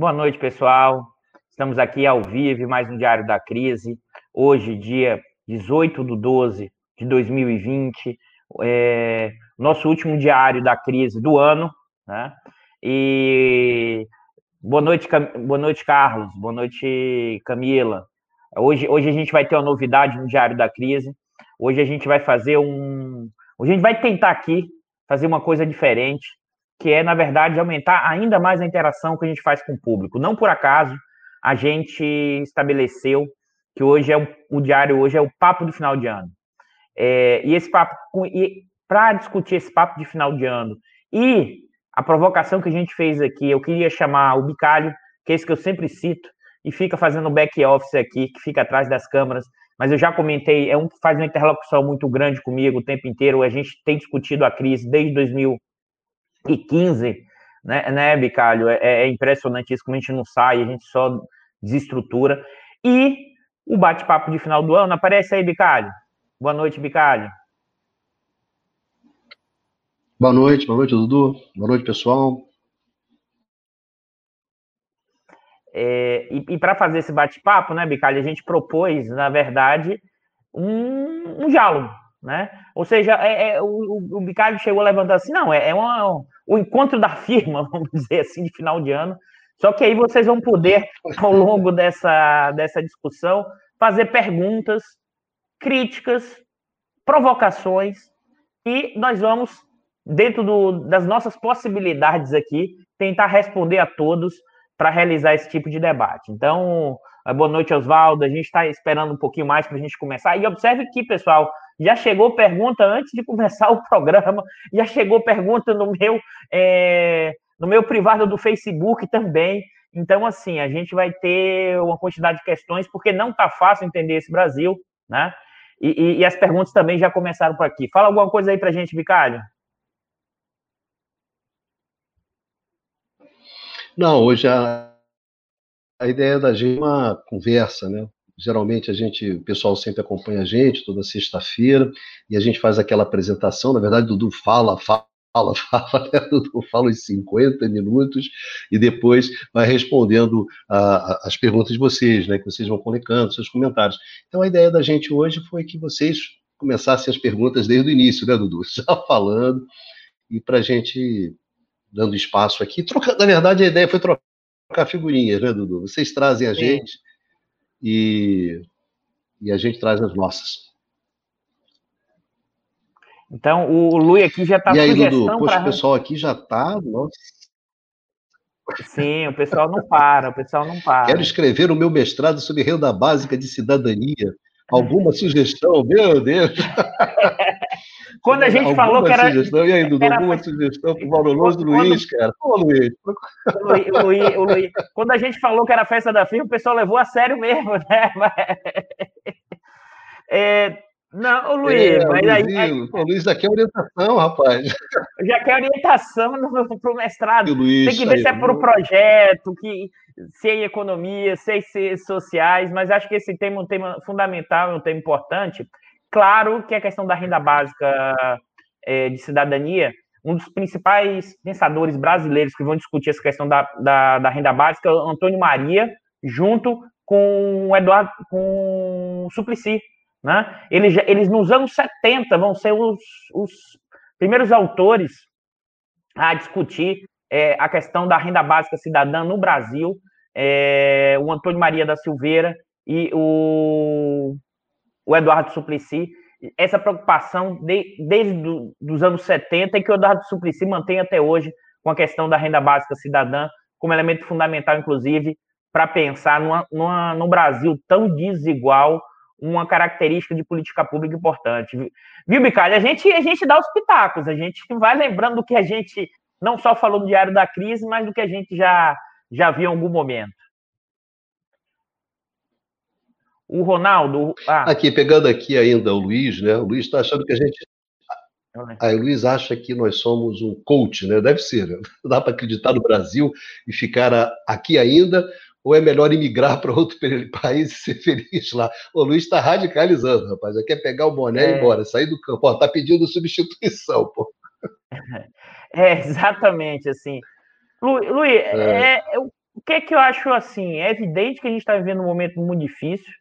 Boa noite, pessoal. Estamos aqui ao vivo, mais um Diário da Crise. Hoje, dia 18 de 12 de 2020, é, nosso último diário da crise do ano, né? E boa noite, boa noite, Carlos. Boa noite, Camila. Hoje, hoje a gente vai ter uma novidade no Diário da Crise. Hoje a gente vai fazer um. Hoje a gente vai tentar aqui fazer uma coisa diferente, que é, na verdade, aumentar ainda mais a interação que a gente faz com o público. Não por acaso, a gente estabeleceu que hoje é o, o diário hoje é o papo do final de ano. É, e esse papo, para discutir esse papo de final de ano e a provocação que a gente fez aqui, eu queria chamar o Bicalho, que é esse que eu sempre cito, e fica fazendo back office aqui, que fica atrás das câmeras, mas eu já comentei, é um que faz uma interlocução muito grande comigo o tempo inteiro, a gente tem discutido a crise desde 2015, né, né Bicalho? É, é impressionante isso, como a gente não sai, a gente só desestrutura. E o bate-papo de final do ano, aparece aí, Bicalho. Boa noite, Bicalho. Boa noite, boa noite, Dudu. Boa noite, pessoal. É, e, e para fazer esse bate-papo, né, Bicalho, a gente propôs, na verdade, um, um diálogo, né? Ou seja, é, é, o, o chegou levantando assim, não, é, é uma, o encontro da firma, vamos dizer assim, de final de ano. Só que aí vocês vão poder, ao longo dessa, dessa discussão, fazer perguntas, críticas, provocações, e nós vamos, dentro do, das nossas possibilidades aqui, tentar responder a todos para realizar esse tipo de debate. Então, boa noite, Oswaldo. A gente está esperando um pouquinho mais para a gente começar. E observe que, pessoal, já chegou pergunta antes de começar o programa, já chegou pergunta no meu, é, no meu privado do Facebook também. Então, assim, a gente vai ter uma quantidade de questões, porque não está fácil entender esse Brasil, né? E, e, e, as perguntas também já começaram por aqui. Fala alguma coisa aí para a gente, Vicário. Não, hoje a, a ideia da gente é uma conversa, né? Geralmente a gente, o pessoal sempre acompanha a gente toda sexta-feira e a gente faz aquela apresentação. Na verdade, Dudu fala, fala, fala, fala, né? Dudu fala uns 50 minutos e depois vai respondendo a, a, as perguntas de vocês, né? Que vocês vão colocando, seus comentários. Então a ideia da gente hoje foi que vocês começassem as perguntas desde o início, né, Dudu? Já falando, e para a gente dando espaço aqui. Troca, na verdade, a ideia foi trocar figurinhas, né, Dudu? Vocês trazem a Sim. gente e, e a gente traz as nossas. Então, o Lui aqui já está E aí, Dudu, poxa, pra... o pessoal aqui já está. Sim, o pessoal não para, o pessoal não para. Quero escrever o meu mestrado sobre renda básica de cidadania. Alguma sugestão? Meu Deus! Quando a gente alguma falou que era. Sugestão? E aí, Dudu, era... alguma sugestão para o valoroso do Luiz, cara? Ô, Luiz. O Luiz, o Luiz, o Luiz. Quando a gente falou que era festa da firma, o pessoal levou a sério mesmo, né? É... Não, Luiz, é, mas aí, aí, O Luiz daqui é orientação, rapaz. Já quer orientação para o mestrado. Luiz, Tem que ver aí, se é para o projeto, que, se é economia, se é ciências sociais, mas acho que esse tema é um tema fundamental, é um tema importante, Claro que a questão da renda básica é, de cidadania, um dos principais pensadores brasileiros que vão discutir essa questão da, da, da renda básica é o Antônio Maria, junto com o Eduardo, com o Suplicy. Né? Eles, eles, nos anos 70, vão ser os, os primeiros autores a discutir é, a questão da renda básica cidadã no Brasil. É, o Antônio Maria da Silveira e o o Eduardo Suplicy, essa preocupação de, desde do, os anos 70 e que o Eduardo Suplicy mantém até hoje com a questão da renda básica cidadã como elemento fundamental, inclusive, para pensar numa, numa, num Brasil tão desigual, uma característica de política pública importante. Viu, Bicalho? A gente, a gente dá os pitacos, a gente vai lembrando do que a gente não só falou no Diário da Crise, mas do que a gente já, já viu em algum momento. O Ronaldo. Ah. Aqui, pegando aqui ainda o Luiz, né? O Luiz está achando que a gente. Aí o Luiz acha que nós somos um coach, né? Deve ser, né? Dá para acreditar no Brasil e ficar aqui ainda, ou é melhor imigrar para outro país e ser feliz lá? O Luiz está radicalizando, rapaz. Quer pegar o boné é... e ir embora, sair do campo. Está pedindo substituição, pô. É, exatamente assim. Luiz, Lu, é. é, o que é que eu acho assim? É evidente que a gente está vivendo um momento muito difícil,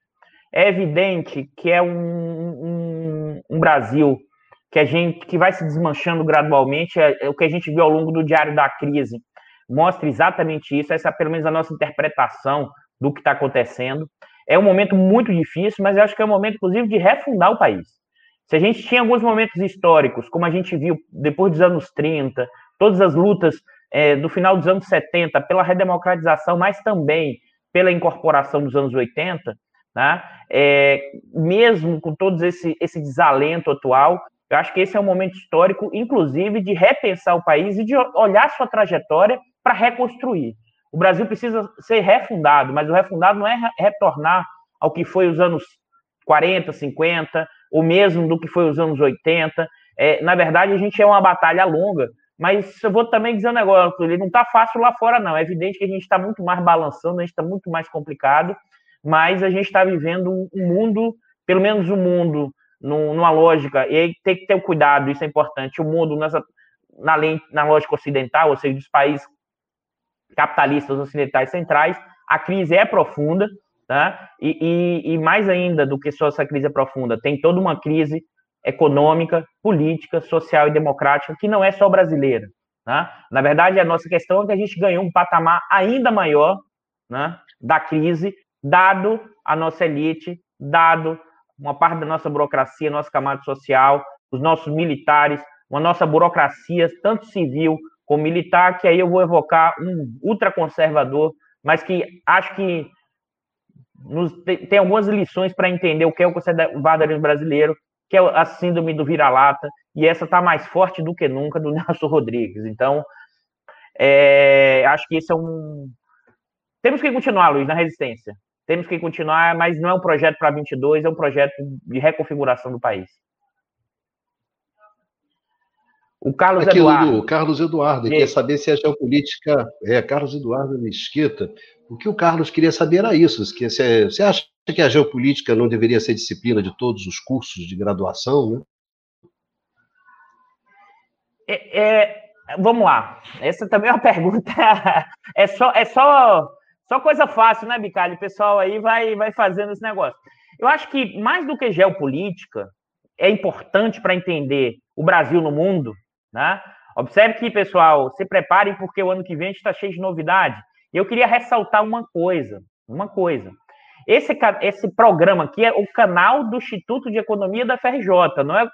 é evidente que é um, um, um, Brasil que a gente que vai se desmanchando gradualmente, é, é, o que a gente viu ao longo do diário da crise mostra exatamente isso, essa pelo menos a nossa interpretação do que está acontecendo. É um momento muito difícil, mas eu acho que é um momento, inclusive, de refundar o país. Se a gente tinha alguns momentos históricos, como a gente viu depois dos anos 30, todas as lutas é, do final dos anos 70 pela redemocratização, mas também pela incorporação dos anos 80, né? É, mesmo com todo esse, esse desalento atual, eu acho que esse é um momento histórico, inclusive, de repensar o país e de olhar sua trajetória para reconstruir. O Brasil precisa ser refundado, mas o refundado não é retornar ao que foi os anos 40, 50, ou mesmo do que foi os anos 80. É, na verdade, a gente é uma batalha longa, mas eu vou também dizer um negócio, ele não está fácil lá fora, não. É evidente que a gente está muito mais balançando, a gente está muito mais complicado, mas a gente está vivendo um mundo, pelo menos um mundo, numa lógica, e aí tem que ter o cuidado, isso é importante. O mundo nessa, na, na lógica ocidental, ou seja, dos países capitalistas ocidentais centrais, a crise é profunda, tá? E, e, e, mais ainda do que só essa crise é profunda, tem toda uma crise econômica, política, social e democrática que não é só brasileira. Né? Na verdade, a nossa questão é que a gente ganhou um patamar ainda maior né, da crise, dado a nossa elite, dado uma parte da nossa burocracia, nossa camada social, os nossos militares, uma nossa burocracia, tanto civil como militar, que aí eu vou evocar um ultraconservador, mas que acho que nos, tem algumas lições para entender o que é o conservadorismo brasileiro, que é a síndrome do vira-lata, e essa está mais forte do que nunca do Nelson Rodrigues. Então, é, acho que esse é um. Temos que continuar, Luiz, na resistência. Temos que continuar, mas não é um projeto para 22, é um projeto de reconfiguração do país. O Carlos Aqui, Eduardo. O Carlos Eduardo, quer saber se a geopolítica. É, Carlos Eduardo Mesquita. O que o Carlos queria saber era isso: que você, você acha que a geopolítica não deveria ser disciplina de todos os cursos de graduação, né? É, é, vamos lá. Essa também é uma pergunta. É só, é só, só coisa fácil, né, Bicalho? O pessoal aí vai, vai fazendo esse negócio. Eu acho que mais do que geopolítica, é importante para entender o Brasil no mundo, né? Observe que, pessoal, se preparem porque o ano que vem está cheio de novidade. Eu queria ressaltar uma coisa, uma coisa. Esse, esse programa aqui é o canal do Instituto de Economia da FRJ, não é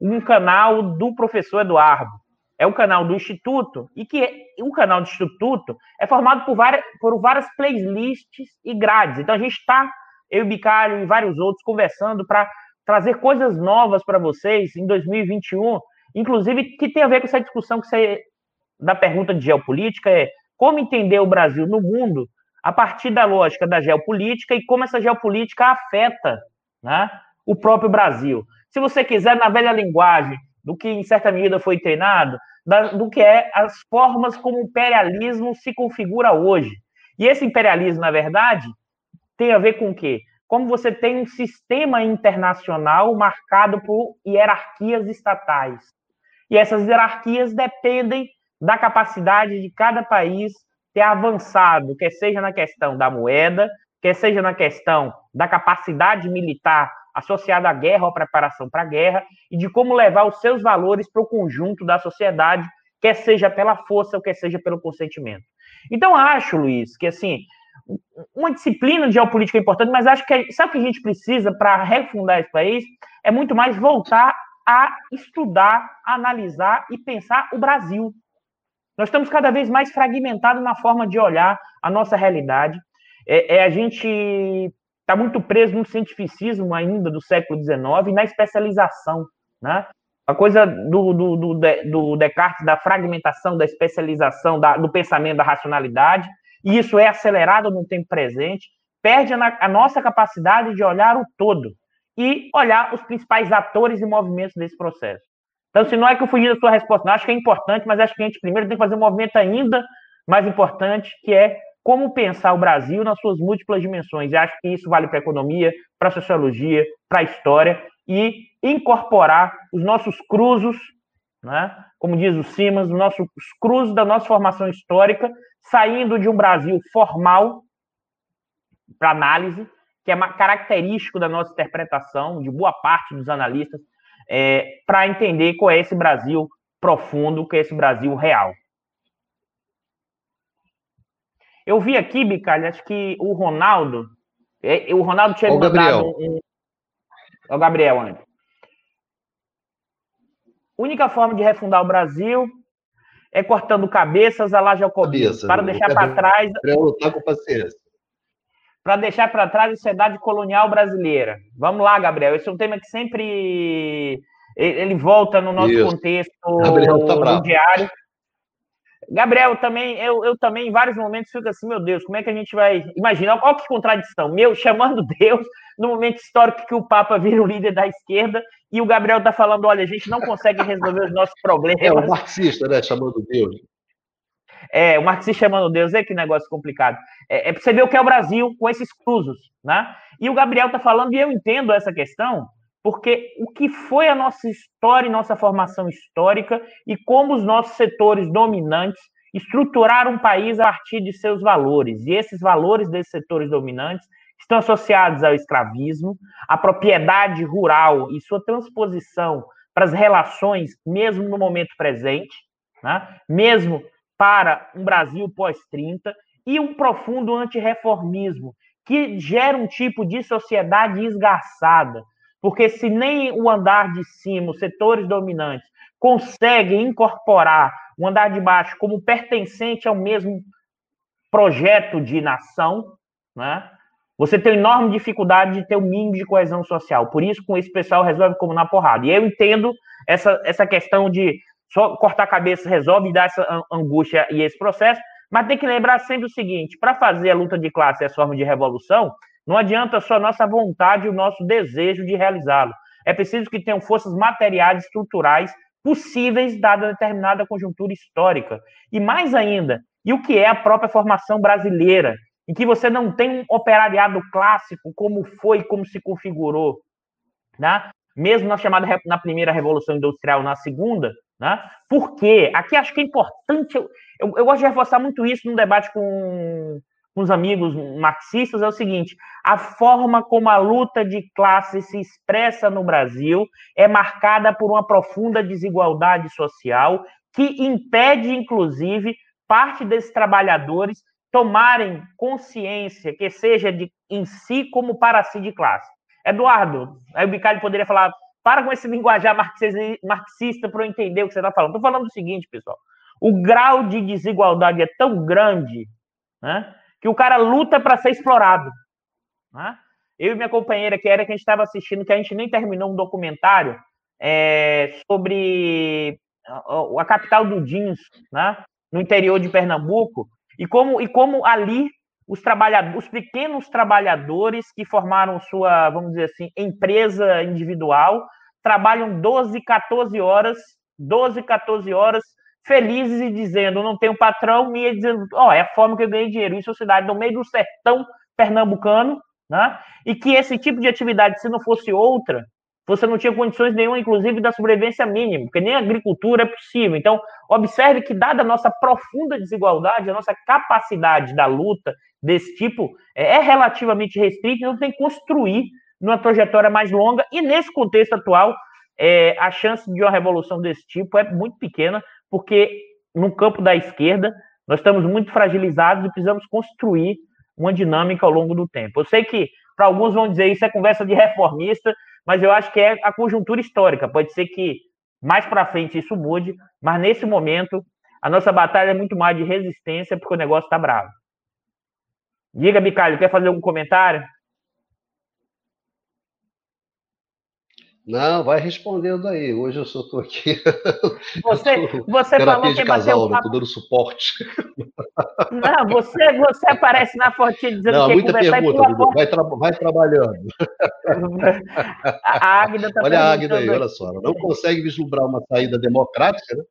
um canal do professor Eduardo. É o canal do Instituto, e que o canal do Instituto é formado por várias, por várias playlists e grades. Então a gente está, eu e o Bicalho e vários outros, conversando para trazer coisas novas para vocês em 2021 inclusive que tem a ver com essa discussão que você, da pergunta de geopolítica, é como entender o Brasil no mundo a partir da lógica da geopolítica e como essa geopolítica afeta né, o próprio Brasil. Se você quiser, na velha linguagem, do que em certa medida foi treinado, da, do que é as formas como o imperialismo se configura hoje. E esse imperialismo, na verdade, tem a ver com o quê? Como você tem um sistema internacional marcado por hierarquias estatais. E essas hierarquias dependem da capacidade de cada país ter avançado, quer seja na questão da moeda, quer seja na questão da capacidade militar associada à guerra ou à preparação para a guerra, e de como levar os seus valores para o conjunto da sociedade, quer seja pela força ou quer seja pelo consentimento. Então, acho, Luiz, que assim, uma disciplina de geopolítica é importante, mas acho que sabe o que a gente precisa para refundar esse país? É muito mais voltar a estudar, analisar e pensar o Brasil. Nós estamos cada vez mais fragmentados na forma de olhar a nossa realidade. É, é a gente está muito preso no cientificismo ainda do século XIX e na especialização, né? A coisa do, do, do, do Descartes, da fragmentação, da especialização, da, do pensamento, da racionalidade, e isso é acelerado no tempo presente, perde a, a nossa capacidade de olhar o todo e olhar os principais atores e movimentos desse processo. Então, se não é que eu fugi da sua resposta, não, acho que é importante, mas acho que a gente primeiro tem que fazer um movimento ainda mais importante, que é como pensar o Brasil nas suas múltiplas dimensões. E acho que isso vale para a economia, para a sociologia, para a história, e incorporar os nossos cruzos né? como diz o Simas, os nossos cruzes da nossa formação histórica, saindo de um Brasil formal para análise, que é característico da nossa interpretação, de boa parte dos analistas, é, para entender qual é esse Brasil profundo, que é esse Brasil real. Eu vi aqui, Bicalho, acho que o Ronaldo, é, o Ronaldo tinha o mandado Gabriel. um. É o Gabriel, André. Única forma de refundar o Brasil é cortando cabeças a lá Cabeça, para deixar para trás. Tá com paciência. Para deixar para trás a sociedade colonial brasileira. Vamos lá, Gabriel. Esse é um tema que sempre ele volta no nosso Isso. contexto Gabriel tá bravo. diário. Gabriel, também, eu, eu também, em vários momentos, fico assim, meu Deus, como é que a gente vai. Imagina, olha que contradição. Meu, chamando Deus no momento histórico que o Papa vira o líder da esquerda e o Gabriel está falando: olha, a gente não consegue resolver os nossos problemas. É, o marxista, né? Chamando Deus. É, o marxista chamando Deus, é que negócio complicado. É, é para você ver o que é o Brasil com esses cruzos, né? E o Gabriel está falando, e eu entendo essa questão, porque o que foi a nossa história e nossa formação histórica e como os nossos setores dominantes estruturaram um país a partir de seus valores. E esses valores desses setores dominantes estão associados ao escravismo, à propriedade rural e sua transposição para as relações, mesmo no momento presente, né? mesmo para um Brasil pós-30, e um profundo antirreformismo, que gera um tipo de sociedade esgarçada, porque se nem o andar de cima, os setores dominantes, conseguem incorporar o andar de baixo como pertencente ao mesmo projeto de nação, né? você tem enorme dificuldade de ter o um mínimo de coesão social. Por isso, com esse pessoal resolve como na porrada. E eu entendo essa, essa questão de só cortar a cabeça resolve dar essa angústia e esse processo, mas tem que lembrar sempre o seguinte: para fazer a luta de classe e as formas de revolução, não adianta só a nossa vontade e o nosso desejo de realizá-lo. É preciso que tenham forças materiais estruturais possíveis, dada determinada conjuntura histórica. E mais ainda, e o que é a própria formação brasileira, em que você não tem um operariado clássico, como foi, como se configurou, né? mesmo na chamada na primeira revolução industrial, na segunda, né? Por quê? Aqui acho que é importante, eu, eu, eu gosto de reforçar muito isso num debate com, com os amigos marxistas é o seguinte: a forma como a luta de classe se expressa no Brasil é marcada por uma profunda desigualdade social que impede, inclusive, parte desses trabalhadores tomarem consciência que seja de, em si como para si de classe. Eduardo, aí o Bicalho poderia falar, para com esse linguajar marxista para eu entender o que você está falando. Estou falando o seguinte, pessoal. O grau de desigualdade é tão grande né, que o cara luta para ser explorado. Né? Eu e minha companheira, que era que a gente estava assistindo, que a gente nem terminou um documentário é, sobre a, capital do jeans, né, no interior de Pernambuco, e como, e como ali os trabalhadores, os pequenos trabalhadores que formaram sua, vamos dizer assim, empresa individual, trabalham 12, 14 horas, 12, 14 horas felizes e dizendo, não tenho patrão, e dizendo, ó, oh, é a forma que eu ganhei dinheiro. Em sociedade, no meio do sertão pernambucano, né? E que esse tipo de atividade, se não fosse outra, você não tinha condições nenhuma, inclusive, da sobrevivência mínima, porque nem a agricultura é possível. Então, observe que, dada a nossa profunda desigualdade, a nossa capacidade da luta desse tipo é, é relativamente restrita, então tem que construir numa trajetória mais longa, e nesse contexto atual, é, a chance de uma revolução desse tipo é muito pequena, porque no campo da esquerda nós estamos muito fragilizados e precisamos construir uma dinâmica ao longo do tempo. Eu sei que para alguns vão dizer isso é conversa de reformista, mas eu acho que é a conjuntura histórica. Pode ser que mais para frente isso mude, mas nesse momento a nossa batalha é muito mais de resistência porque o negócio está bravo. Diga, Bicalho, quer fazer algum comentário? Não, vai respondendo aí. Hoje eu só estou aqui. Você, você falou que casal, né? Estou dando suporte. Não, você, você aparece na fotinha dizendo Não, que muita pergunta, Dudu. Vai, tra vai, trabalhando. A Águida tá Olha a Águida aí, olha só. Ela não consegue vislumbrar uma saída democrática né,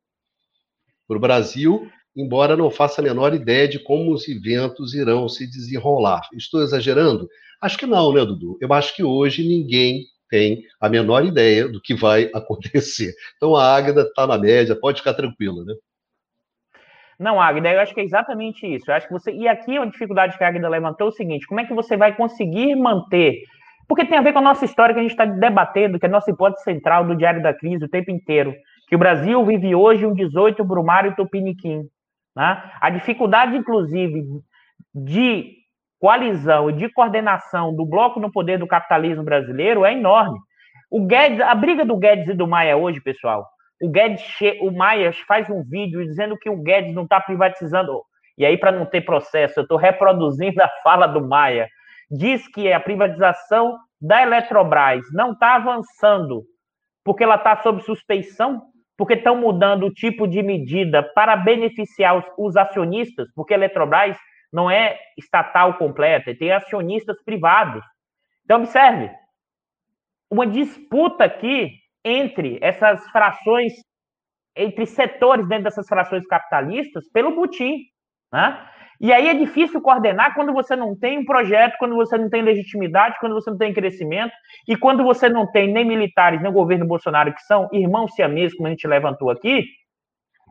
para o Brasil, embora não faça a menor ideia de como os eventos irão se desenrolar. Estou exagerando? Acho que não, né, Dudu? Eu acho que hoje ninguém tem a menor ideia do que vai acontecer. Então a Águeda está na média, pode ficar tranquila, né? Não, Águida, eu acho que é exatamente isso. Eu acho que você. E aqui a dificuldade que a Águida levantou é o seguinte: como é que você vai conseguir manter? Porque tem a ver com a nossa história que a gente está debatendo, que é a nossa hipótese central do Diário da Crise o tempo inteiro. Que o Brasil vive hoje um 18 Brumário Tupiniquim. Né? A dificuldade, inclusive, de coalizão e de coordenação do bloco no poder do capitalismo brasileiro é enorme. O Guedes, a briga do Guedes e do Maia hoje, pessoal, o Guedes, o Maia faz um vídeo dizendo que o Guedes não está privatizando. E aí, para não ter processo, eu estou reproduzindo a fala do Maia. Diz que a privatização da Eletrobras não está avançando porque ela está sob suspeição porque estão mudando o tipo de medida para beneficiar os, os, acionistas, porque a Eletrobras não é estatal completa, tem acionistas privados. Então, observe, uma disputa aqui entre essas frações, entre setores dentro dessas frações capitalistas, pelo butim. Né? E aí é difícil coordenar quando você não tem um projeto, quando você não tem legitimidade, quando você não tem crescimento, e quando você não tem nem militares, nem o governo Bolsonaro, que são irmãos siameses, como a gente levantou aqui,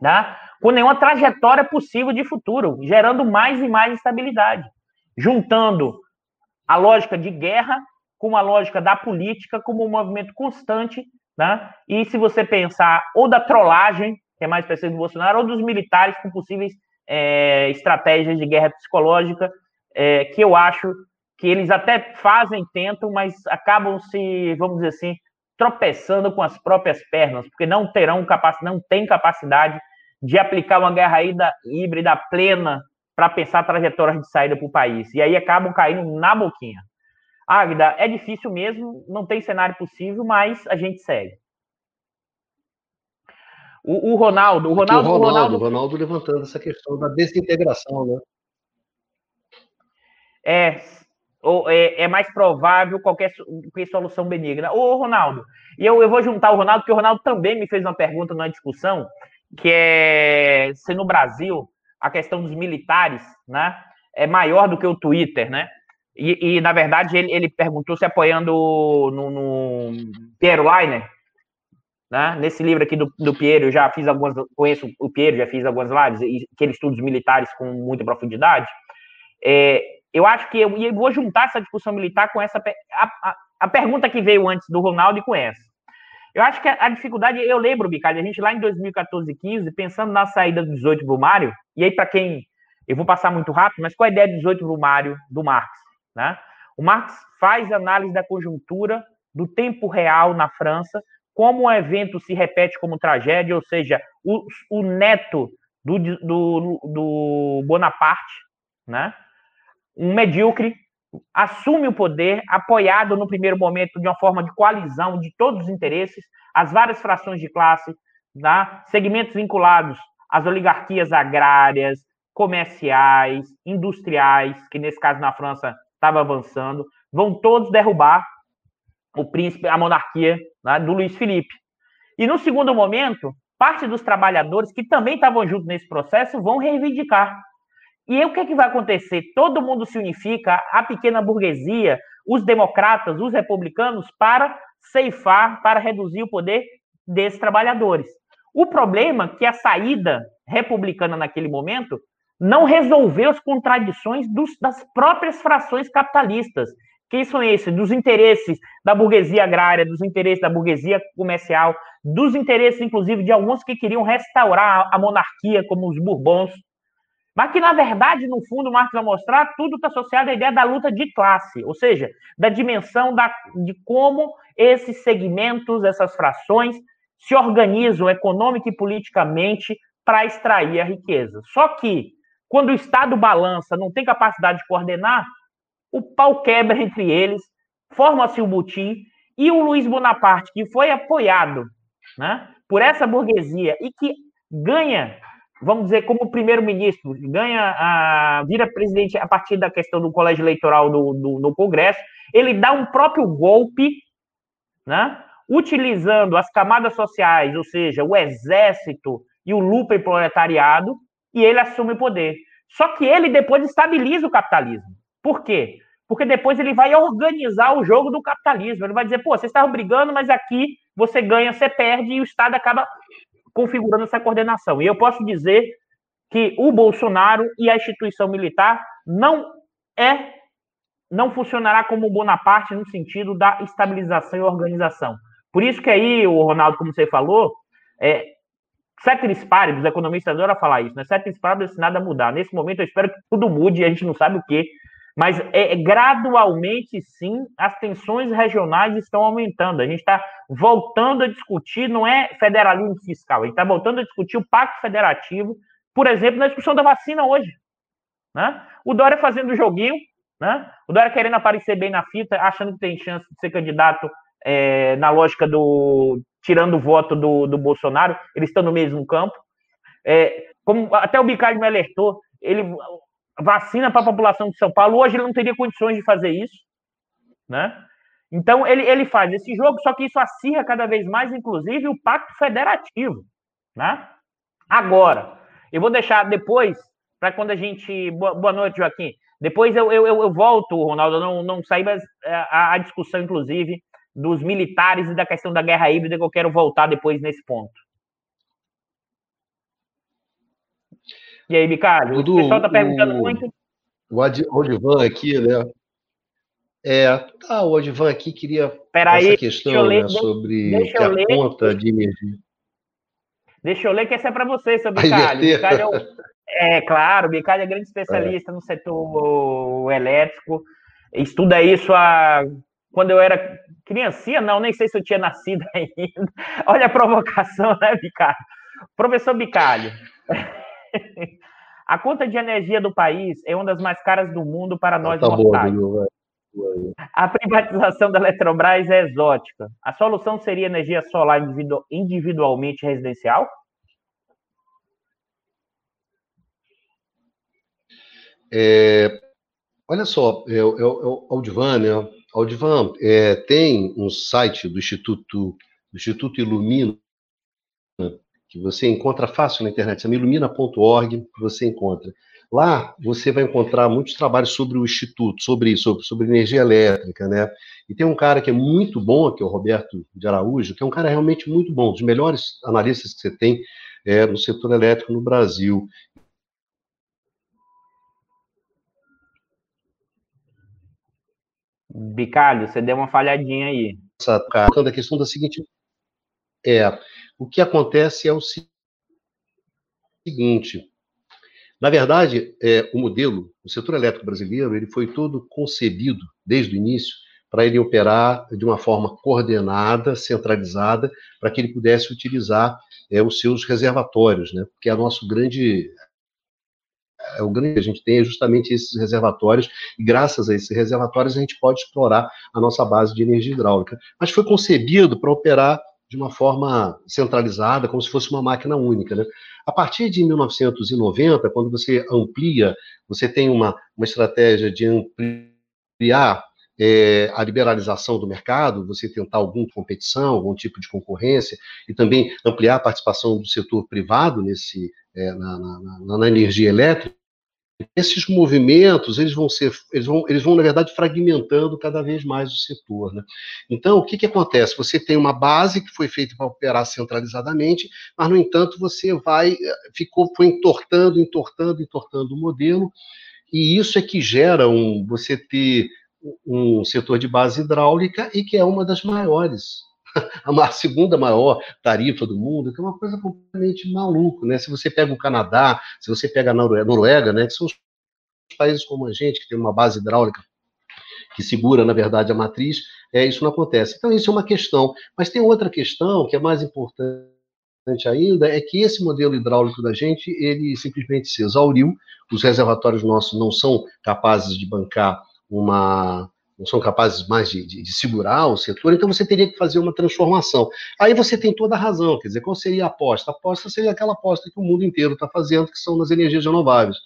né? com nenhuma trajetória possível de futuro, gerando mais e mais instabilidade, juntando a lógica de guerra com a lógica da política como um movimento constante, né? e se você pensar ou da trollagem, que é mais específico do Bolsonaro, ou dos militares com possíveis é, estratégias de guerra psicológica, é, que eu acho que eles até fazem, tentam, mas acabam se, vamos dizer assim, tropeçando com as próprias pernas, porque não terão capacidade, não tem capacidade de aplicar uma guerra híbrida plena para pensar trajetórias de saída para o país. E aí acabam caindo na boquinha. Águida, é difícil mesmo, não tem cenário possível, mas a gente segue. O, o Ronaldo, o Ronaldo, o Ronaldo, o Ronaldo levantando essa questão da desintegração, né? É, ou é, é, mais provável qualquer solução benigna. Ô, Ronaldo, e eu, eu vou juntar o Ronaldo, porque o Ronaldo também me fez uma pergunta na discussão, que é se no Brasil a questão dos militares, né, é maior do que o Twitter, né? E, e na verdade ele, ele perguntou se apoiando no, no Piero Leiner, né? Nesse livro aqui do, do Piero, eu já fiz algumas, conheço o Piero, já fiz algumas lives, e que ele estuda os militares com muita profundidade. É, eu acho que eu, eu, vou juntar essa discussão militar com essa a, a, a, pergunta que veio antes do Ronaldo e com essa. Eu acho que a, dificuldade, eu lembro, Bicalho, a gente lá em 2014 15, pensando na saída do 18 do Mário, e aí para quem, eu vou passar muito rápido, mas qual a ideia do 18 do Mário do Marx? Né? O Marx faz análise da conjuntura do tempo real na França como o evento se repete como tragédia, ou seja, o, o neto do, do, do Bonaparte, né? um medíocre, assume o poder, apoiado no primeiro momento de uma forma de coalizão de todos os interesses, as várias frações de classe, tá? segmentos vinculados às oligarquias agrárias, comerciais, industriais, que nesse caso na França estava avançando, vão todos derrubar o príncipe, a monarquia né, do Luiz Felipe. E no segundo momento, parte dos trabalhadores que também estavam juntos nesse processo vão reivindicar. E aí, o que, é que vai acontecer? Todo mundo se unifica, a pequena burguesia, os democratas, os republicanos, para ceifar, para reduzir o poder desses trabalhadores. O problema é que a saída republicana naquele momento não resolveu as contradições dos, das próprias frações capitalistas. Quem são esses? Dos interesses da burguesia agrária, dos interesses da burguesia comercial, dos interesses, inclusive, de alguns que queriam restaurar a monarquia, como os Bourbons. Mas que, na verdade, no fundo, Marx vai mostrar, tudo está associado à ideia da luta de classe, ou seja, da dimensão da, de como esses segmentos, essas frações, se organizam econômica e politicamente para extrair a riqueza. Só que, quando o Estado balança, não tem capacidade de coordenar, o pau quebra entre eles, forma-se o butim, e o Luiz Bonaparte, que foi apoiado né, por essa burguesia e que ganha, vamos dizer, como primeiro-ministro, ganha a vira presidente a partir da questão do colégio eleitoral do, Congresso, ele dá um próprio golpe, né, utilizando as camadas sociais, ou seja, o exército e o lupa proletariado, e ele assume o poder. Só que ele depois estabiliza o capitalismo. Por quê? porque depois ele vai organizar o jogo do capitalismo. Ele vai dizer, pô, vocês estavam brigando, mas aqui você ganha, você perde, e o Estado acaba configurando essa coordenação. E eu posso dizer que o Bolsonaro e a instituição militar não é não funcionará como Bonaparte no sentido da estabilização e organização. Por isso que aí, o Ronaldo, como você falou, é, ceteris paribus, economistas adoram falar isso, né? Ceteris paribus nada mudar. Nesse momento, eu espero que tudo mude e a gente não sabe o quê, mas é, gradualmente, sim, as tensões regionais estão aumentando. A gente está voltando a discutir, não é federalismo fiscal, a gente está voltando a discutir o pacto federativo, por exemplo, na discussão da vacina hoje. Né? O Dória fazendo joguinho, né? o Dória querendo aparecer bem na fita, achando que tem chance de ser candidato é, na lógica do tirando o voto do, do Bolsonaro, eles estão no mesmo campo. É, como até o Bicalho me alertou, ele vacina para a população de São Paulo. Hoje ele não teria condições de fazer isso, né? Então ele, ele faz esse jogo, só que isso acirra cada vez mais, inclusive, o pacto federativo, né? Agora, eu vou deixar depois, para quando a gente. Boa, boa noite, Joaquim. Depois eu, eu, eu volto, Ronaldo, não, não saí, mas é, a, a discussão, inclusive, dos militares e da questão da guerra híbrida, que eu quero voltar depois nesse ponto. E aí? O pessoal está perguntando o, muito. O Odivan aqui, né? É, ah, o Odivan aqui queria Peraí, essa questão ler, né, sobre deixa a ler, conta de energia. Deixa eu ler que essa é para você, seu Bicalho. Bicalho é, é, claro, Bicalho é grande especialista é. no setor elétrico. Estuda isso há quando eu era criancinha, não, nem sei se eu tinha nascido ainda. Olha a provocação, né, Bicalho? Professor Bicalho, a conta de energia do país é uma das mais caras do mundo para nós tá mortais. A privatização da Eletrobras é exótica. A solução seria energia solar individualmente residencial? É, olha só, é, é, é o Aldivan, né? Aldivan, é, tem um site do Instituto, do Instituto Ilumina, que você encontra fácil na internet, chama ilumina.org, você encontra. Lá você vai encontrar muitos trabalhos sobre o Instituto, sobre isso, sobre, sobre energia elétrica, né? E tem um cara que é muito bom, que é o Roberto de Araújo, que é um cara realmente muito bom, dos melhores analistas que você tem é, no setor elétrico no Brasil. Bicalho, você deu uma falhadinha aí. Essa, a questão da seguinte é o que acontece é o seguinte: na verdade, é, o modelo, o setor elétrico brasileiro, ele foi todo concebido desde o início para ele operar de uma forma coordenada, centralizada, para que ele pudesse utilizar é, os seus reservatórios, né? Porque é nosso grande é o grande que a gente tem é justamente esses reservatórios, e graças a esses reservatórios a gente pode explorar a nossa base de energia hidráulica. Mas foi concebido para operar de uma forma centralizada, como se fosse uma máquina única. Né? A partir de 1990, quando você amplia, você tem uma, uma estratégia de ampliar é, a liberalização do mercado, você tentar alguma competição, algum tipo de concorrência, e também ampliar a participação do setor privado nesse, é, na, na, na, energia elétrica, esses movimentos eles vão ser eles vão eles vão na verdade fragmentando cada vez mais o setor né? então o que que acontece você tem uma base que foi feita para operar centralizadamente mas no entanto você vai ficou foi entortando entortando entortando o modelo e isso é que gera um você ter um setor de base hidráulica e que é uma das maiores a segunda maior tarifa do mundo, que é uma coisa completamente maluca, né? Se você pega o Canadá, se você pega a Noruega, né, que são os países como a gente, que tem uma base hidráulica que segura, na verdade, a matriz, é, isso não acontece. Então, isso é uma questão. Mas tem outra questão que é mais importante ainda, é que esse modelo hidráulico da gente, ele simplesmente se exauriu, os reservatórios nossos não são capazes de bancar uma, não são capazes mais de, de, de, segurar o setor, então você teria que fazer uma transformação. Aí você tem toda a razão, quer dizer, qual seria a aposta? A aposta seria aquela aposta que o mundo inteiro está fazendo, que são nas energias renováveis.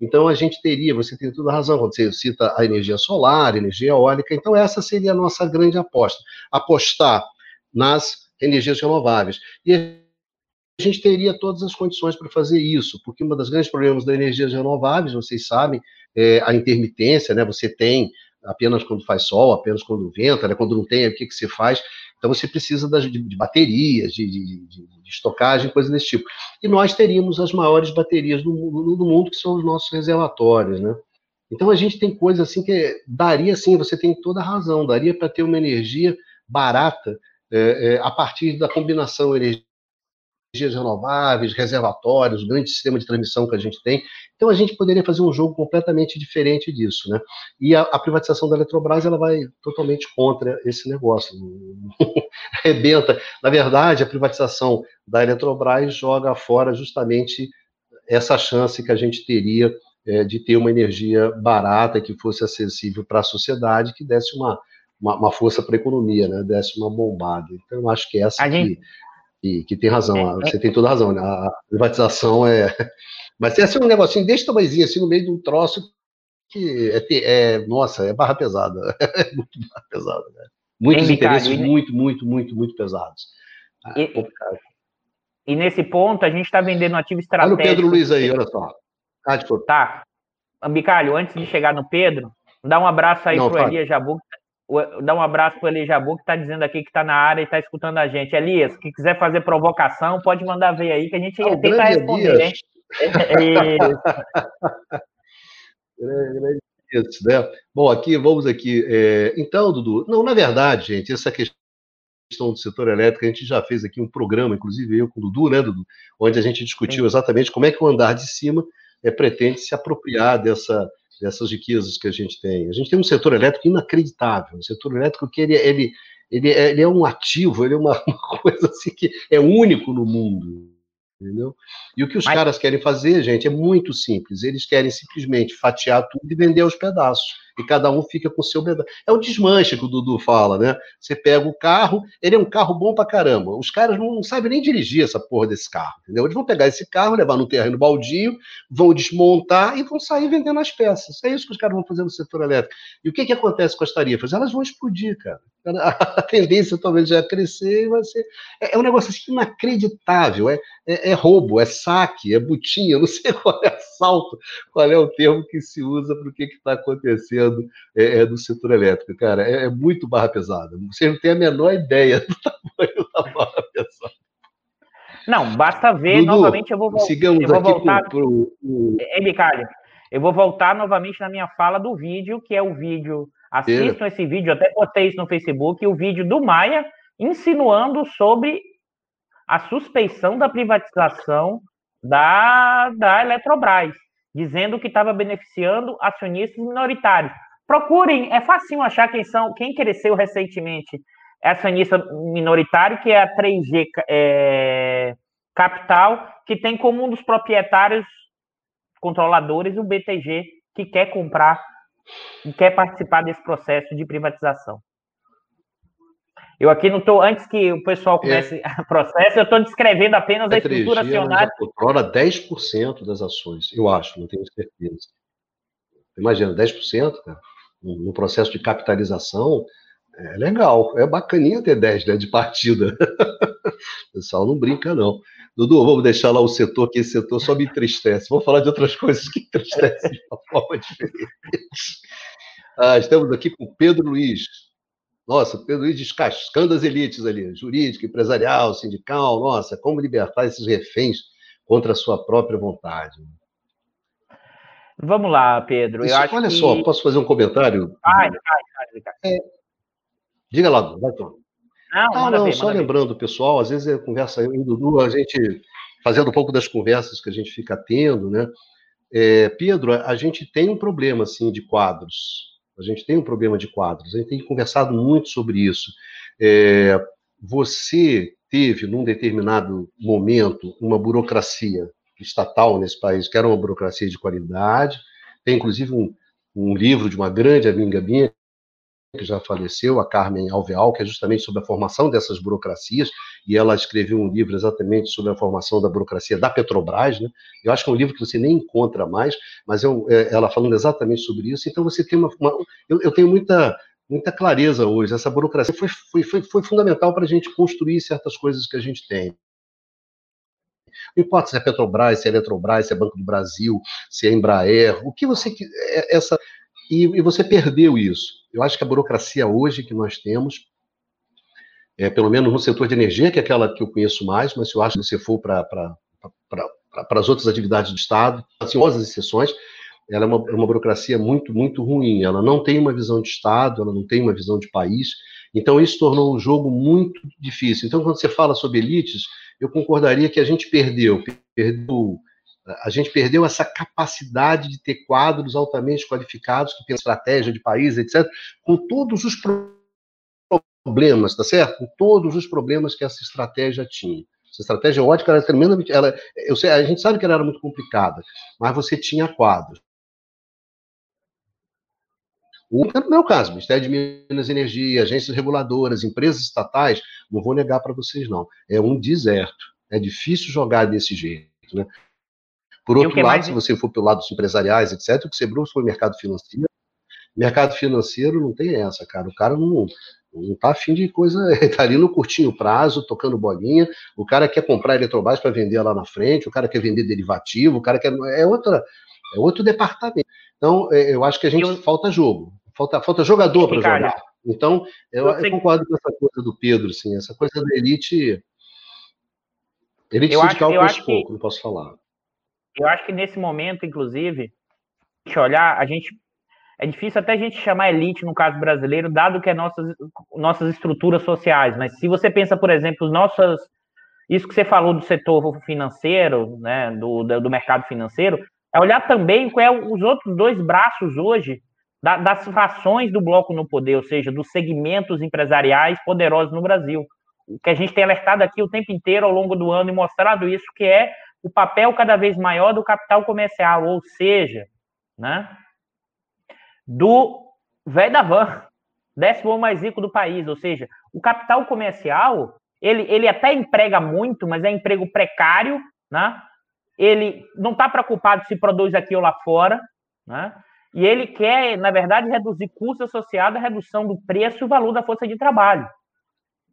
Então a gente teria, você tem toda a razão, quando você cita a energia solar, a energia eólica, então essa seria a nossa grande aposta, apostar nas energias renováveis. E a gente teria todas as condições para fazer isso, porque um dos grandes problemas das energias renováveis, vocês sabem, é a intermitência, né? Você tem apenas quando faz sol, apenas quando venta, né? quando não tem, o que, que se faz. Então você precisa das, de, de baterias, de, de, de, estocagem, coisas desse tipo. E nós teríamos as maiores baterias do, do, do mundo, que são os nossos reservatórios, né? Então a gente tem coisas assim que daria sim, você tem toda a razão, daria para ter uma energia barata é, é, a partir da combinação energia energias renováveis, reservatórios, grande sistema de transmissão que a gente tem. Então a gente poderia fazer um jogo completamente diferente disso, né? E a, a privatização da Eletrobras ela vai totalmente contra esse negócio, arrebenta. Na verdade, a privatização da Eletrobras joga fora justamente essa chance que a gente teria é, de ter uma energia barata que fosse acessível para a sociedade, que desse uma, uma, uma força para a economia, né? Desse uma bombada. Então, eu acho que essa a que, gente e que tem razão, é, você é... tem toda a razão, né? a privatização é. Mas tem assim um negocinho desse tamanhozinho, assim, no meio de um troço que é, é nossa, é barra pesada. É muito barra pesada, né? Muitos interesses e... muito, muito, muito, muito pesados. É e, e, nesse ponto, a gente está vendendo um ativo estratégico. Olha o Pedro Luiz aí, olha só. Ah, tá. Bicalho, antes de chegar no Pedro, dá um abraço aí Não, pro Elias Jabu, Dá um abraço para o Elias Jabu, que está dizendo aqui que está na área e está escutando a gente. Elias, que quiser fazer provocação, pode mandar ver aí, que a gente ah, tenta responder, hein? Isso, né? Bom, aqui, vamos aqui. É... Então, Dudu, não, na verdade, gente, essa questão do setor elétrico, a gente já fez aqui um programa, inclusive eu com o Dudu, né, Dudu? Onde a gente discutiu exatamente como é que o andar de cima é, pretende se apropriar dessa, dessas riquezas que a gente tem. A gente tem um setor elétrico inacreditável, um setor elétrico que ele, ele, ele, é, ele é um ativo, ele é uma, uma coisa assim que é único no mundo. Entendeu? E o que os Mas... caras querem fazer, gente, é muito simples. Eles querem simplesmente fatiar tudo e vender aos pedaços e cada um fica com o seu pedaço. É o desmanche que o Dudu fala, né? Você pega o carro, ele é um carro bom pra caramba. Os caras não, não sabem nem dirigir essa porra desse carro, entendeu? Eles vão pegar esse carro, levar no terreno baldio, vão desmontar e vão sair vendendo as peças. É isso que os caras vão fazer no setor elétrico. E o que, que acontece com as tarifas? Elas vão explodir, cara. A tendência talvez já é crescer vai ser. É, é um negócio assim inacreditável. É, é, é, roubo, é saque, é butinha, não sei qual é assalto, qual é o termo que se usa para o que está acontecendo é, é, no setor elétrico, cara. É, é, muito barra pesada. Você não tem a menor ideia do tamanho da barra pesada. Não, basta ver Dudu, novamente. Eu vou, sigamos eu vou aqui voltar. Pro, pro... É, Bicalho, eu vou voltar novamente na minha fala do vídeo, que é o vídeo. Assistam esse vídeo, até botei isso no Facebook, o vídeo do Maia insinuando sobre a suspeição da privatização da, da Eletrobras, dizendo que estava beneficiando acionistas minoritários. Procurem, é fácil achar quem são, quem cresceu recentemente é acionista minoritário, que é a 3G é, Capital, que tem como um dos proprietários controladores o BTG, que quer comprar e quer participar desse processo de privatização. Eu aqui não estou, antes que o pessoal comece é. o processo, eu estou descrevendo apenas a, a estrutura acionária. Controla 10% das ações, eu acho, não tenho certeza. Imagina, 10%, cara, no processo de capitalização, é legal, é bacaninha ter 10 né, de partida. o pessoal não brinca, não. Dudu, vamos deixar lá o setor, que esse setor só me entristece. Vamos falar de outras coisas que entristecem de uma forma diferente. Ah, estamos aqui com Pedro Luiz, nossa, Pedro Luiz descascando as elites ali, jurídica, empresarial, sindical, nossa, como libertar esses reféns contra a sua própria vontade. Vamos lá, Pedro. Isso, olha que... só, posso fazer um comentário? Ai, ai, ai, é, diga lá, vai, Tom. Não, ah, não, ver, só lembrando, ver. pessoal, às vezes é conversa eu e o Dudu, a gente fazendo um pouco das conversas que a gente fica tendo, né? É, Pedro, a gente tem um problema, assim, de quadros, a gente tem um problema de quadros, a gente tem conversado muito sobre isso. É, você teve, num determinado momento, uma burocracia estatal nesse país, que era uma burocracia de qualidade. Tem, inclusive, um, um livro de uma grande amiga minha, que já faleceu, a Carmen Alveal, que é justamente sobre a formação dessas burocracias, e ela escreveu um livro exatamente sobre a formação da burocracia da Petrobras, né? Eu acho que é um livro que você nem encontra mais, mas é, um, é ela falando exatamente sobre isso. Então você tem uma, uma eu, eu, tenho muita muita clareza hoje. Essa burocracia foi foi, foi, foi fundamental para a gente construir certas coisas que a gente tem. Não importa se é Petrobras, se é Eletrobras, se é Banco do Brasil, se é Embraer, o que você é, essa e, e, você perdeu isso. Eu acho que a burocracia hoje que nós temos, é, pelo menos no setor de energia, que é aquela que eu conheço mais, mas se eu acho que você for para as outras atividades do Estado, as exceções, ela é uma, é uma burocracia muito, muito ruim. Ela não tem uma visão de Estado, ela não tem uma visão de país. Então, isso tornou o jogo muito difícil. Então, quando você fala sobre elites, eu concordaria que a gente perdeu, perdeu a gente perdeu essa capacidade de ter quadros altamente qualificados que têm estratégia de país, etc., com todos os problemas, tá certo? Com todos os problemas que essa estratégia tinha. Essa estratégia ótica era tremendamente. Ela, eu sei, a gente sabe que ela era muito complicada, mas você tinha quadros. O no meu caso, Ministério de Minas e Energia, agências reguladoras, empresas estatais, não vou negar para vocês, não. É um deserto. É difícil jogar desse jeito, né? Por outro lado, mais... se você for pelo lado dos empresariais, etc., o que você bruxa foi o mercado financeiro. Mercado financeiro não tem essa, cara. O cara não, não tá afim de coisa, tá ali no curtinho prazo, tocando bolinha. O cara quer comprar Eletrobras para vender lá na frente, o cara quer vender derivativo, o cara quer. É, outra, é outro departamento. Então, é, eu acho que a gente eu... falta jogo. Falta, falta jogador para jogar. Então, eu, eu, eu, concordo com essa coisa do Pedro, assim, essa coisa da elite. Elite eu sindical acho, eu pouco, que, não posso falar. Eu acho que nesse momento, inclusive, gente olhar, a gente. É difícil até a gente chamar elite no caso brasileiro, dado que é nossas, nossas estruturas sociais. Mas se você pensa, por exemplo, nossas. Isso que você falou do setor financeiro, né, do, do mercado financeiro, é olhar também qual é os outros dois braços hoje da, das frações do bloco no poder, ou seja, dos segmentos empresariais poderosos no Brasil. O que a gente tem alertado aqui o tempo inteiro ao longo do ano e mostrado isso, que é o papel cada vez maior do capital comercial, ou seja, né, do velho da van, décimo mais rico do país, ou seja, o capital comercial, ele, ele até emprega muito, mas é emprego precário, né? Ele não está preocupado se produz aqui ou lá fora, né? E ele quer, na verdade, reduzir custos associados à redução do preço e o valor da força de trabalho.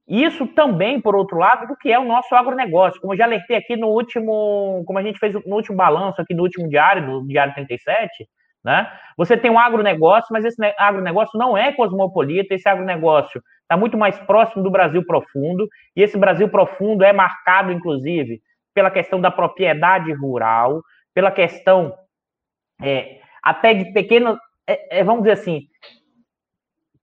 Isso também, por outro lado, do que é o nosso agronegócio. Como eu já alertei aqui no último, como a gente fez no último balanço aqui no último diário, do Diário 37, né? Você tem um agronegócio, mas esse agronegócio não é cosmopolita, esse agronegócio está muito mais próximo do Brasil profundo, e esse Brasil profundo é marcado, inclusive, pela questão da propriedade rural, pela questão é, até de pequenos, é, é, vamos dizer assim,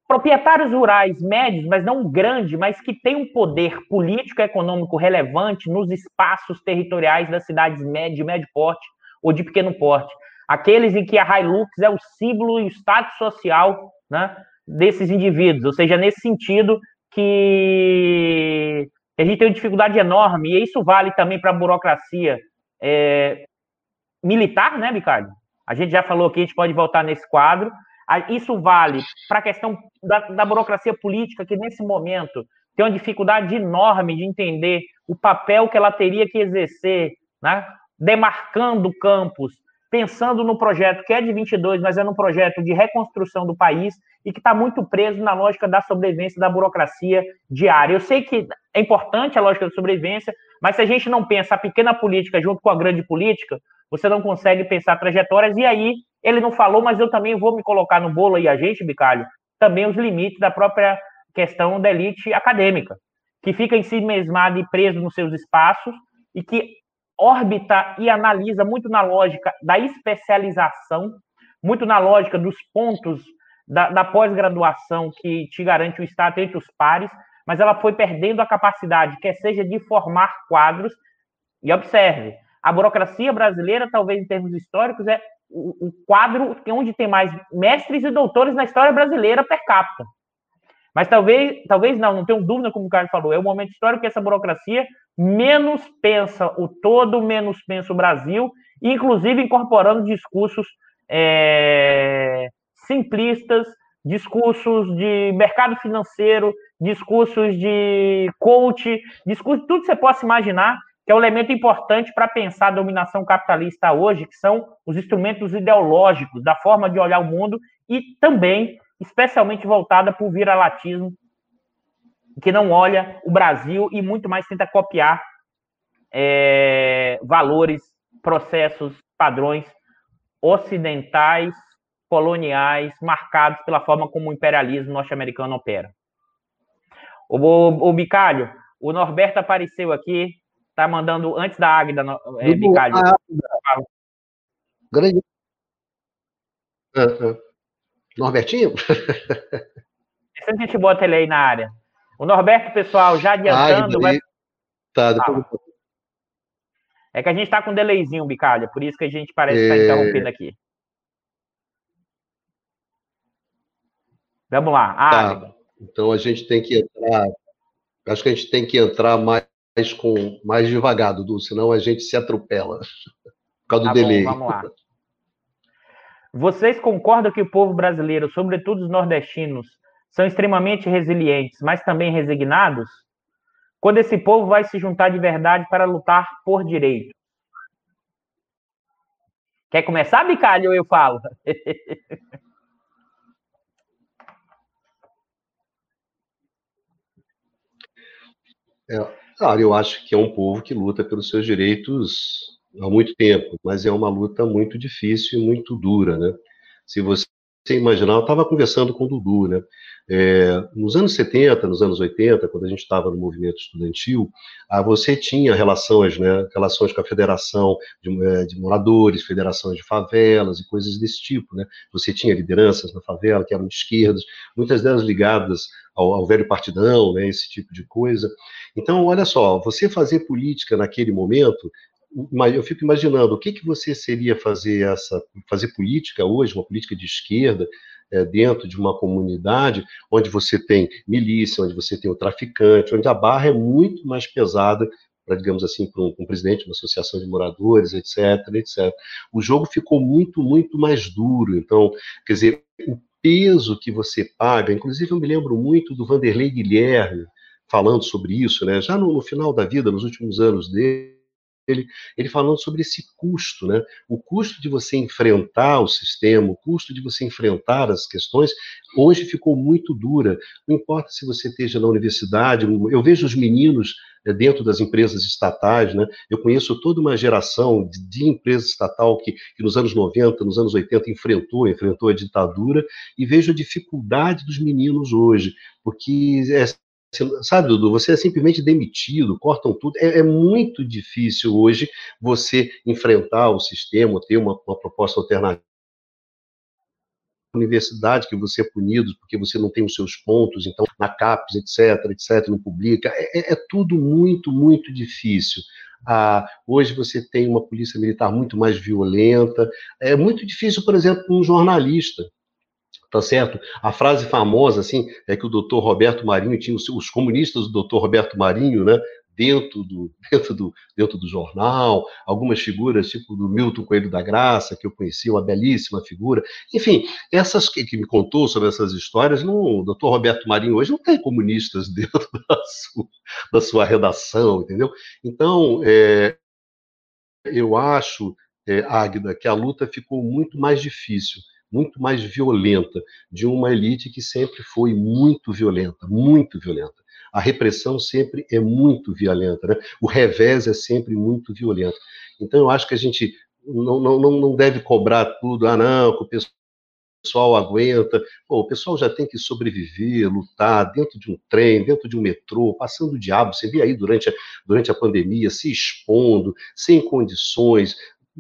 proprietários rurais médios, mas não grande, mas que têm um poder político e econômico relevante nos espaços territoriais das cidades médio, de médio porte ou de pequeno porte. Aqueles em que a Hilux é o símbolo e o status social né, desses indivíduos. Ou seja, nesse sentido que a gente tem uma dificuldade enorme, e isso vale também para a burocracia é, militar, né, Ricardo? A gente já falou que a gente pode voltar nesse quadro. Isso vale para a questão da, da, burocracia política, que nesse momento tem uma dificuldade enorme de entender o papel que ela teria que exercer, né? demarcando campos, pensando no projeto que é de 22, mas é um projeto de reconstrução do país e que está muito preso na lógica da sobrevivência da burocracia diária. Eu sei que é importante a lógica da sobrevivência, mas se a gente não pensa a pequena política junto com a grande política, você não consegue pensar trajetórias, e aí ele não falou, mas eu também vou me colocar no bolo aí, a gente, Bicalho, também os limites da própria questão da elite acadêmica, que fica em si mesmada e preso nos seus espaços e que orbita e analisa muito na lógica da especialização, muito na lógica dos pontos da, da pós-graduação que te garante o status entre os pares, mas ela foi perdendo a capacidade, quer seja de formar quadros, e observe, a burocracia brasileira, talvez em termos históricos, é o, o quadro onde tem mais mestres e doutores na história brasileira per capita. Mas talvez, talvez não, não tenho dúvida, como o Carlos falou, é o momento histórico que essa burocracia menos pensa o todo, menos pensa o Brasil, inclusive incorporando discursos é, simplistas, discursos de mercado financeiro, discursos de coach, discursos, tudo que você possa imaginar, que é um elemento importante para pensar a dominação capitalista hoje, que são os instrumentos ideológicos da forma de olhar o mundo e também, especialmente voltada para o viralatismo, que não olha o Brasil e muito mais tenta copiar é, valores, processos, padrões ocidentais, coloniais marcados pela forma como o imperialismo norte-americano opera. O, o, o Bicalho, o Norberto apareceu aqui, tá mandando antes da Águida, é, Bicalho. Grande. Uh, uh. Norbertinho? Se a gente bota ele aí na área. O Norberto, pessoal, já adiantando. vai... Tá, depois... ah. É que a gente está com um delayzinho, Bicalha, por isso que a gente parece estar tá é... interrompendo aqui. Vamos lá. Tá. Então a gente tem que entrar. Acho que a gente tem que entrar mais com mais devagar, Dudu, senão a gente se atropela. Por causa do tá delay. Bom, vamos lá. Vocês concordam que o povo brasileiro, sobretudo os nordestinos, são extremamente resilientes, mas também resignados? Quando esse povo vai se juntar de verdade para lutar por direito? Quer começar, Bicalho, ou eu falo? É, claro, eu acho que é um povo que luta pelos seus direitos há muito tempo, mas é uma luta muito difícil e muito dura, né? Se você imaginar, eu estava conversando com o Dudu, né? É, nos anos 70, nos anos 80, quando a gente estava no movimento estudantil, ah, você tinha relações, né, relações com a federação de, é, de, moradores, federações de favelas e coisas desse tipo, né? Você tinha lideranças na favela que eram de esquerdas, muitas delas ligadas ao, ao velho partidão, né, esse tipo de coisa. Então, olha só, você fazer política naquele momento eu fico imaginando o que, que você seria fazer essa fazer política hoje, uma política de esquerda, é, dentro de uma comunidade onde você tem milícia, onde você tem o traficante, onde a barra é muito mais pesada para, digamos assim, para um, um, presidente de uma associação de moradores, etc, etc. O jogo ficou muito, muito mais duro. Então, quer dizer, o peso que você paga, inclusive eu me lembro muito do Vanderlei Guilherme falando sobre isso, né? Já no, no final da vida, nos últimos anos dele, ele, falando sobre esse custo, né? O custo de você enfrentar o sistema, o custo de você enfrentar as questões, hoje ficou muito dura. Não importa se você esteja na universidade, eu vejo os meninos eh, dentro das empresas estatais, né? Eu conheço toda uma geração de, de empresa estatal que, que, nos anos 90, nos anos 80 enfrentou, enfrentou a ditadura e vejo a dificuldade dos meninos hoje, porque é, Sabe, Dudu, você é simplesmente demitido, cortam tudo. É, é, muito difícil hoje você enfrentar o sistema, ter uma, uma proposta alternativa universidade que você é punido porque você não tem os seus pontos, então na CAPES, etc, etc, não publica, é, é, é tudo muito, muito difícil. Ah, hoje você tem uma polícia militar muito mais violenta, é muito difícil, por exemplo, um jornalista, tá certo? A frase famosa, assim, é que o doutor Roberto Marinho tinha os, os comunistas do doutor Roberto Marinho, né, dentro do, dentro, do, dentro do jornal, algumas figuras, tipo do Milton Coelho da Graça, que eu conheci, uma belíssima figura. Enfim, essas que, que me contou sobre essas histórias, não, o doutor Roberto Marinho hoje não tem comunistas dentro da sua, da sua redação, entendeu? Então, é, eu acho, é, que a luta ficou muito mais difícil muito mais violenta, de uma elite que sempre foi muito violenta, muito violenta. A repressão sempre é muito violenta, né? o revés é sempre muito violento. Então, eu acho que a gente não, não, não deve cobrar tudo, ah, não, que o pessoal aguenta. O pessoal já tem que sobreviver, lutar dentro de um trem, dentro de um metrô, passando o diabo. Você vê aí durante a, durante a pandemia, se expondo, sem condições,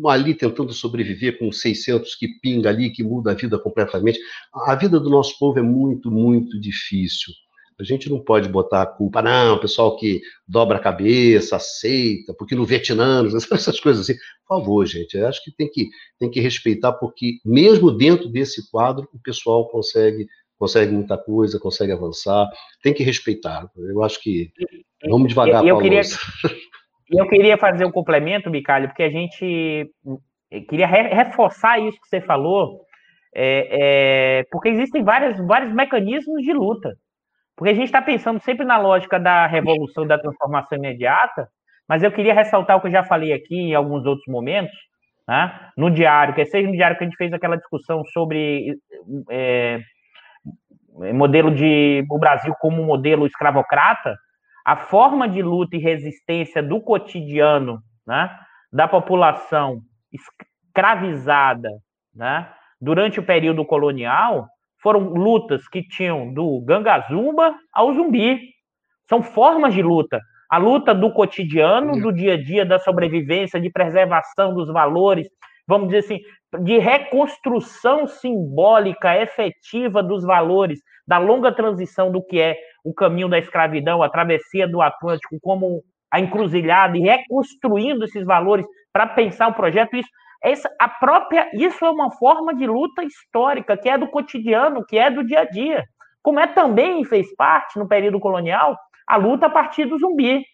ali tentando sobreviver com 600 que pinga ali, que muda a vida completamente. A vida do nosso povo é muito, muito difícil. A gente não pode botar a culpa, não, o pessoal que dobra a cabeça, aceita, porque no Vietnã, essas coisas assim. Por favor, gente, eu acho que tem que, tem que respeitar, porque mesmo dentro desse quadro, o pessoal consegue consegue muita coisa, consegue avançar, tem que respeitar. Eu acho que vamos devagar, eu, eu queria, E eu queria fazer um complemento, Bicalho, porque a gente eh, queria reforçar isso que você falou, é, é, porque existem várias, vários mecanismos de luta. Porque a gente está pensando sempre na lógica da revolução, da transformação imediata, mas eu queria ressaltar o que eu já falei aqui em alguns outros momentos, né? no diário, que seja no diário que a gente fez aquela discussão sobre é, modelo de o Brasil como modelo escravocrata, a forma de luta e resistência do cotidiano, né, da população escravizada, né, durante o período colonial foram lutas que tinham do Gangazumba ao zumbi. São formas de luta. A luta do cotidiano, do dia a dia, da sobrevivência, de preservação dos valores, vamos dizer assim, de reconstrução simbólica efetiva dos valores, da longa transição do que é o caminho da escravidão, a travessia do Atlântico, como a encruzilhada, e reconstruindo esses valores para pensar o projeto, isso, essa, a própria, isso é uma forma de luta histórica, que é do cotidiano, que é do dia a dia. Como é também fez parte, no período colonial, a luta a partir do zumbi.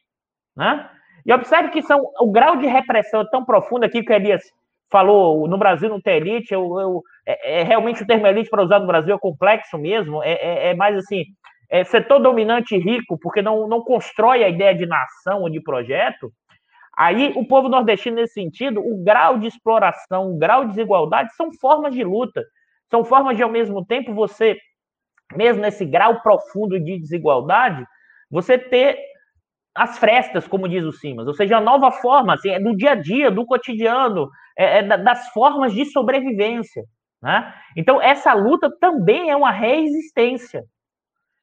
Né? E observe que são, o grau de repressão é tão profundo aqui que Elias falou, no Brasil não tem elite, eu, eu é, é, realmente o termo elite para usar no Brasil é complexo mesmo, é, é, é mais assim, é setor dominante e rico, porque não, não constrói a ideia de nação ou de projeto, aí o povo nordestino, nesse sentido, o grau de exploração, o grau de desigualdade são formas de luta, são formas de, ao mesmo tempo, você, mesmo nesse grau profundo de desigualdade, você ter as frestas, como diz o Simas, ou seja, a nova forma, assim, é do dia a dia, do cotidiano, é, é das formas de sobrevivência. Né? Então, essa luta também é uma resistência.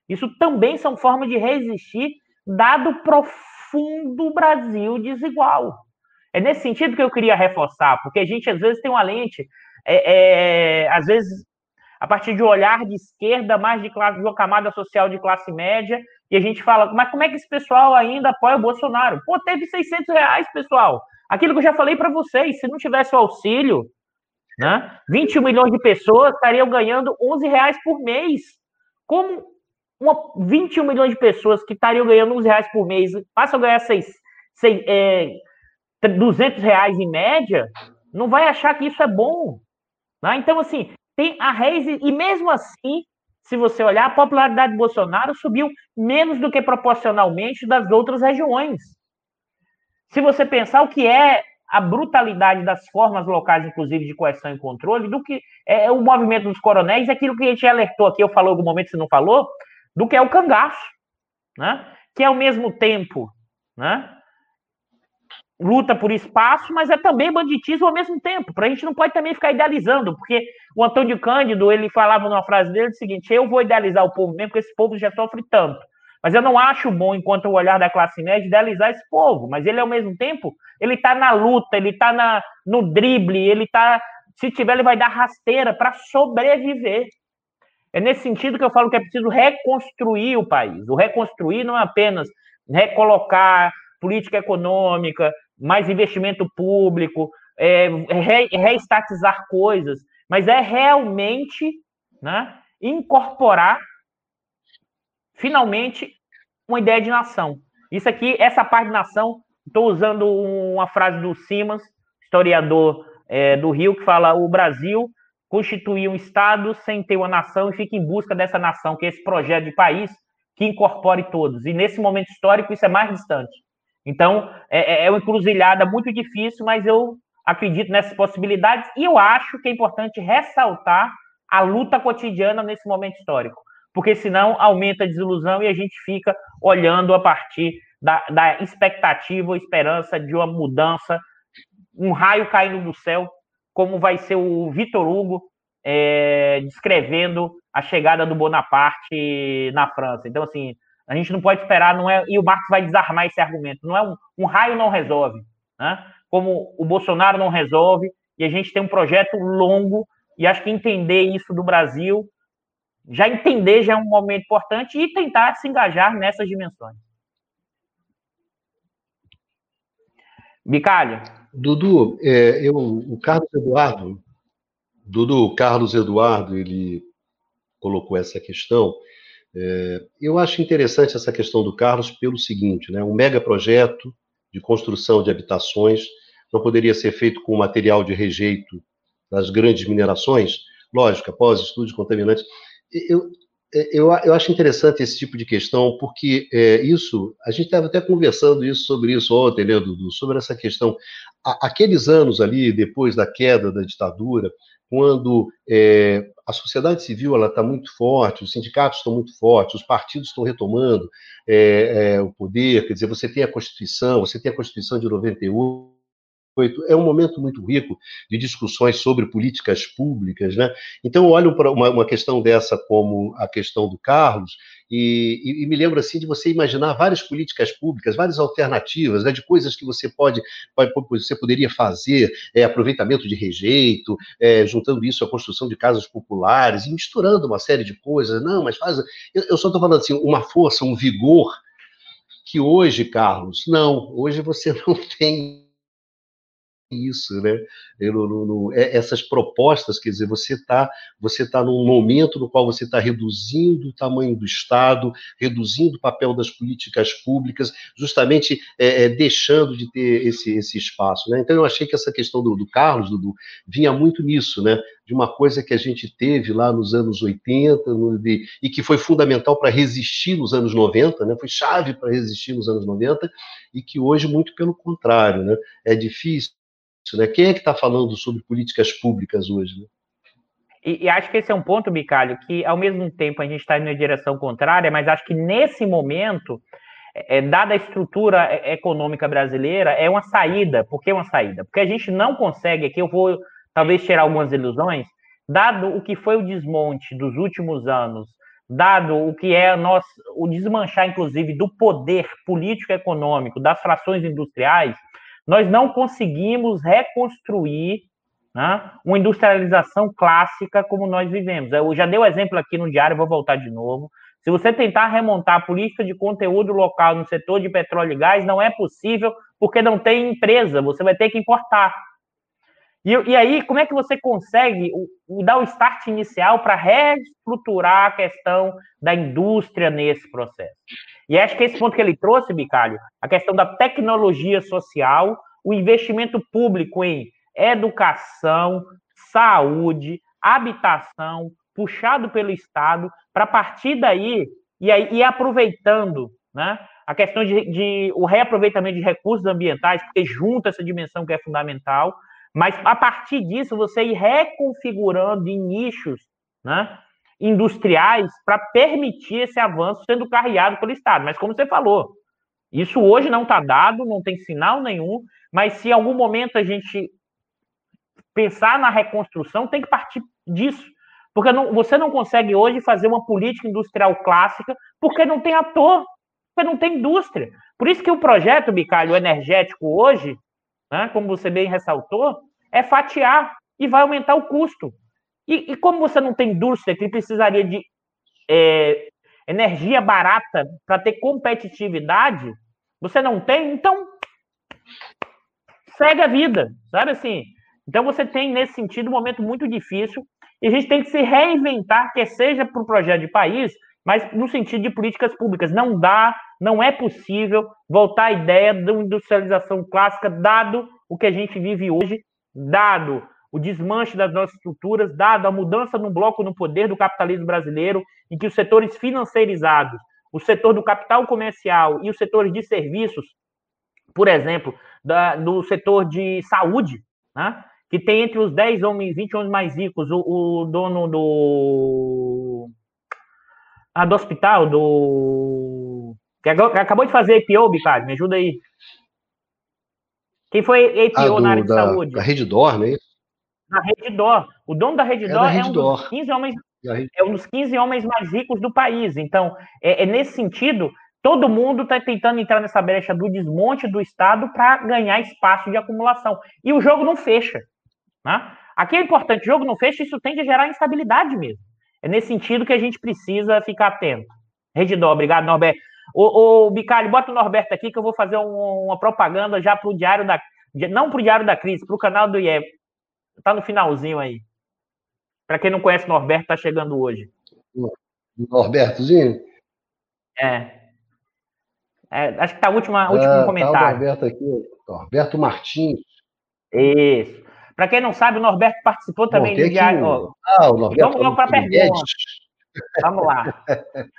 Isso também são formas de resistir, dado o profundo Brasil desigual. É nesse sentido que eu queria reforçar, porque a gente às vezes tem uma lente, é, é, às vezes a partir de um olhar de esquerda, mais de, classe, de uma camada social de classe média, e a gente fala, mas como é que esse pessoal ainda apoia o Bolsonaro? Pô, teve 600 reais, pessoal. Aquilo que eu já falei para vocês, se não tivesse o auxílio, né, 21 milhões de pessoas estariam ganhando 11 reais por mês. Como uma, 21 milhões de pessoas que estariam ganhando 11 reais por mês passam a ganhar 6, 6, é, 200 reais em média, não vai achar que isso é bom. Né? Então, assim, tem a Reis, e mesmo assim, se você olhar, a popularidade de Bolsonaro subiu menos do que proporcionalmente das outras regiões. Se você pensar o que é a brutalidade das formas locais, inclusive, de coerção e controle, do que é o movimento dos coronéis, é aquilo que a gente alertou aqui, eu falou em algum momento, se não falou, do que é o cangaço, né? que é ao mesmo tempo né? luta por espaço, mas é também banditismo ao mesmo tempo. Para a gente não pode também ficar idealizando, porque o Antônio Cândido ele falava numa frase dele o seguinte: eu vou idealizar o povo mesmo, porque esse povo já sofre tanto. Mas eu não acho bom, enquanto o olhar da classe média, idealizar esse povo. Mas ele, ao mesmo tempo, ele está na luta, ele está no drible, ele está. Se tiver, ele vai dar rasteira para sobreviver. É nesse sentido que eu falo que é preciso reconstruir o país. O reconstruir não é apenas recolocar política econômica, mais investimento público, é, re, reestatizar coisas, mas é realmente né, incorporar finalmente uma ideia de nação. Isso aqui, essa parte de nação, estou usando uma frase do Simas, historiador é, do Rio, que fala: o Brasil constituir um Estado sem ter uma nação e fica em busca dessa nação, que é esse projeto de país que incorpore todos. E nesse momento histórico, isso é mais distante. Então, é, é, é uma encruzilhada muito difícil, mas eu acredito nessas possibilidades e eu acho que é importante ressaltar a luta cotidiana nesse momento histórico, porque senão aumenta a desilusão e a gente fica olhando a partir da, da expectativa ou esperança de uma mudança, um raio caindo do céu, como vai ser o Vitor Hugo é, descrevendo a chegada do Bonaparte na França. Então, assim, a gente não pode esperar, não é, e o Marx vai desarmar esse argumento. Não é um, um raio não resolve, né? Como o Bolsonaro não resolve, e a gente tem um projeto longo, e acho que entender isso do Brasil, já entender já é um momento importante e tentar se engajar nessas dimensões. Bicalho. Dudu, é, eu, o Carlos Eduardo, Dudu, Carlos Eduardo, ele colocou essa questão, é, eu acho interessante essa questão do Carlos pelo seguinte, né? Um mega projeto de construção de habitações não poderia ser feito com material de rejeito das grandes minerações? Lógico, após estudos contaminantes. Eu, eu, eu acho interessante esse tipo de questão, porque é, isso, a gente estava até conversando isso, sobre isso ontem, né, Dudu, sobre essa questão. aqueles anos ali, depois da queda da ditadura, quando é, a sociedade civil está muito forte, os sindicatos estão muito fortes, os partidos estão retomando é, é, o poder, quer dizer, você tem a Constituição, você tem a Constituição de 98, 2018. É um momento muito rico de discussões sobre políticas públicas, né? Então, eu olho para uma, uma questão dessa como a questão do Carlos, e, e, e, me lembro assim de você imaginar várias políticas públicas, várias alternativas, né, de coisas que você pode, pode você poderia fazer, é, aproveitamento de rejeito, é, juntando isso à construção de casas populares e misturando uma série de coisas. Não, mas faz. Eu, eu só estou falando assim, uma força, um vigor que hoje, Carlos, não, hoje você não tem isso, né? Eu, no, no, é, essas propostas, quer dizer, você está você tá num momento no qual você está reduzindo o tamanho do Estado, reduzindo o papel das políticas públicas, justamente é, é, deixando de ter esse, esse espaço, né? Então eu achei que essa questão do, do Carlos, Dudu, vinha muito nisso, né? De uma coisa que a gente teve lá nos anos 80 no, de, e que foi fundamental para resistir nos anos 90, né? Foi chave para resistir nos anos 90 e que hoje, muito pelo contrário, né? É difícil né? Quem é que está falando sobre políticas públicas hoje? Né? E, e, acho que esse é um ponto, Bicalho, que ao mesmo tempo a gente está indo na direção contrária, mas acho que nesse momento, é, é dada a estrutura é, econômica brasileira, é uma saída. Por que uma saída? Porque a gente não consegue, aqui eu vou talvez tirar algumas ilusões, dado o que foi o desmonte dos últimos anos, dado o que é nosso, o desmanchar, inclusive, do poder político econômico, das frações industriais, nós não conseguimos reconstruir né, uma industrialização clássica como nós vivemos. Eu já dei o um exemplo aqui no diário, vou voltar de novo. Se você tentar remontar a política de conteúdo local no setor de petróleo e gás, não é possível, porque não tem empresa, você vai ter que importar. E, e aí, como é que você consegue o, o dar o start inicial para reestruturar a questão da indústria nesse processo? E acho que esse ponto que ele trouxe, Bicalho, a questão da tecnologia social, o investimento público em educação, saúde, habitação, puxado pelo Estado, para partir daí e aí ir aproveitando, né? A questão de, de, o reaproveitamento de recursos ambientais, porque junta essa dimensão que é fundamental, mas a partir disso você ir reconfigurando em nichos, né? Industriais para permitir esse avanço sendo carreado pelo Estado. Mas como você falou, isso hoje não está dado, não tem sinal nenhum, mas se em algum momento a gente pensar na reconstrução, tem que partir disso. Porque não, você não consegue hoje fazer uma política industrial clássica porque não tem ator, porque não tem indústria. Por isso que o projeto Bicalho energético hoje, né, como você bem ressaltou, é fatiar e vai aumentar o custo. E, e como você não tem indústria que precisaria de é, energia barata para ter competitividade, você não tem, então segue a vida, sabe assim? Então você tem, nesse sentido, um momento muito difícil e a gente tem que se reinventar, que seja para o projeto de país, mas no sentido de políticas públicas. Não dá, não é possível voltar à ideia de uma industrialização clássica, dado o que a gente vive hoje, dado o desmanche das nossas estruturas, dado a mudança no bloco no poder do capitalismo brasileiro, em que os setores financiarizados, o setor do capital comercial e os setores de serviços, por exemplo, da, do setor de saúde, né, que tem entre os 10 homens, 20 homens mais ricos, o, o dono do, ah, do hospital, do. Que acabou de fazer IPO, Bicard, me ajuda aí. Quem foi IPO ah, do, na área de da, saúde? A Rede Dor, né? Da Redditor. O dono da Redditor é, é, um dos 15 homens é um dos 15 homens mais ricos do país. Então, é, é nesse sentido, todo mundo está tentando entrar nessa brecha do desmonte do Estado para ganhar espaço de acumulação. E o jogo não fecha. Né? Aqui é importante, o jogo não fecha, isso tende a gerar instabilidade mesmo. É nesse sentido que a gente precisa ficar atento. Redidor, obrigado, Norberto. Ô, ô Bicalho, bota o Norberto aqui que eu vou fazer um, uma propaganda já para o Diário da. Não para o Diário da Crise, para o canal do IE. Tá no finalzinho aí. Para quem não conhece o Norberto, tá chegando hoje. Norbertozinho? É. é acho que tá o último, ah, último tá comentário. Tá o Norberto aqui, Norberto Martins. Isso. Para quem não sabe, o Norberto participou também do diário. Ah, o Norberto. Vamos logo para a pergunta. Vamos lá.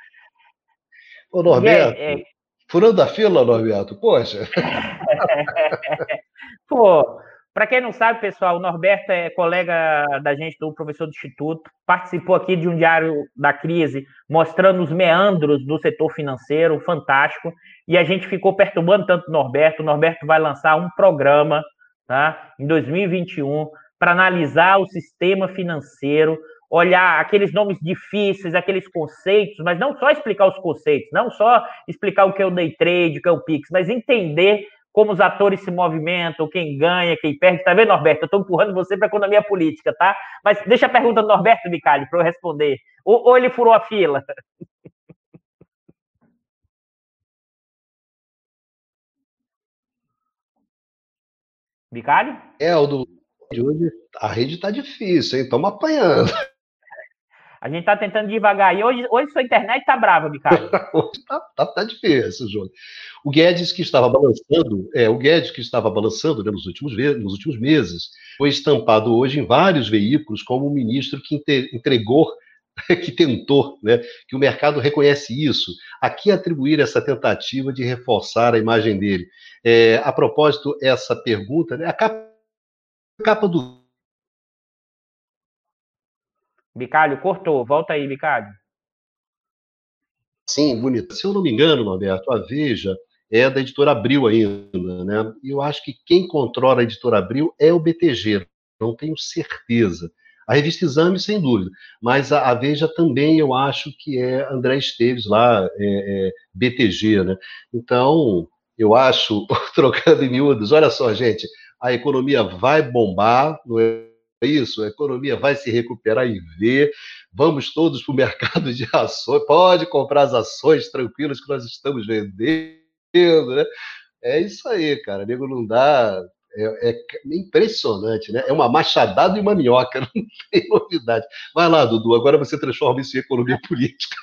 Ô, Norberto. É, é... Furando a fila, Norberto, poxa. Pô, para quem não sabe, pessoal, o Norberto é colega da gente do professor do Instituto, participou aqui de um diário da crise, mostrando os meandros do setor financeiro, fantástico, e a gente ficou perturbando tanto o Norberto. O Norberto vai lançar um programa tá? Em 2021, para analisar o sistema financeiro, olhar aqueles nomes difíceis, aqueles conceitos, mas não só explicar os conceitos, não só explicar o que é o day trade, o que é o Pix, mas entender como os atores se movimentam, quem ganha, quem perde. Tá vendo, Norberto? Eu estou empurrando você para a economia política, tá? Mas deixa a pergunta do Norberto Micali para eu responder. Ou, ou ele furou a fila? Bicalho? É, o do hoje, a rede está difícil, hein? Estamos apanhando. A gente está tentando devagar. E hoje, hoje sua internet está brava, Bicalho. hoje está tá, tá difícil, Júlio. O Guedes que estava balançando, é, o Guedes que estava balançando né, nos, últimos, nos últimos meses, foi estampado hoje em vários veículos como um ministro que entregou que tentou, né, que o mercado reconhece isso. Aqui atribuir essa tentativa de reforçar a imagem dele. É, a propósito, essa pergunta, né, a capa, a capa do Bicalho, cortou. Volta aí, Bicalho. Sim, bonito. Se eu não me engano, Norberto, a Veja é da editora Abril ainda, né? E eu acho que quem controla a editora Abril é o BTG, não tenho certeza. A revista Exame, sem dúvida, mas a, Veja também eu acho que é André Esteves lá, é, é BTG, né? Então, eu acho, trocando em miúdos, olha só, gente, a economia vai bombar, não é isso, a economia vai se recuperar e ver. Vamos todos para o mercado de ações, pode comprar as ações tranquilas que nós estamos vendendo, né? É isso aí, cara. Nego não dá. É, é, impressionante, né? É uma machadada e uma minhoca, não tem novidade. Vai lá, Dudu, agora você transforma isso em economia política.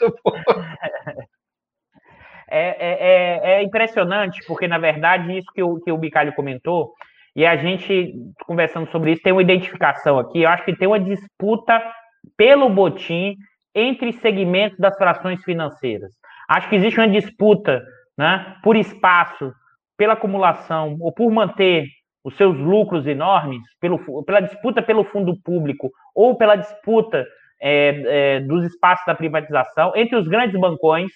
É, é, é, é, impressionante, porque, na verdade, isso que o, que o Bicalho comentou, e a gente, conversando sobre isso, tem uma identificação aqui. Eu acho que tem uma disputa pelo botim entre segmentos das frações financeiras. Acho que existe uma disputa né, por espaço, pela acumulação, ou por manter os seus lucros enormes, pelo, pela disputa pelo fundo público, ou pela disputa é, é, dos espaços da privatização entre os grandes bancões,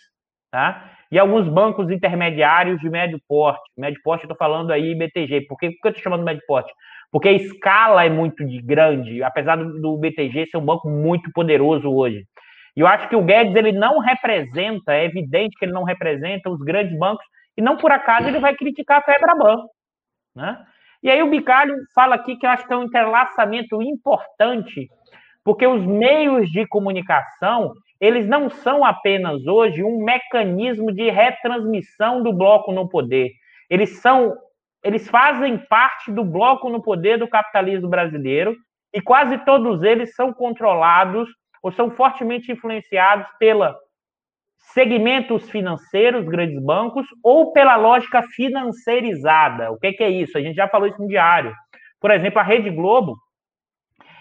tá? E alguns bancos intermediários de médio porte. Médio porte, eu estou falando aí BTG. Por que, por que eu estou chamando médio porte? Porque a escala é muito de grande, apesar do, do, BTG ser um banco muito poderoso hoje. E eu acho que o Guedes ele não representa, é evidente que ele não representa os grandes bancos, e não por acaso ele vai criticar a Febraban. Né? E aí o Bicalho fala aqui que eu acho que é um interlaçamento importante, porque os meios de comunicação eles não são apenas hoje um mecanismo de retransmissão do bloco no poder. Eles são, eles fazem parte do bloco no poder do capitalismo brasileiro e quase todos eles são controlados ou são fortemente influenciados pela segmentos financeiros, grandes bancos, ou pela lógica financeirizada. O que, é isso? A gente já falou isso no diário. Por exemplo, a Rede Globo,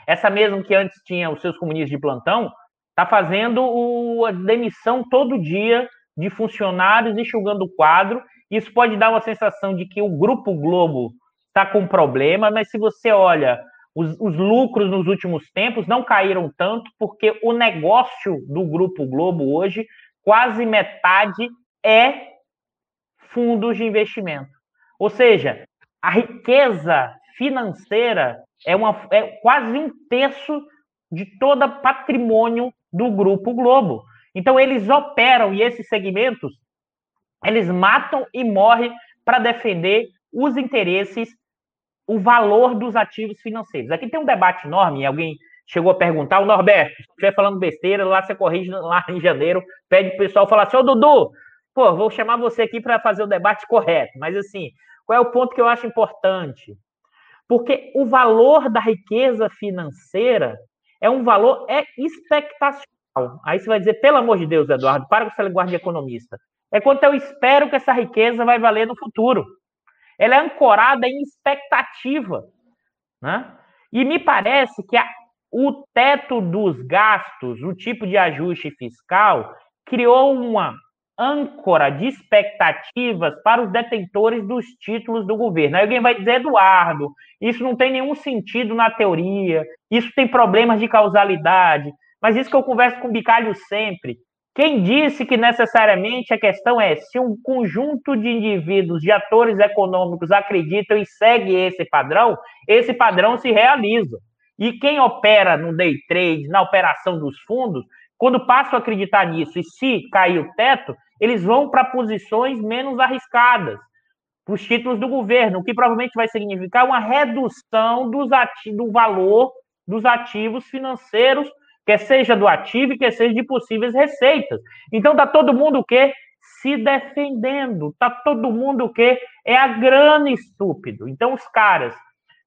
essa mesma que antes tinha os seus comunistas de plantão, está fazendo o, a demissão todo dia de funcionários, enxugando o quadro. Isso pode dar uma sensação de que o Grupo Globo está com problema, mas se você olha, os, os, lucros nos últimos tempos não caíram tanto, porque o negócio do Grupo Globo hoje, quase metade é fundos de investimento. Ou seja, a riqueza financeira é, uma, é quase um terço de todo patrimônio do Grupo Globo. Então, eles operam e esses segmentos, eles matam e morrem para defender os interesses, o valor dos ativos financeiros. Aqui tem um debate enorme, alguém chegou a perguntar, o Norberto, se estiver falando besteira, lá você corrige lá em janeiro, pede o pessoal falar assim, ô Dudu, pô, vou chamar você aqui para fazer o debate correto, mas assim, qual é o ponto que eu acho importante? Porque o valor da riqueza financeira é um valor é expectacional. Aí você vai dizer, pelo amor de Deus, Eduardo, para com essa linguagem de economista. É quanto eu espero que essa riqueza vai valer no futuro. Ela é ancorada em expectativa. Né? E me parece que a, o teto dos gastos, o tipo de ajuste fiscal, criou uma âncora de expectativas para os detentores dos títulos do governo. Aí alguém vai dizer, Eduardo, isso não tem nenhum sentido na teoria, isso tem problemas de causalidade, mas isso que eu converso com o Bicalho sempre. Quem disse que necessariamente a questão é se um conjunto de indivíduos, de atores econômicos acreditam e segue esse padrão, esse padrão se realiza. E quem opera no day trade, na operação dos fundos, quando passam a acreditar nisso e se cair o teto, eles vão para posições menos arriscadas, para os títulos do governo, o que provavelmente vai significar uma redução dos do valor dos ativos financeiros quer seja do ativo e quer seja de possíveis receitas. Então tá todo mundo o quê? Se defendendo. Tá todo mundo o quê? É a grana estúpido. Então os caras,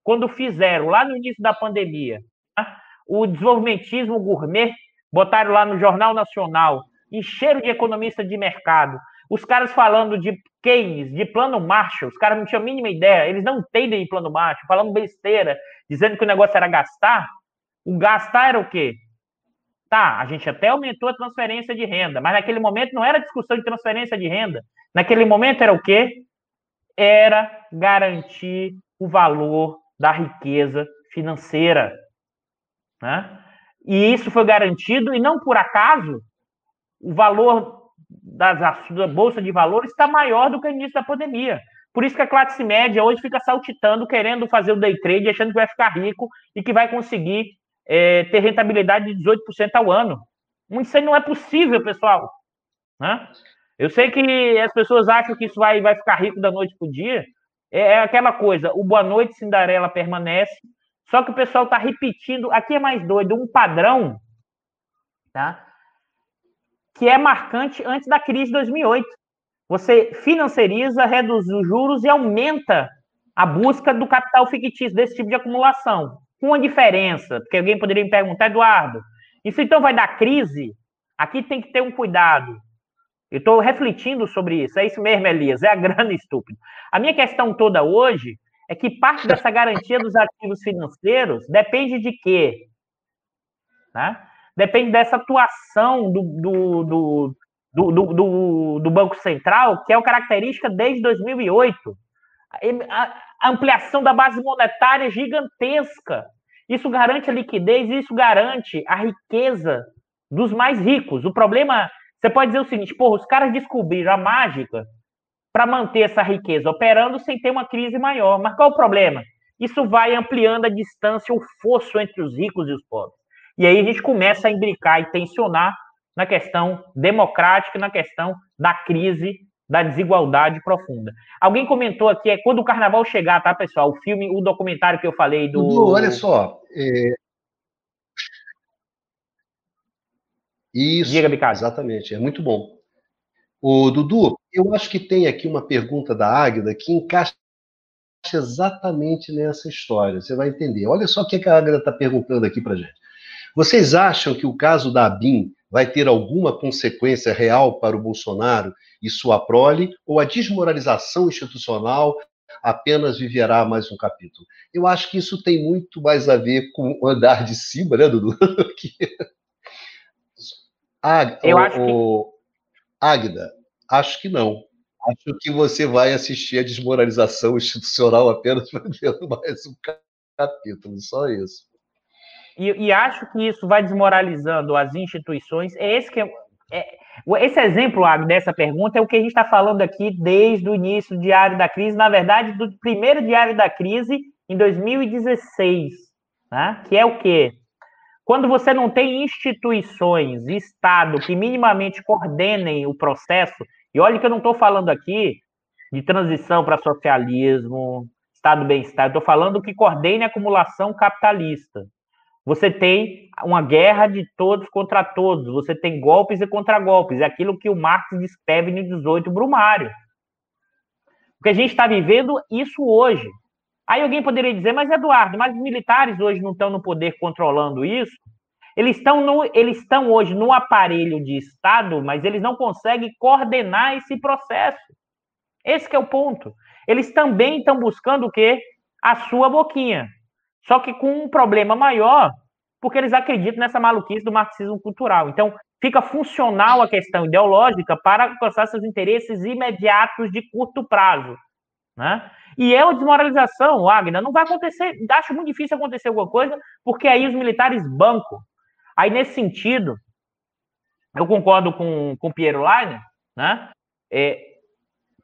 quando fizeram lá no início da pandemia, tá? o desenvolvimentismo gourmet, botaram lá no Jornal Nacional, encheram de economista de mercado, os caras falando de Keynes, de plano Marshall, os caras não tinham a mínima ideia, eles não entendem de plano Marshall, falando besteira, dizendo que o negócio era gastar. O gastar era o quê? Tá, a gente até aumentou a transferência de renda, mas naquele momento não era discussão de transferência de renda. Naquele momento era o quê? Era garantir o valor da riqueza financeira. Né? E isso foi garantido, e não por acaso, o valor das, da Bolsa de Valores está maior do que no início da pandemia. Por isso que a classe média hoje fica saltitando, querendo fazer o day trade, achando que vai ficar rico e que vai conseguir é, ter rentabilidade de 18% ao ano. Isso aí não é possível, pessoal. Né? Eu sei que as pessoas acham que isso vai, vai ficar rico da noite para o dia. É, é, aquela coisa, o Boa Noite Cinderela permanece, só que o pessoal está repetindo, aqui é mais doido, um padrão, tá? Que é marcante antes da crise de 2008. Você financiariza, reduz os juros e aumenta a busca do capital fictício, desse tipo de acumulação com uma diferença, porque alguém poderia me perguntar, Eduardo, isso então vai dar crise? Aqui tem que ter um cuidado. Eu estou refletindo sobre isso. É isso mesmo, Elias, é a grana estúpida. A minha questão toda hoje é que parte dessa garantia dos ativos financeiros depende de quê? Tá? Depende dessa atuação do, do, do, do, do, do Banco Central, que é uma característica desde 2008 a ampliação da base monetária gigantesca. Isso garante a liquidez, isso garante a riqueza dos mais ricos. O problema, você pode dizer o seguinte: porra, os caras descobriram a mágica para manter essa riqueza operando sem ter uma crise maior. Mas qual o problema? Isso vai ampliando a distância, o fosso entre os ricos e os pobres. E aí a gente começa a imbricar e tensionar na questão democrática, na questão da crise da desigualdade profunda. Alguém comentou aqui, é quando o carnaval chegar, tá, pessoal? O filme, o documentário que eu falei do. Dudu, olha só. É... Isso. Diga. Exatamente, é muito bom. O Dudu, eu acho que tem aqui uma pergunta da Águida que encaixa exatamente nessa história. Você vai entender. Olha só o que a Águida está perguntando aqui para gente. Vocês acham que o caso da ABIN vai ter alguma consequência real para o Bolsonaro e sua prole, ou a desmoralização institucional apenas viverá mais um capítulo? Eu acho que isso tem muito mais a ver com o andar de cima, né, Dudu? Ag... Eu acho que... Águida, acho que não. Acho que você vai assistir a desmoralização institucional apenas vivendo mais um capítulo, só isso. E, e, acho que isso vai desmoralizando as instituições. É esse que é, é, esse exemplo dessa pergunta é o que a gente está falando aqui desde o início do Diário da Crise, na verdade, do primeiro Diário da Crise em 2016, né? que é o quê? Quando você não tem instituições, Estado, que minimamente coordenem o processo, e olha que eu não estou falando aqui de transição para socialismo, Estado bem-estar, estou falando que coordene a acumulação capitalista. Você tem uma guerra de todos contra todos, você tem golpes e contragolpes, é aquilo que o Marx descreve no 18 Brumário. Porque a gente está vivendo isso hoje. Aí alguém poderia dizer, mas Eduardo, mas os militares hoje não estão no poder controlando isso? Eles estão, no, eles estão hoje no aparelho de Estado, mas eles não conseguem coordenar esse processo. Esse é o ponto. Eles também estão buscando o quê? A sua boquinha. Só que com um problema maior, porque eles acreditam nessa maluquice do marxismo cultural. Então, fica funcional a questão ideológica para alcançar seus interesses imediatos de curto prazo. Né? E é uma desmoralização, Wagner. Não vai acontecer, acho muito difícil acontecer alguma coisa, porque aí os militares bancam. Aí, nesse sentido, eu concordo com, com o Piero Leiner, né? É,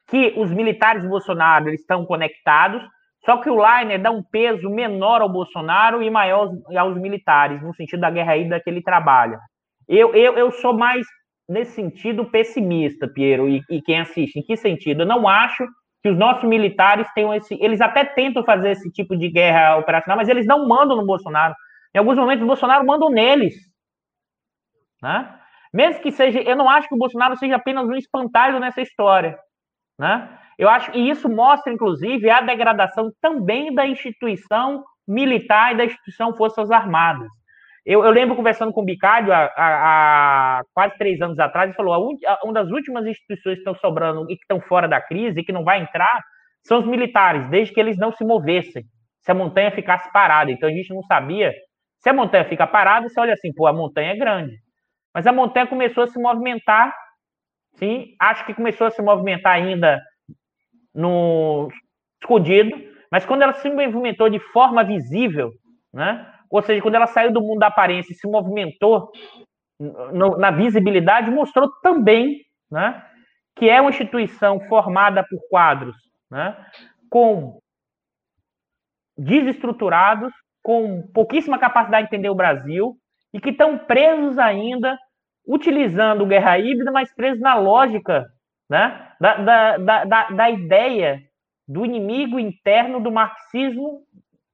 que os militares Bolsonaro eles estão conectados, só que o Leiner dá um peso menor ao Bolsonaro e maior aos, aos militares, no sentido da guerra híbrida que ele trabalha. Eu, eu, eu sou mais, nesse sentido, pessimista, Piero, e, e quem assiste. Em que sentido? Eu não acho que os nossos militares tenham esse. Eles até tentam fazer esse tipo de guerra operacional, mas eles não mandam no Bolsonaro. Em alguns momentos, o Bolsonaro manda neles. Né? Mesmo que seja. Eu não acho que o Bolsonaro seja apenas um espantalho nessa história. Né? Eu acho que isso mostra, inclusive, a degradação também da instituição militar e da instituição Forças Armadas. Eu, eu lembro conversando com o Bicário há, há, há, quase três anos atrás, ele falou: a, uma das últimas instituições que estão sobrando e que estão fora da crise e que não vai entrar são os militares, desde que eles não se movessem, se a montanha ficasse parada. Então a gente não sabia. Se a montanha fica parada, você olha assim, pô, a montanha é grande. Mas a montanha começou a se movimentar, sim, acho que começou a se movimentar ainda no escondido, mas quando ela se movimentou de forma visível, né? Ou seja, quando ela saiu do mundo da aparência e se movimentou no, na visibilidade, mostrou também, né, que é uma instituição formada por quadros, né, com desestruturados, com pouquíssima capacidade de entender o Brasil e que estão presos ainda, utilizando guerra híbrida, mas presos na lógica né, da, da, da, da ideia do inimigo interno do marxismo,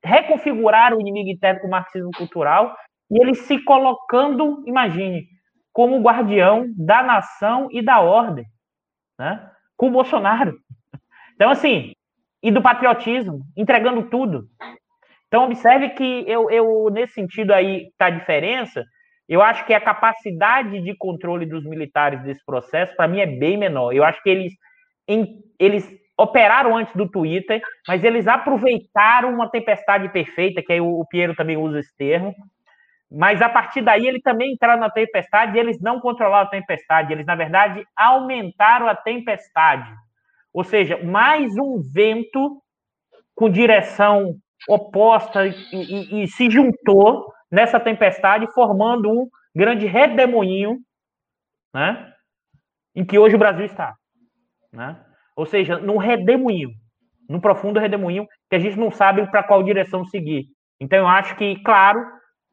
reconfigurar o inimigo interno com o marxismo cultural, e ele se colocando, imagine, como guardião da nação e da ordem, né, com o Bolsonaro. Então, assim, e do patriotismo, entregando tudo. Então, observe que eu, eu nesse sentido aí, está a diferença. Eu acho que a capacidade de controle dos militares desse processo, para mim, é bem menor. Eu acho que eles, em, eles operaram antes do Twitter, mas eles aproveitaram uma tempestade perfeita, que aí o, o Piero também usa esse termo. Mas a partir daí, ele também entraram na tempestade e eles não controlaram a tempestade. Eles, na verdade, aumentaram a tempestade. Ou seja, mais um vento com direção oposta e, e, e se juntou nessa tempestade, formando um grande redemoinho, né? Em que hoje o Brasil está, né? Ou seja, num redemoinho, num profundo redemoinho que a gente não sabe para qual direção seguir. Então eu acho que, claro,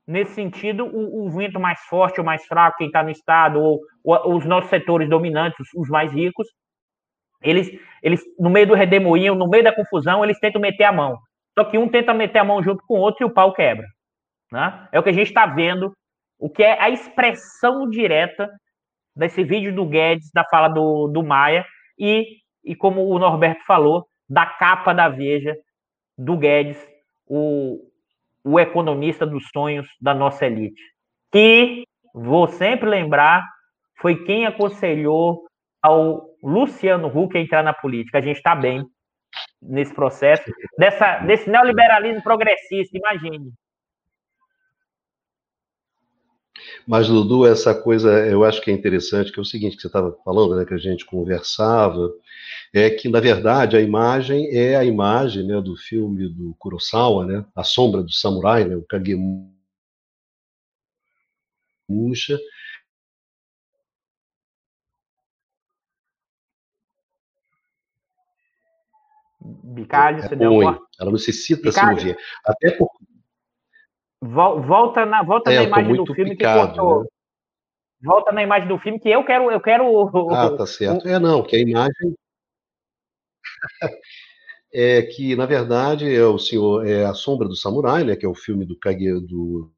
nesse sentido, o, o vento mais forte ou mais fraco, quem está no estado ou, ou, os nossos setores dominantes, os, os mais ricos, eles, eles no meio do redemoinho, no meio da confusão, eles tentam meter a mão. Só que um tenta meter a mão junto com o outro e o pau quebra. Né? É o que a gente está vendo, o que é a expressão direta desse vídeo do Guedes, da fala do, do Maia, e, e como o Norberto falou, da capa da Veja do Guedes, o, o economista dos sonhos da nossa elite. Que, vou sempre lembrar, foi quem aconselhou ao Luciano Huck entrar na política. A gente está bem, nesse processo, dessa, desse neoliberalismo progressista, imagine. Mas, Dudu, essa coisa eu acho que é interessante, que é o seguinte, que você estava falando, né, que a gente conversava, é que, na verdade, a imagem é a imagem né, do filme do Kurosawa, né, A Sombra do Samurai, né, o Kagemusha, Bicalho, é você deu uma... Ela necessita Bicalho. se mover. Até por... Volta na, volta é, na imagem do filme picado, que cortou. Né? Volta na imagem do filme que eu quero. Eu quero ah, tá certo. É, não, que a imagem. é que, na verdade, é o senhor. É A Sombra do Samurai, né? Que é o filme do Kage, do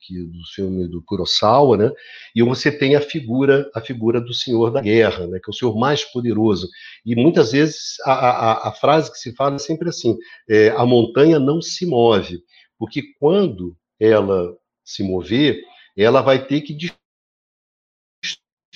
que, do filme do Kurosawa, né? E você tem a figura, a figura do Senhor da Guerra, né? Que é o Senhor mais poderoso. E muitas vezes a, a, a frase que se fala é sempre assim: é, a montanha não se move, porque quando ela se mover, ela vai ter que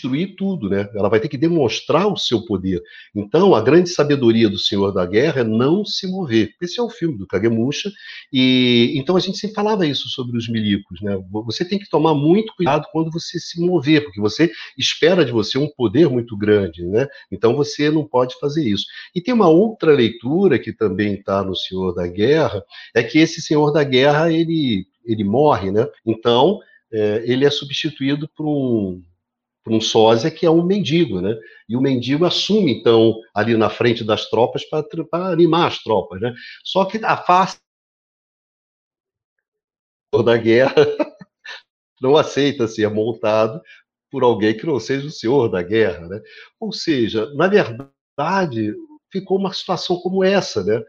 destruir tudo, né? Ela vai ter que demonstrar o seu poder. Então, a grande sabedoria do Senhor da Guerra é não se mover. Esse é o filme do Kagemusha, e então a gente sempre falava isso sobre os milicos, né? Você tem que tomar muito cuidado quando você se mover, porque você espera de você um poder muito grande, né? Então você não pode fazer isso. E tem uma outra leitura que também está no Senhor da Guerra, é que esse Senhor da Guerra ele ele morre, né? Então é, ele é substituído por um por um sósia que é um mendigo, né? E o mendigo assume, então, ali na frente das tropas para animar as tropas, né? Só que a face da guerra não aceita ser montado por alguém que não seja o senhor da guerra, né? Ou seja, na verdade, ficou uma situação como essa, né?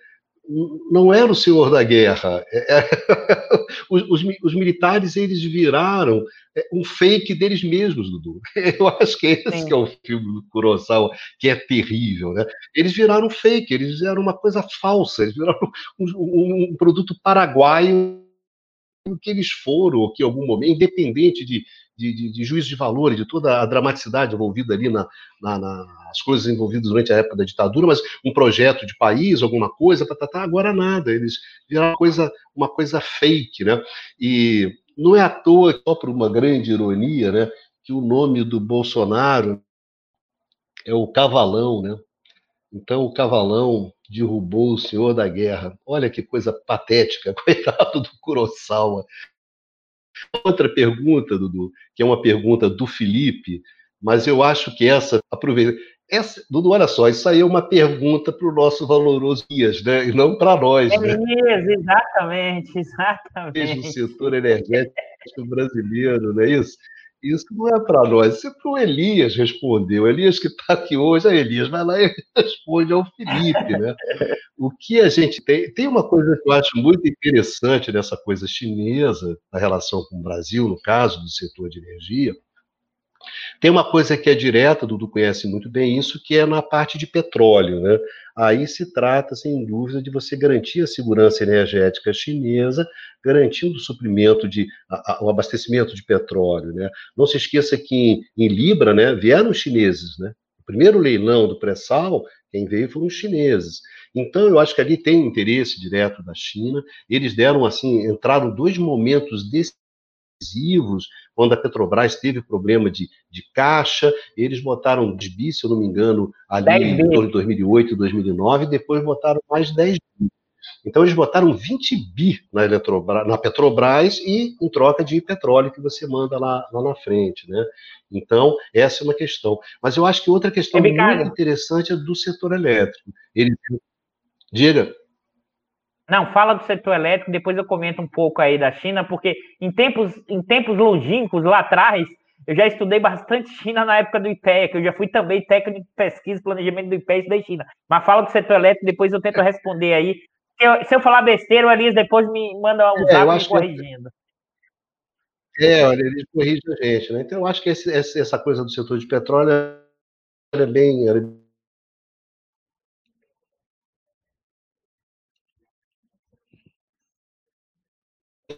Não era o senhor da guerra. É, é, os, os, militares eles viraram é, um fake deles mesmos, Dudu. Eu acho que esse Sim. que é o filme do Kurosawa, que é terrível, né? Eles viraram fake, eles fizeram uma coisa falsa, eles viraram um, um, um produto paraguaio que eles foram, que em algum momento, independente de, de, de, de juízo de valor, de toda a dramaticidade envolvida ali na, na, nas coisas envolvidas durante a época da ditadura, mas um projeto de país, alguma coisa, tá, tá, tá, agora nada, eles viraram uma coisa, uma coisa fake, né? E não é à toa, só por uma grande ironia, né, que o nome do Bolsonaro é o Cavalão, né? Então o Cavalão derrubou o senhor da guerra. Olha que coisa patética, coitado do Kurosawa. Outra pergunta, Dudu, que é uma pergunta do Felipe, mas eu acho que essa, aproveita. Essa, Dudu, olha só, isso aí é uma pergunta para o nosso valoroso Ias, né? E não para nós. É né? isso, exatamente, exatamente. Veja o setor energético brasileiro, não é isso? Isso não é para nós, isso é para o Elias responder. O Elias que está aqui hoje, a Elias vai lá e responde ao Felipe. Né? O que a gente tem. Tem uma coisa que eu acho muito interessante nessa coisa chinesa, na relação com o Brasil, no caso do setor de energia, tem uma coisa que é direta, Dudu conhece muito bem isso, que é na parte de petróleo. Né? Aí se trata, sem dúvida, de você garantir a segurança energética chinesa, garantindo o suprimento de a, a, o abastecimento de petróleo. Né? Não se esqueça que em, em Libra né, vieram os chineses. Né? O primeiro leilão do pré-sal, quem veio foram os chineses. Então, eu acho que ali tem interesse direto da China. Eles deram, assim, entraram dois momentos decisivos quando a Petrobras teve problema de, de caixa, eles botaram 10 bi, se eu não me engano, ali em 2008, 2009, e depois botaram mais 10 bi. Então eles botaram 20 bi na, Eletrobras, na Petrobras e em troca de petróleo que você manda lá, lá na frente, né? Então, essa é uma questão. Mas eu acho que outra questão é muito interessante é do setor elétrico. Ele diga. Não, fala do setor elétrico, depois eu comento um pouco aí da China, porque em tempos, em tempos longínquos, lá atrás, eu já estudei bastante China na época do que eu já fui também técnico de pesquisa e planejamento do e estudei China. Mas fala do setor elétrico, depois eu tento responder aí. Se eu, se eu falar besteira, o Elias depois me manda um é, me corrigindo. Que... É, olha, eles corrigem a gente, né? Então eu acho que esse, essa coisa do setor de petróleo é bem, é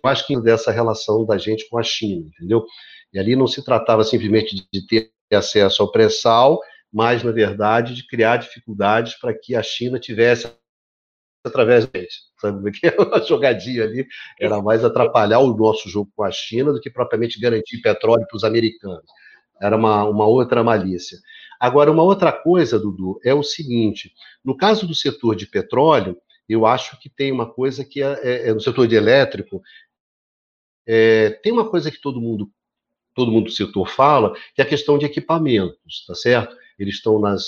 acho que dessa relação da gente com a China, entendeu? E ali não se tratava simplesmente de ter acesso ao pré-sal, mas, na verdade, de criar dificuldades para que a China tivesse através deles. Sabe que a jogadinha ali era mais atrapalhar o nosso jogo com a China do que propriamente garantir petróleo para os americanos. Era uma, uma outra malícia. Agora, uma outra coisa, Dudu, é o seguinte: no caso do setor de petróleo, eu acho que tem uma coisa que é, é, é no setor de elétrico, é, tem uma coisa que todo mundo, todo mundo do setor fala, que é a questão de equipamentos, tá certo? Eles estão nas,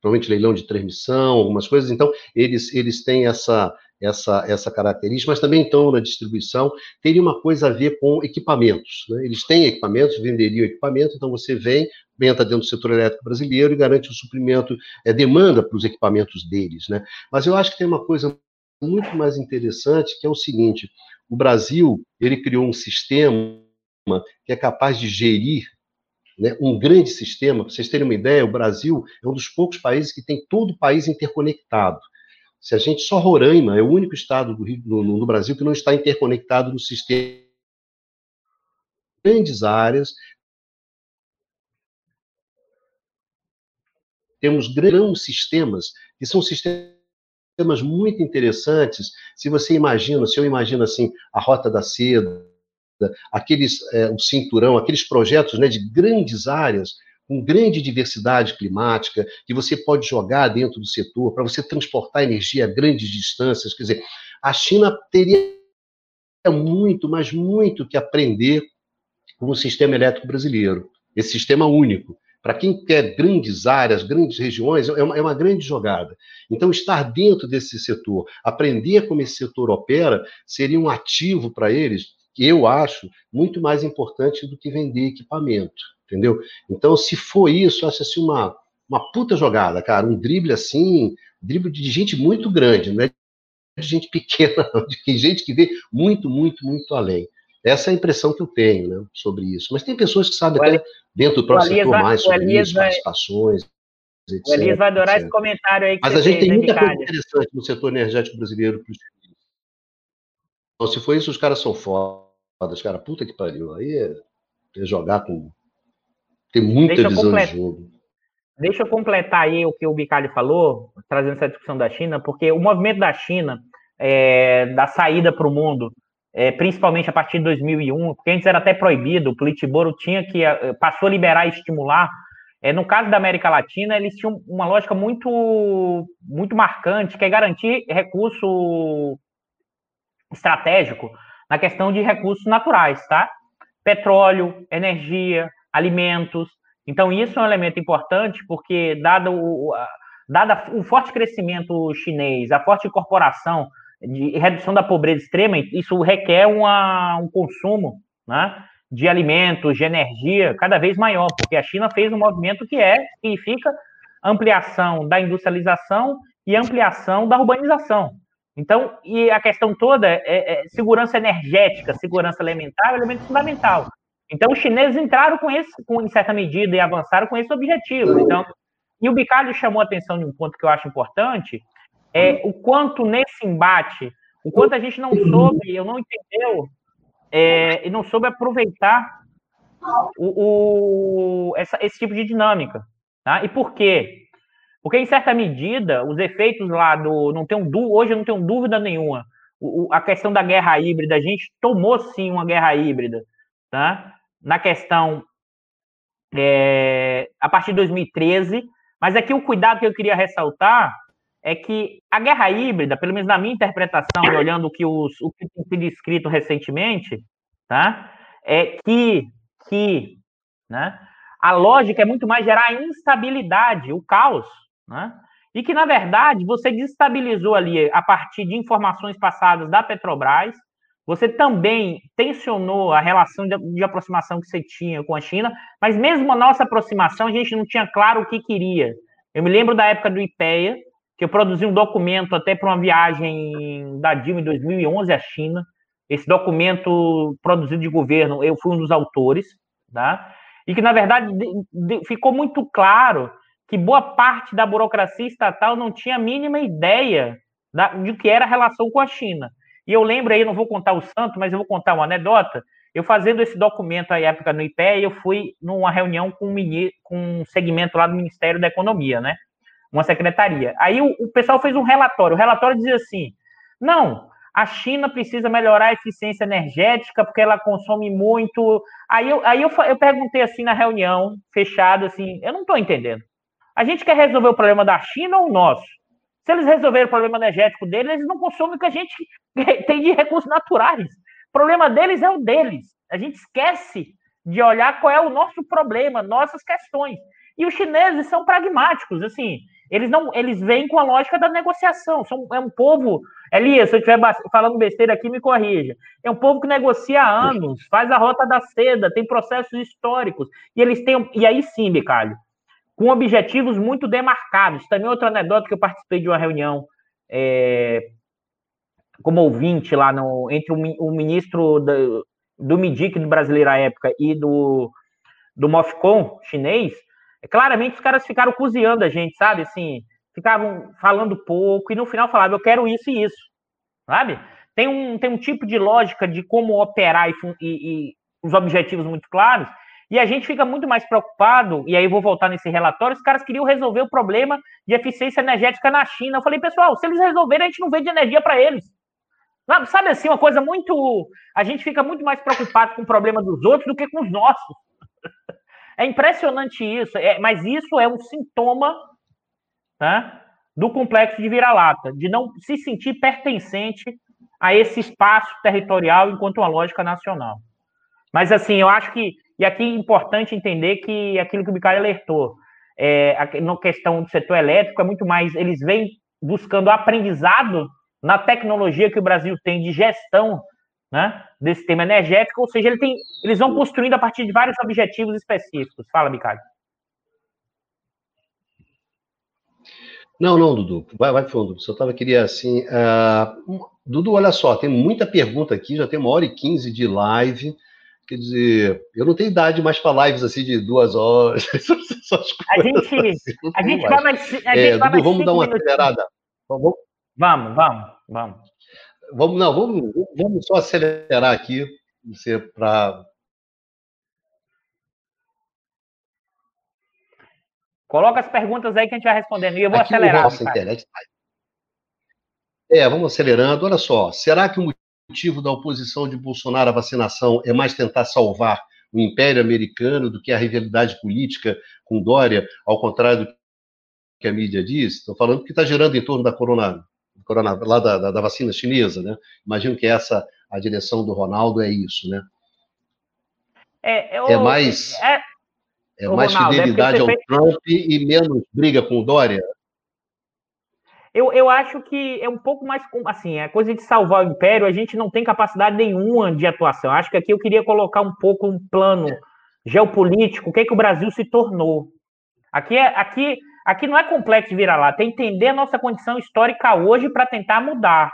provavelmente leilão de transmissão, algumas coisas, então eles, eles têm essa, essa, essa característica, mas também estão na distribuição, teria uma coisa a ver com equipamentos. Né? Eles têm equipamentos, venderiam equipamento, então você vem, entra dentro do setor elétrico brasileiro e garante o suprimento, é, demanda para os equipamentos deles. Né? Mas eu acho que tem uma coisa muito mais interessante, que é o seguinte, o Brasil ele criou um sistema que é capaz de gerir né, um grande sistema. Para vocês terem uma ideia, o Brasil é um dos poucos países que tem todo o país interconectado. Se a gente só Roraima é o único estado do Rio, Brasil que não está interconectado no sistema grandes áreas. Temos grandes sistemas que são sistemas temas muito interessantes. Se você imagina, se eu imagino assim, a Rota da Seda, aqueles, é, o cinturão, aqueles projetos né, de grandes áreas, com grande diversidade climática, que você pode jogar dentro do setor para você transportar energia a grandes distâncias. Quer dizer, a China teria muito, mas muito que aprender com o sistema elétrico brasileiro. esse sistema único. Para quem quer grandes áreas, grandes regiões, é uma, é uma, grande jogada. Então, estar dentro desse setor, aprender como esse setor opera, seria um ativo para eles, que eu acho muito mais importante do que vender equipamento, entendeu? Então, se for isso, acho assim uma, uma puta jogada, cara, um drible assim, drible de gente muito grande, não é de gente pequena, de gente que vê muito, muito, muito além. Essa é a impressão que eu tenho né, sobre isso. Mas tem pessoas que sabem até dentro do próprio setor mais sobre Elias isso, vai, participações, etc. O Elias vai adorar etc. esse comentário aí. Mas a gente tem muita coisa interessante no setor energético brasileiro. Então, se for isso, os caras são fodas, cara. Puta que pariu. Aí é, é jogar com. Tem muita Deixa visão de jogo. Deixa eu completar aí o que o Bicalho falou, trazendo essa discussão da China, porque o movimento da China, é, da saída para o mundo, é, principalmente a partir de 2001, porque antes era até proibido, o Politburo tinha que é, passou a liberar e estimular. É, no caso da América Latina, eles tinham uma lógica muito muito marcante, que é garantir recurso estratégico na questão de recursos naturais, tá? Petróleo, energia, alimentos. Então, isso é um elemento importante, porque, dado o, dado o forte crescimento chinês, a forte incorporação de redução da pobreza extrema, isso requer uma, um consumo né, de alimentos, de energia cada vez maior, porque a China fez um movimento que é, significa ampliação da industrialização e ampliação da urbanização. Então, e a questão toda é, é segurança energética, segurança alimentar é um elemento fundamental. Então, os chineses entraram com esse, com, em certa medida, e avançaram com esse objetivo. Então, e o Bicalho chamou a atenção de um ponto que eu acho importante, é o quanto nesse embate, o quanto a gente não soube, eu não entendeu, é, e não soube aproveitar o, o essa, esse tipo de dinâmica. Tá? E por quê? Porque, em certa medida, os efeitos lá do. Não tenho, hoje eu não tenho dúvida nenhuma. O, a questão da guerra híbrida, a gente tomou sim uma guerra híbrida. Tá? Na questão. É, a partir de 2013. Mas aqui o cuidado que eu queria ressaltar é que a guerra híbrida, pelo menos na minha interpretação, e olhando o que, os, o que tem sido escrito recentemente, tá? é que, que né, a lógica é muito mais gerar a instabilidade, o caos. Né? E que, na verdade, você destabilizou ali a partir de informações passadas da Petrobras, você também tensionou a relação de, de, aproximação que você tinha com a China, mas mesmo a nossa aproximação, a gente não tinha claro o que queria. Eu me lembro da época do IPEA, que eu produzi um documento até para uma viagem da Dilma em 2011 à China. Esse documento produzido de governo, eu fui um dos autores, tá? E que, na verdade, de, de, ficou muito claro que boa parte da burocracia estatal não tinha a mínima ideia da, de que era a relação com a China. E eu lembro aí, não vou contar o santo, mas eu vou contar uma anedota. Eu fazendo esse documento à época no IPE, eu fui numa reunião com um, com um segmento lá do Ministério da Economia, né? Uma secretaria. Aí o, o pessoal fez um relatório. O relatório dizia assim: não, a China precisa melhorar a eficiência energética porque ela consome muito. Aí eu, aí eu, eu perguntei assim na reunião, fechado, assim, eu não estou entendendo. A gente quer resolver o problema da China ou o nosso? Se eles resolverem o problema energético deles, eles não consomem o que a gente tem de recursos naturais. O problema deles é o deles. A gente esquece de olhar qual é o nosso problema, nossas questões. E os chineses são pragmáticos, assim, eles não, eles vêm com a lógica da negociação. São, é um povo. Elias, se eu estiver falando besteira aqui, me corrija. É um povo que negocia há anos, faz a rota da seda, tem processos históricos. E eles têm. E aí sim, Bicalho, com objetivos muito demarcados. Também outra anedota que eu participei de uma reunião é, como ouvinte lá no, entre o, o ministro do, do MIDIC do brasileiro à época e do, do MOFCOM chinês claramente os caras ficaram cozinhando a gente, sabe? Assim, ficavam falando pouco e no final falavam, eu quero isso e isso, sabe? Tem um, tem um tipo de lógica de como operar e, e, e os objetivos muito claros, e a gente fica muito mais preocupado, e aí vou voltar nesse relatório, os caras queriam resolver o problema de eficiência energética na China. Eu falei, pessoal, se eles resolverem, a gente não vende energia para eles. Sabe assim, uma coisa muito. A gente fica muito mais preocupado com o problema dos outros do que com os nossos. É impressionante isso, é, mas isso é um sintoma tá, do complexo de vira-lata, de não se sentir pertencente a esse espaço territorial enquanto uma lógica nacional. Mas, assim, eu acho que E aqui é importante entender que aquilo que o Bicalho alertou, é, na questão do setor elétrico, é muito mais, eles vêm buscando aprendizado na tecnologia que o Brasil tem de gestão né, desse sistema energético, ou seja, ele tem, eles vão construindo a partir de vários objetivos específicos. Fala, Bicalho. Não, não, Dudu, vai, vai fundo. Só tava queria assim. Uh, Dudu, olha só, tem muita pergunta aqui, já tem uma hora e quinze de live. Quer dizer, eu não tenho idade mais para lives assim de duas horas. a gente, assim, a gente vai mais. A é, Dudu, vamos dar uma acelerada. Vamos, vamos, vamos. Vamos, não, vamos, vamos só acelerar aqui para Coloca as perguntas aí que a gente vai respondendo. E eu vou Aqui acelerar. Nossa internet tá É, vamos acelerando. Olha só, será que o motivo da oposição de Bolsonaro à vacinação é mais tentar salvar o Império Americano do que a rivalidade política com Dória, ao contrário do que a mídia diz? Estou falando que está gerando em torno da corona, corona lá da, da, da, vacina chinesa, né? Imagino que essa a direção do Ronaldo é isso, né? É, eu, é mais é, é mais Ronaldo, é fidelidade é ao fez... Trump e menos briga com o Dória? Eu, eu acho que é um pouco mais assim, a coisa de salvar o império, a gente não tem capacidade nenhuma de atuação. Acho que aqui eu queria colocar um pouco um plano geopolítico, o que é que o Brasil se tornou. Aqui é aqui aqui não é complexo virar lá, tem entender a nossa condição histórica hoje para tentar mudar.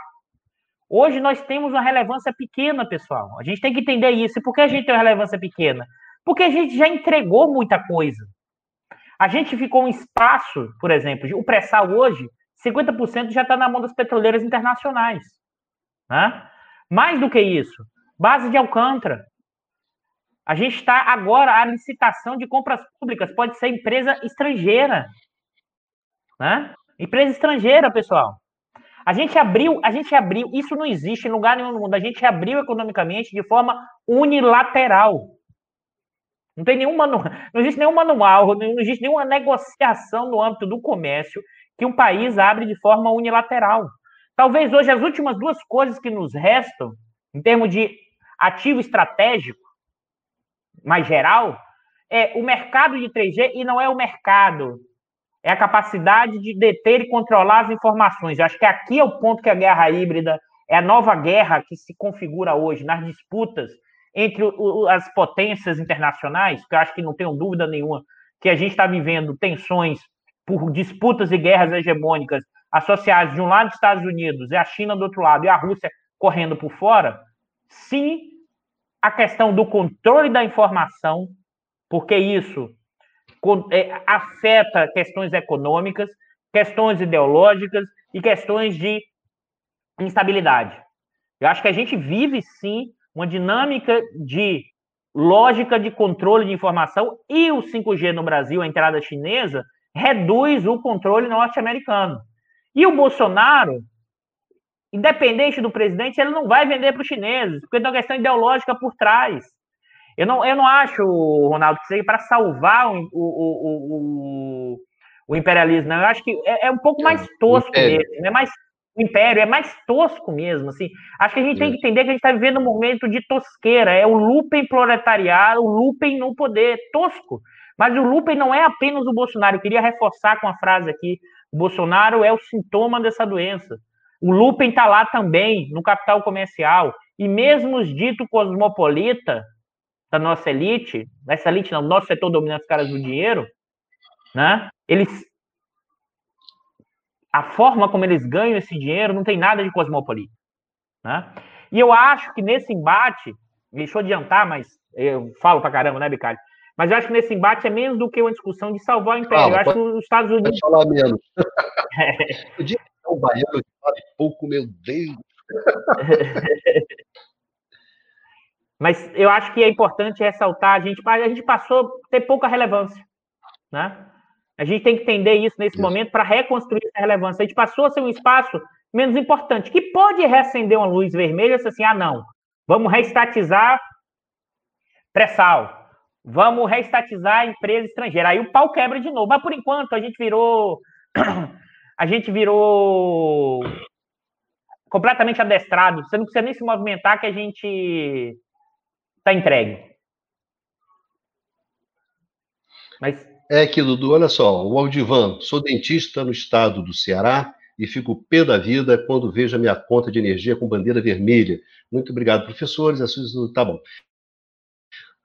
Hoje nós temos uma relevância pequena, pessoal. A gente tem que entender isso. E por que a gente tem uma relevância pequena? Porque a gente já entregou muita coisa. A gente ficou um espaço, por exemplo, o pré-sal hoje, 50% já está na mão das petroleiras internacionais. Né? Mais do que isso, base de Alcântara. A gente está agora, a licitação de compras públicas pode ser empresa estrangeira. Né? Empresa estrangeira, pessoal. A gente abriu, a gente abriu, isso não existe em lugar nenhum no mundo. A gente abriu economicamente de forma unilateral. Não tem nenhum manual, não existe nenhum manual, não existe nenhuma negociação no âmbito do comércio que um país abre de forma unilateral. Talvez hoje as últimas duas coisas que nos restam, em termos de ativo estratégico, mais geral, é o mercado de 3G e não é o mercado, é a capacidade de deter e controlar as informações. Eu acho que aqui é o ponto que a guerra híbrida é a nova guerra que se configura hoje nas disputas entre as potências internacionais, que eu acho que não tenho dúvida nenhuma que a gente está vivendo tensões por disputas e guerras hegemônicas associadas de um lado dos Estados Unidos e a China do outro lado e a Rússia correndo por fora, sim a questão do controle da informação, porque isso afeta questões econômicas, questões ideológicas e questões de instabilidade. Eu acho que a gente vive sim uma dinâmica de lógica de controle de informação e o 5G no Brasil, a entrada chinesa, reduz o controle norte-americano. E o Bolsonaro, independente do presidente, ele não vai vender para os chineses, porque tem uma questão ideológica por trás. Eu não, eu não acho, Ronaldo, que seja para salvar o, o, o, o, imperialismo. Não. Eu acho que é, é um pouco mais tosco mesmo, é mais o império é mais tosco mesmo, assim. Acho que a gente tem que entender que a gente está vivendo um momento de tosqueira, é o Lupen proletariado, o Lupen no poder, tosco. Mas o Lupen não é apenas o Bolsonaro, eu queria reforçar com a frase aqui, o Bolsonaro é o sintoma dessa doença. O Lupen está lá também, no capital comercial, e mesmo os dito cosmopolita da nossa elite, essa elite não, nosso setor dominante, os caras do dinheiro, né? Eles a forma como eles ganham esse dinheiro não tem nada de cosmopolita. Né? E eu acho que nesse embate, deixa eu adiantar, mas eu falo pra caramba, né, Bicalho? Mas eu acho que nesse embate é menos do que uma discussão de salvar o Império. Fala, eu acho que os Estados Unidos. Pode falar menos. É. Podia ser um baiano que fala pouco, meu Deus. Mas eu acho que é importante ressaltar, a gente, a gente passou a ter pouca relevância. Né? A gente tem que entender isso nesse isso. momento para reconstruir essa relevância. A gente passou a ser um espaço menos importante, que pode reacender uma luz vermelha se assim, ah, não, vamos reestatizar pré-sal, vamos reestatizar a empresa estrangeira. Aí o pau quebra de novo. Mas por enquanto a gente virou. A gente virou completamente adestrado. Você não precisa nem se movimentar que a gente está entregue. Mas... É que, Dudu, olha só, o Aldivan, sou dentista no estado do Ceará e fico pé da vida quando vejo a minha conta de energia com bandeira vermelha. Muito obrigado, professores. Tá bom.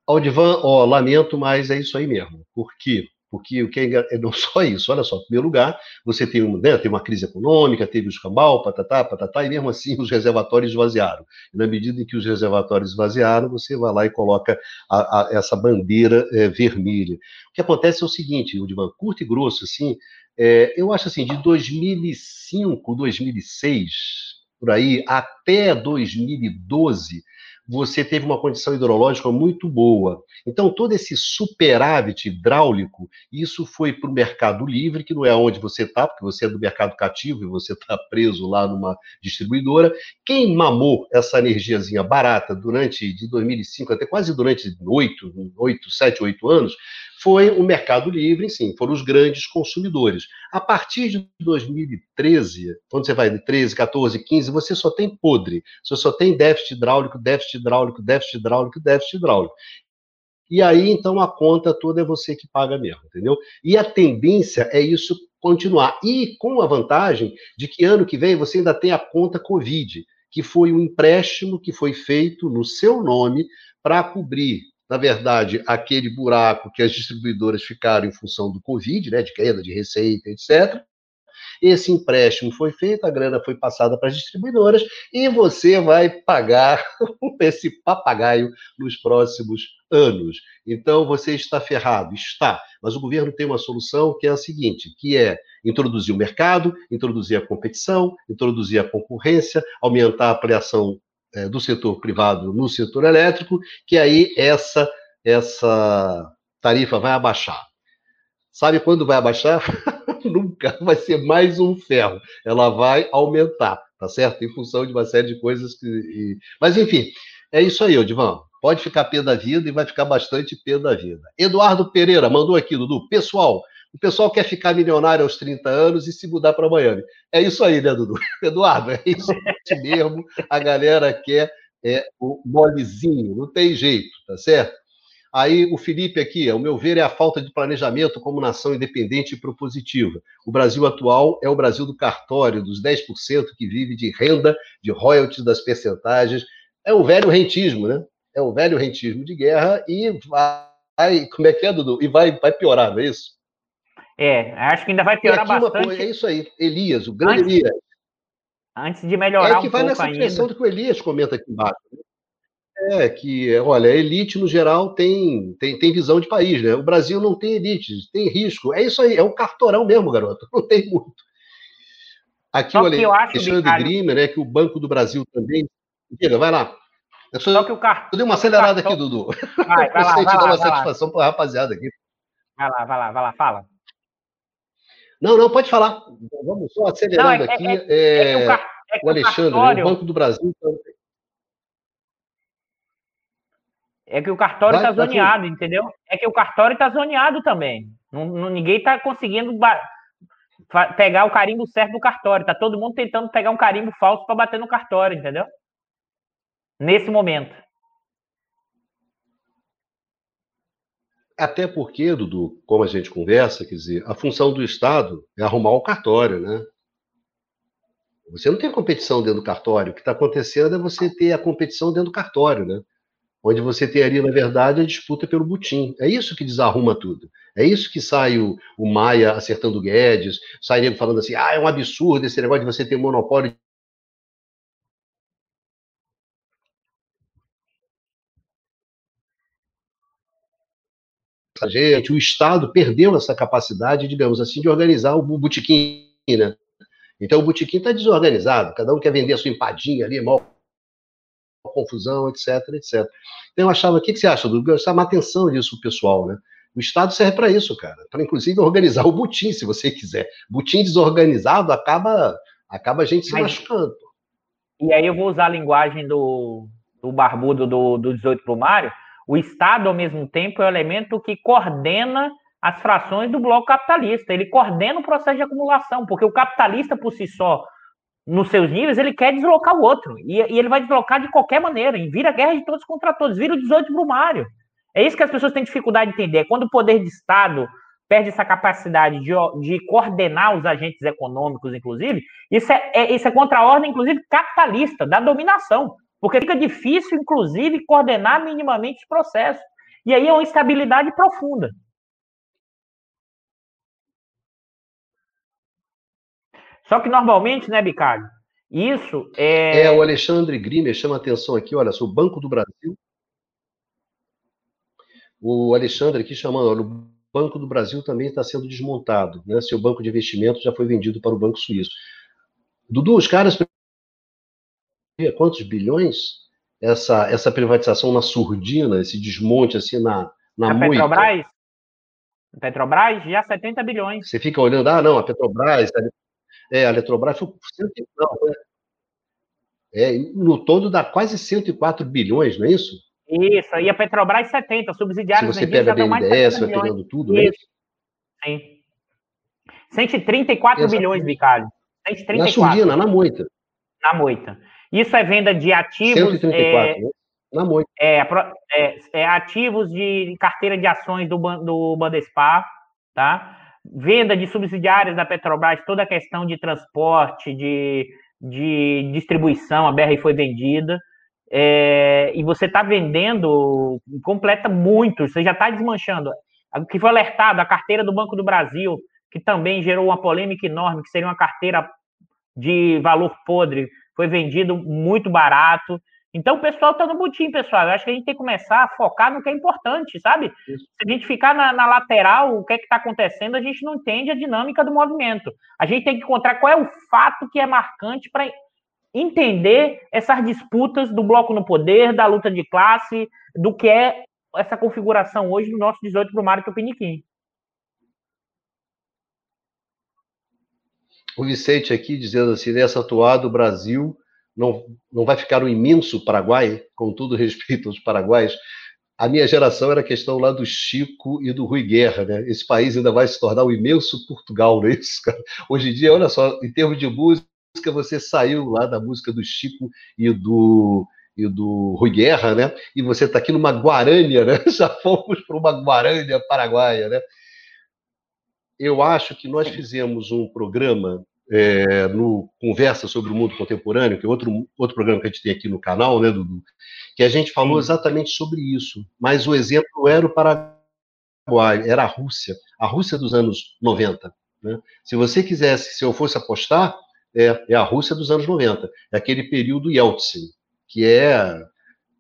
Aldivan, ó, lamento, mas é isso aí mesmo. Por quê? Porque o que é, é não só isso, olha só, em primeiro lugar, você tem, um, né, tem uma crise econômica, teve o escambau, patatá, patatá, e mesmo assim os reservatórios esvaziaram. E na medida em que os reservatórios esvaziaram, você vai lá e coloca a, a, essa bandeira é, vermelha. O que acontece é o seguinte, Udivan, curto e grosso, assim, é, eu acho assim, de 2005, 2006, por aí, até 2012, você teve uma condição hidrológica muito boa. Então, todo esse superávit hidráulico, isso foi para o mercado livre, que não é onde você está, porque você é do mercado cativo e você está preso lá numa distribuidora. Quem mamou essa energiazinha barata durante, de 2005 até quase durante oito, oito, sete, oito anos, foi o Mercado Livre, sim, foram os grandes consumidores. A partir de 2013, quando você vai de 13, 14, 15, você só tem podre, você só tem déficit hidráulico, déficit hidráulico, déficit hidráulico, déficit hidráulico. E aí, então, a conta toda é você que paga mesmo, entendeu? E a tendência é isso continuar. E com a vantagem de que ano que vem você ainda tem a conta Covid, que foi um empréstimo que foi feito no seu nome para cobrir na verdade, aquele buraco que as distribuidoras ficaram em função do Covid, né, de queda de receita, etc. Esse empréstimo foi feito, a grana foi passada para as distribuidoras e você vai pagar esse papagaio nos próximos anos. Então você está ferrado, está. Mas o governo tem uma solução que é a seguinte, que é introduzir o mercado, introduzir a competição, introduzir a concorrência, aumentar a ampliação é, do setor privado no setor elétrico, que aí essa, essa tarifa vai abaixar. Sabe quando vai abaixar? Nunca, vai ser mais um ferro. Ela vai aumentar, tá certo? Em função de uma série de coisas que. E... Mas, enfim, é isso aí, Odivan. Pode ficar pé da vida e vai ficar bastante pé da vida. Eduardo Pereira mandou aqui, Dudu. Pessoal, o pessoal quer ficar milionário aos 30 anos e se mudar para Miami. É isso aí, né, Dudu? Eduardo, é isso mesmo. A galera quer é, o molezinho, não tem jeito, tá certo? Aí o Felipe aqui, ao meu ver, é a falta de planejamento como nação independente e propositiva. O Brasil atual é o Brasil do cartório, dos 10% que vive de renda, de royalties das percentagens. É o velho rentismo, né? É o velho rentismo de guerra e vai. Como é que é, Dudu? E vai, vai piorar, não é isso? É, acho que ainda vai piorar bastante. Coisa, é isso aí, Elias, o grande antes, Elias. Antes de melhorar é que um vai pouco nessa direção do que o Elias comenta aqui embaixo. Né? É que, olha, a elite no geral tem, tem, tem visão de país, né? O Brasil não tem elite, tem risco. É isso aí, é um cartorão mesmo, garoto. Não tem muito. Aqui, Só olha, Alexandre Grima, né? Que o Banco do Brasil também. Diga, vai lá. Eu sou, Só que o cartão. Eu dei uma acelerada cartão... aqui, Dudu. Vai, vai lá, vai lá, dar uma satisfação para a rapaziada aqui. Vai lá, vai lá, vai lá, fala. Não, não, pode falar. Vamos só acelerando não, é, aqui. É, é, é o, é o, Alexandre, o, cartório... o Banco do Brasil. É que o cartório está zoneado, entendeu? É que o cartório está zoneado também. Não, não ninguém está conseguindo pegar o carimbo certo do cartório. Está todo mundo tentando pegar um carimbo falso para bater no cartório, entendeu? Nesse momento. Até porque, Dudu, como a gente conversa, quer dizer, a função do Estado é arrumar o cartório, né? Você não tem competição dentro do cartório. O que está acontecendo é você ter a competição dentro do cartório, né? Onde você teria, na verdade, a disputa pelo butim. É isso que desarruma tudo. É isso que sai o, o Maia acertando o Guedes, sai nego falando assim, ah, é um absurdo esse negócio de você ter monopólio gente, o Estado perdeu essa capacidade, digamos assim, de organizar o botequim, né? Então o botequim está desorganizado, cada um quer vender a sua empadinha ali, mal confusão, etc, etc. Então eu achava, o que, que você acha, Dudu? Chamar atenção disso o pessoal, né? O Estado serve para isso, cara, para inclusive organizar o butim, se você quiser. Butim desorganizado acaba, acaba a gente se Mas, machucando. E aí eu vou usar a linguagem do, do barbudo do, do 18 pro Mário, o Estado, ao mesmo tempo, é o elemento que coordena as frações do bloco capitalista. Ele coordena o processo de acumulação, porque o capitalista, por si só, nos seus níveis, ele quer deslocar o outro. E, e ele vai deslocar de qualquer maneira. E vira guerra de todos contra todos. Vira o 18 brumário. É isso que as pessoas têm dificuldade de entender. Quando o poder de Estado perde essa capacidade de, de coordenar os agentes econômicos, inclusive, isso é, é, isso é contra a ordem, inclusive, capitalista, da dominação. Porque fica difícil, inclusive, coordenar minimamente os processos. E aí é uma instabilidade profunda. Só que normalmente, né, Bicalho? Isso é. É, o Alexandre Grimer chama atenção aqui, olha, o Banco do Brasil. O Alexandre aqui chamando, olha, o Banco do Brasil também está sendo desmontado, né? Seu banco de investimento já foi vendido para o Banco Suíço. Dudu, os caras quantos bilhões essa, essa privatização na surdina, esse desmonte assim na, na a moita. Petrobras? Petrobras já 70 bilhões. Você fica olhando, ah, não, a Petrobras, é, a Eletrobras foi não, né? é, no todo dá quase 104 bilhões, não é isso? Isso, e a Petrobras 70, subsidiários Se você pega a BNDES, vai pegando tudo, né? isso. Sim. 134 Exato. bilhões, Bicalho. 134. Na surdina, na moita. Na moita. Isso é venda de ativos. 134, é, né? Na moita. É, é, é, ativos de carteira de ações do, do Bandespar, tá? Venda de subsidiárias da Petrobras, toda a questão de transporte, de, de distribuição, a BR foi vendida. É, e você está vendendo, completa muito, você já está desmanchando. O que foi alertado, a carteira do Banco do Brasil, que também gerou uma polêmica enorme, que seria uma carteira de valor podre, foi vendido muito barato. Então o pessoal está no butim, pessoal. Eu acho que a gente tem que começar a focar no que é importante, sabe? Isso. Se a gente ficar na, na lateral, o que é que está acontecendo, a gente não entende a dinâmica do movimento. A gente tem que encontrar qual é o fato que é marcante para entender essas disputas do bloco no poder, da luta de classe, do que é essa configuração hoje do nosso 18 para o Mário Tupiniquim. O Vicente aqui dizendo assim, nessa atuada o Brasil não, não vai ficar um imenso Paraguai, com todo respeito aos paraguaios. A minha geração era questão lá do Chico e do Rui Guerra, né? Esse país ainda vai se tornar o um imenso Portugal, não é isso, cara? Hoje em dia, olha só, em termos de música, você saiu lá da música do Chico e do e do Rui Guerra, né? E você está aqui numa Guarânia, né? Já fomos para uma Guarânia paraguaia, né? eu acho que nós fizemos um programa é, no Conversa sobre o Mundo Contemporâneo, que é outro, outro programa que a gente tem aqui no canal, né, Dudu? Que a gente falou exatamente sobre isso. Mas o exemplo era o Paraguai, era a Rússia, a Rússia dos anos 90. Né? Se você quisesse, se eu fosse apostar, é, é a Rússia dos anos 90, é aquele período Yeltsin, que é.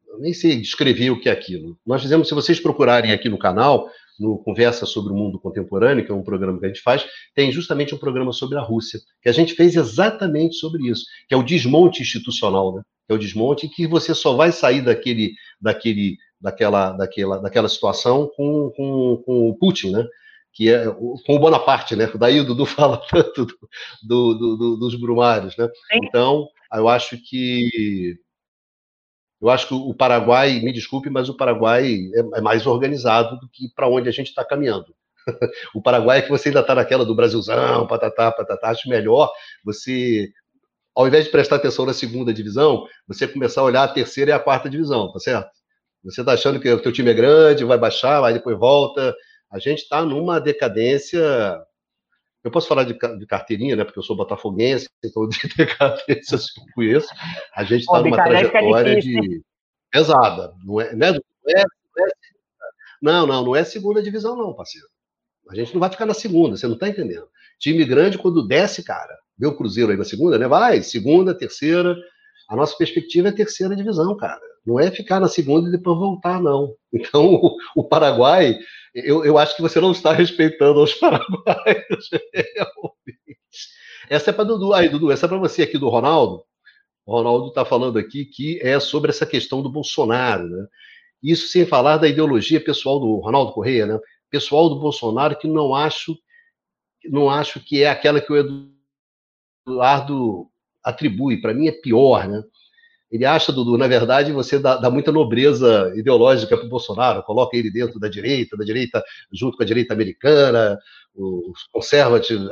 Eu nem sei descrever o que é aquilo. Nós fizemos, se vocês procurarem aqui no canal, no Conversa sobre o Mundo Contemporâneo, que é um programa que a gente faz, tem justamente um programa sobre a Rússia, que a gente fez exatamente sobre isso, que é o desmonte institucional, né? Que é o desmonte que você só vai sair daquele, daquele, daquela, daquela, daquela situação com, com, com o Putin, né? que é com o Bonaparte, né? Daí o Dudu fala tanto do, do, do, dos brumários, né? Então, eu acho que eu acho que o Paraguai, me desculpe, mas o Paraguai é, é mais organizado do que para onde a gente está caminhando. o Paraguai é que você ainda está naquela do Brasilzão, patatá, patatá. Acho melhor você, ao invés de prestar atenção na segunda divisão, você começar a olhar a terceira e a quarta divisão, tá certo? Você está achando que o teu time é grande, vai baixar, aí depois volta. A gente está numa decadência eu posso falar de, de, carteirinha, né? Porque eu sou botafoguense, então de decadência eu conheço. A gente está numa trajetória de pesada. Não é, né? não, é, não, é, não, não, não é segunda divisão, não, parceiro. A gente não vai ficar na segunda, você não está entendendo. Time grande, quando desce, cara, vê o Cruzeiro aí na segunda, né? Vai, segunda, terceira. A nossa perspectiva é terceira divisão, cara. Não é ficar na segunda e depois voltar, não. Então, o, o Paraguai eu, eu acho que você não está respeitando os paraguaios, realmente. Essa é para Dudu. Aí, Dudu, essa é para você aqui do Ronaldo. O Ronaldo está falando aqui que é sobre essa questão do Bolsonaro, né? Isso sem falar da ideologia pessoal do Ronaldo Correia, né? Pessoal do Bolsonaro que não acho, não acho que é aquela que o Eduardo atribui. Para mim é pior, né? Ele acha, Dudu, na verdade, você dá, dá muita nobreza ideológica para o Bolsonaro, coloca ele dentro da direita, da direita junto com a direita americana, os conservativos,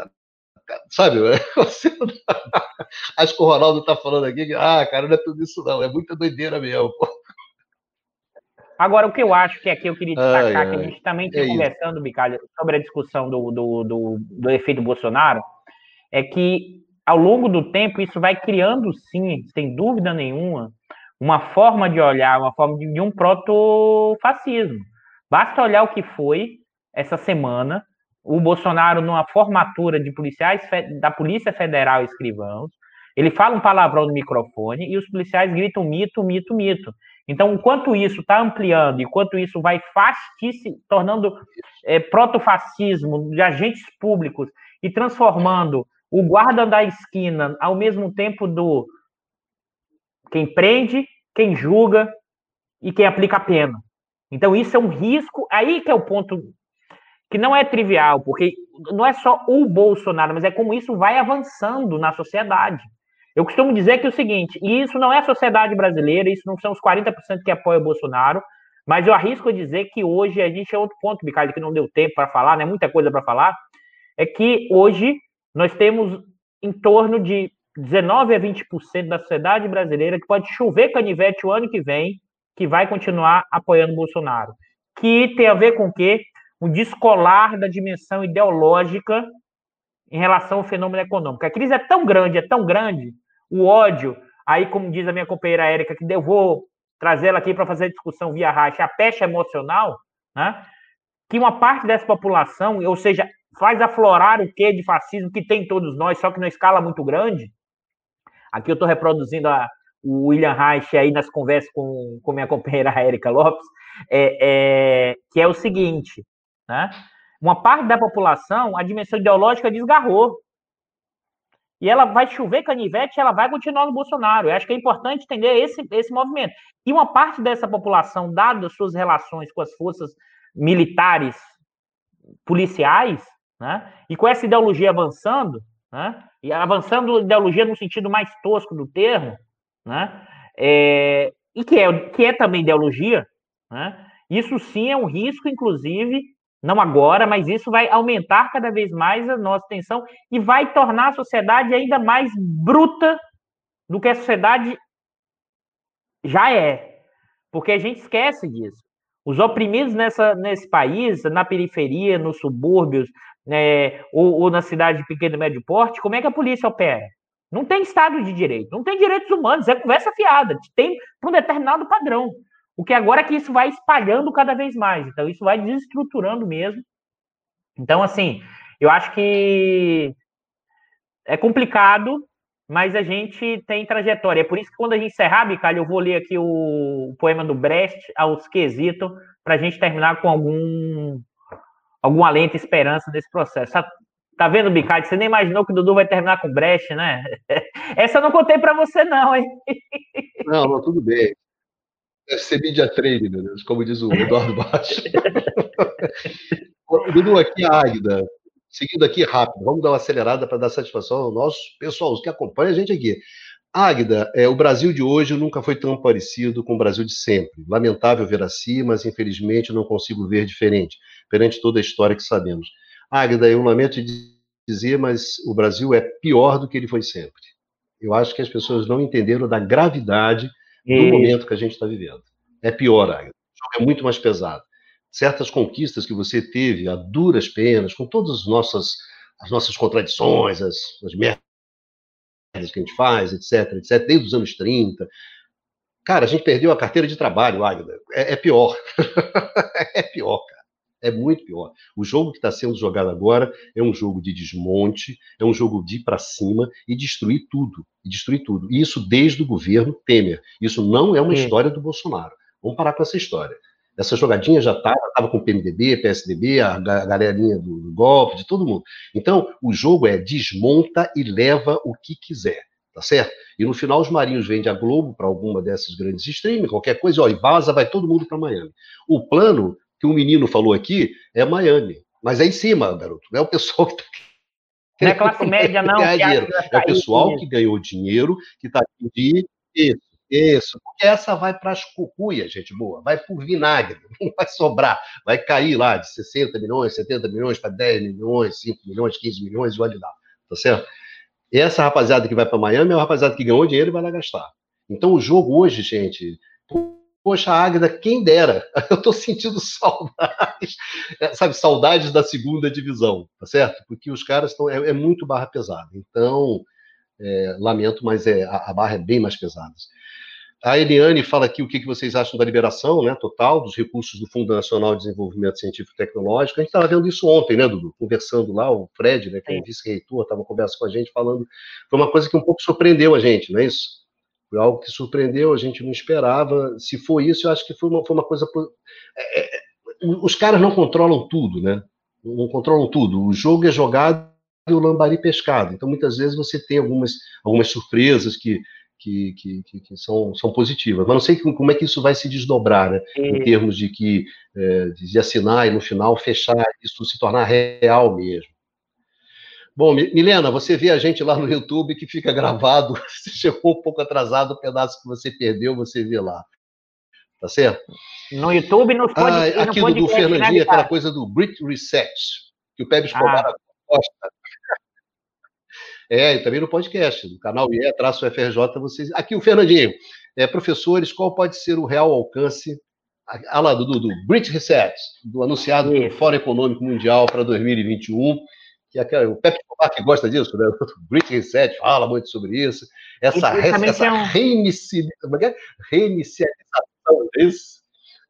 sabe? Você, acho que o Ronaldo está falando aqui que, ah, cara, não é tudo isso não, é muita doideira mesmo. Agora, o que eu acho que aqui eu queria destacar, ai, que a gente também está é conversando, Bicalho, sobre a discussão do, do, do, do efeito Bolsonaro, é que ao longo do tempo isso vai criando, sim, sem dúvida nenhuma, uma forma de olhar, uma forma de, de um protofascismo. Basta olhar o que foi essa semana o Bolsonaro numa formatura de policiais da Polícia Federal escrivãos, ele fala um palavrão no microfone e os policiais gritam mito, mito, mito. Então, enquanto isso está ampliando, enquanto isso vai fastice, tornando é, protofascismo de agentes públicos e transformando o guarda da esquina ao mesmo tempo do quem prende, quem julga e quem aplica a pena. Então, isso é um risco, aí que é o ponto que não é trivial, porque não é só o Bolsonaro, mas é como isso vai avançando na sociedade. Eu costumo dizer que é o seguinte, e isso não é a sociedade brasileira, isso não são os 40% que apoiam o Bolsonaro, mas eu arrisco dizer que hoje a gente é outro ponto, Ricardo, que não deu tempo para falar, né? Muita coisa para falar, é que hoje nós temos em torno de 19 a 20% da sociedade brasileira que pode chover canivete o ano que vem, que vai continuar apoiando Bolsonaro. Que tem a ver com o quê? O descolar da dimensão ideológica em relação ao fenômeno econômico. A crise é tão grande, é tão grande, o ódio, aí como diz a minha companheira Érica, que eu vou trazer ela aqui para fazer a discussão via racha, a peste emocional, né? que uma parte dessa população, ou seja, faz aflorar o que de fascismo que tem todos nós, só que numa escala muito grande. Aqui eu estou reproduzindo a, o William Reich aí nas conversas com, com minha companheira Érica Lopes, é, é, que é o seguinte, né? Uma parte da população, a dimensão ideológica desgarrou. E ela vai chover canivete, ela vai continuar no Bolsonaro. Eu acho que é importante entender esse, esse movimento. E uma parte dessa população, dadas suas relações com as forças militares, policiais, né? e com essa ideologia avançando, né? e avançando ideologia no sentido mais tosco do termo, né? É, e que é, que é também ideologia, né? isso sim é um risco, inclusive, não agora, mas isso vai aumentar cada vez mais a nossa tensão e vai tornar a sociedade ainda mais bruta do que a sociedade já é. Porque a gente esquece disso. Os oprimidos nessa, nesse país, na periferia, nos subúrbios, né, ou, ou na cidade de pequeno e médio porte, como é que a polícia opera? Não tem Estado de Direito, não tem direitos humanos, é conversa fiada, tem para um determinado padrão. O que agora é que isso vai espalhando cada vez mais. Então, isso vai desestruturando mesmo. Então, assim, eu acho que é complicado, mas a gente tem trajetória. É por isso que quando a gente encerrar, Bicalho, eu vou ler aqui o poema do Brecht, aos quesitos, para a gente terminar com algum, algum alento e esperança nesse processo. Tá, tá vendo, Bicalho? Você nem imaginou que o Dudu vai terminar com Brecht, né? Essa eu não contei para você, não, hein? Não, não, tudo bem. Deve ser media trade, meu Deus, como diz o Eduardo Baixo. Dudu, aqui a Águida. Seguindo aqui rápido, vamos dar uma acelerada para dar satisfação ao nosso pessoal, os que acompanham a gente aqui. Águida, é, o Brasil de hoje nunca foi tão parecido com o Brasil de sempre. Lamentável ver assim, mas infelizmente não consigo ver diferente, perante toda a história que sabemos. Águida, eu lamento dizer, mas o Brasil é pior do que ele foi sempre. Eu acho que as pessoas não entenderam da gravidade no momento que a gente está vivendo. É pior. O jogo é muito mais pesado. Certas conquistas que você teve a duras penas, com todas as nossas, as nossas contradições, as, as merdas que a gente faz, etc, etc, desde os anos 30. Cara, a gente perdeu a carteira de trabalho, Águida. É, é pior. é pior, cara. É muito pior. O jogo que está sendo jogado agora é um jogo de desmonte, é um jogo de ir para cima e destruir tudo. E destruir tudo. E isso desde o governo Temer. Isso não é uma história do Bolsonaro. Vamos parar com essa história. Essa jogadinha já estava, estava com o PMDB, PSDB, a galerinha do, do golpe, de todo mundo. Então, o jogo é desmonta e leva o que quiser tá certo? E no final os marinhos vendem a Globo para alguma dessas grandes streams, qualquer coisa, ó, e vaza, vai todo mundo para Miami. O plano que o menino falou aqui é Miami. Mas é em cima, garoto. Não é o pessoal que está não é classe média, não. dinheiro. É o pessoal que ganhou dinheiro, que está aqui de. Isso, isso. Porque essa vai para as cucuias, gente boa. Vai por vinagre. Não vai sobrar. Vai cair lá de 60 milhões, 70 milhões para 10 milhões, 5 milhões, 15 milhões e olha lá. Tá certo? E essa rapaziada que vai para Miami é uma rapaziada que ganhou dinheiro e vai lá gastar. Então o jogo hoje, gente, Poxa, Águida, quem dera. Eu estou sentindo saudades, é, sabe, saudades da segunda divisão, tá certo? Porque os caras estão. É, é, muito barra pesada. Então, é, lamento, mas é, a, a, barra é bem mais pesada. A Eliane fala aqui o que, que vocês acham da liberação né, total dos recursos do Fundo Nacional de Desenvolvimento Científico e Tecnológico. A gente estava vendo isso ontem, né, Dudu? Conversando lá, o Fred, né, que é vice-reitor, estava conversando com a gente, falando. Foi uma coisa que um pouco surpreendeu a gente, não é isso? Foi algo que surpreendeu, a gente não esperava. Se foi isso, eu acho que foi uma, foi uma coisa. É, é, os caras não controlam tudo, né? Não controlam tudo. O jogo é jogado e o lambari pescado. Então, muitas vezes, você tem algumas, algumas surpresas que que, que, que, são, são positivas. Mas não sei como é que isso vai se desdobrar, né? Em termos de que é, de assinar e no final fechar, isso se tornar real mesmo. Bom, Milena, você vê a gente lá no YouTube que fica gravado. Você chegou um pouco atrasado, o pedaço que você perdeu, você vê lá. Tá certo? No YouTube, nos pode, ah, aqui no, do Fernandinho, aquela coisa do Grit Reset, que o Pepe Escobar ah. gosta. É, e também no podcast, no canal IE-FRJ, vocês. Aqui o Fernandinho. É, professores, qual pode ser o real alcance ah, lá, do, do Brit Reset, do anunciado Fórum Econômico Mundial para 2021, que é o Pepe Escobar que gosta disso, né? O Brit Reset fala muito sobre isso. Essa, essa um... É é? reinicialização, é isso?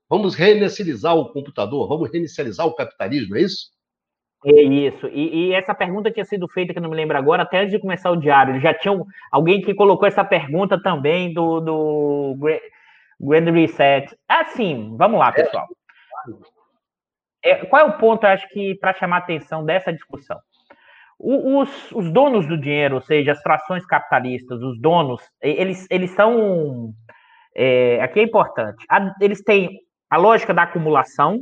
Vamos reinicializar o computador, vamos reinicializar o capitalismo, é isso? É isso. E, e, essa pergunta tinha sido feita, que eu não me lembro agora, até antes de começar o diário. Já tinha alguém que colocou essa pergunta também do, do Grand Reset. Assim, vamos lá, pessoal. É, qual é o ponto, acho que, para chamar a atenção dessa discussão? Os, os, donos do dinheiro, ou seja, as frações capitalistas, os donos, eles, eles são. É, aqui é importante. A, eles têm a lógica da acumulação,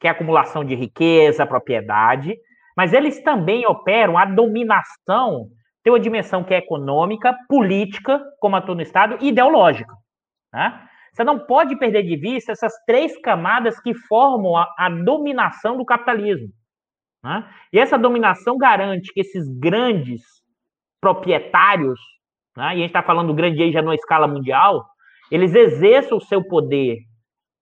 que é a acumulação de riqueza, propriedade, mas eles também operam a dominação, tem uma dimensão que é econômica, política, como atua no Estado, e ideológica. Né? Você não pode perder de vista essas três camadas que formam a, a dominação do capitalismo. Né? E essa dominação garante que esses grandes proprietários, né, e a gente está falando do grande aí já numa escala mundial, eles exerçam o seu poder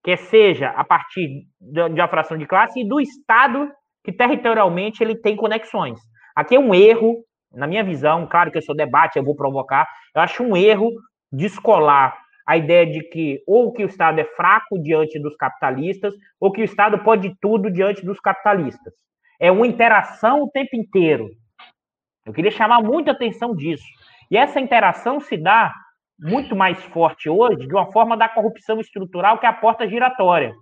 que seja a partir de uma fração de classe e do Estado que territorialmente ele tem conexões. Aqui é um erro, na minha visão, claro que eu sou debate, eu vou provocar, eu acho um erro descolar a ideia de que ou que o Estado é fraco diante dos capitalistas, ou que o Estado pode tudo diante dos capitalistas. É uma interação o tempo inteiro. Eu queria chamar muita atenção disso. E essa interação se dá muito mais forte hoje de uma forma da corrupção estrutural que é a porta giratória.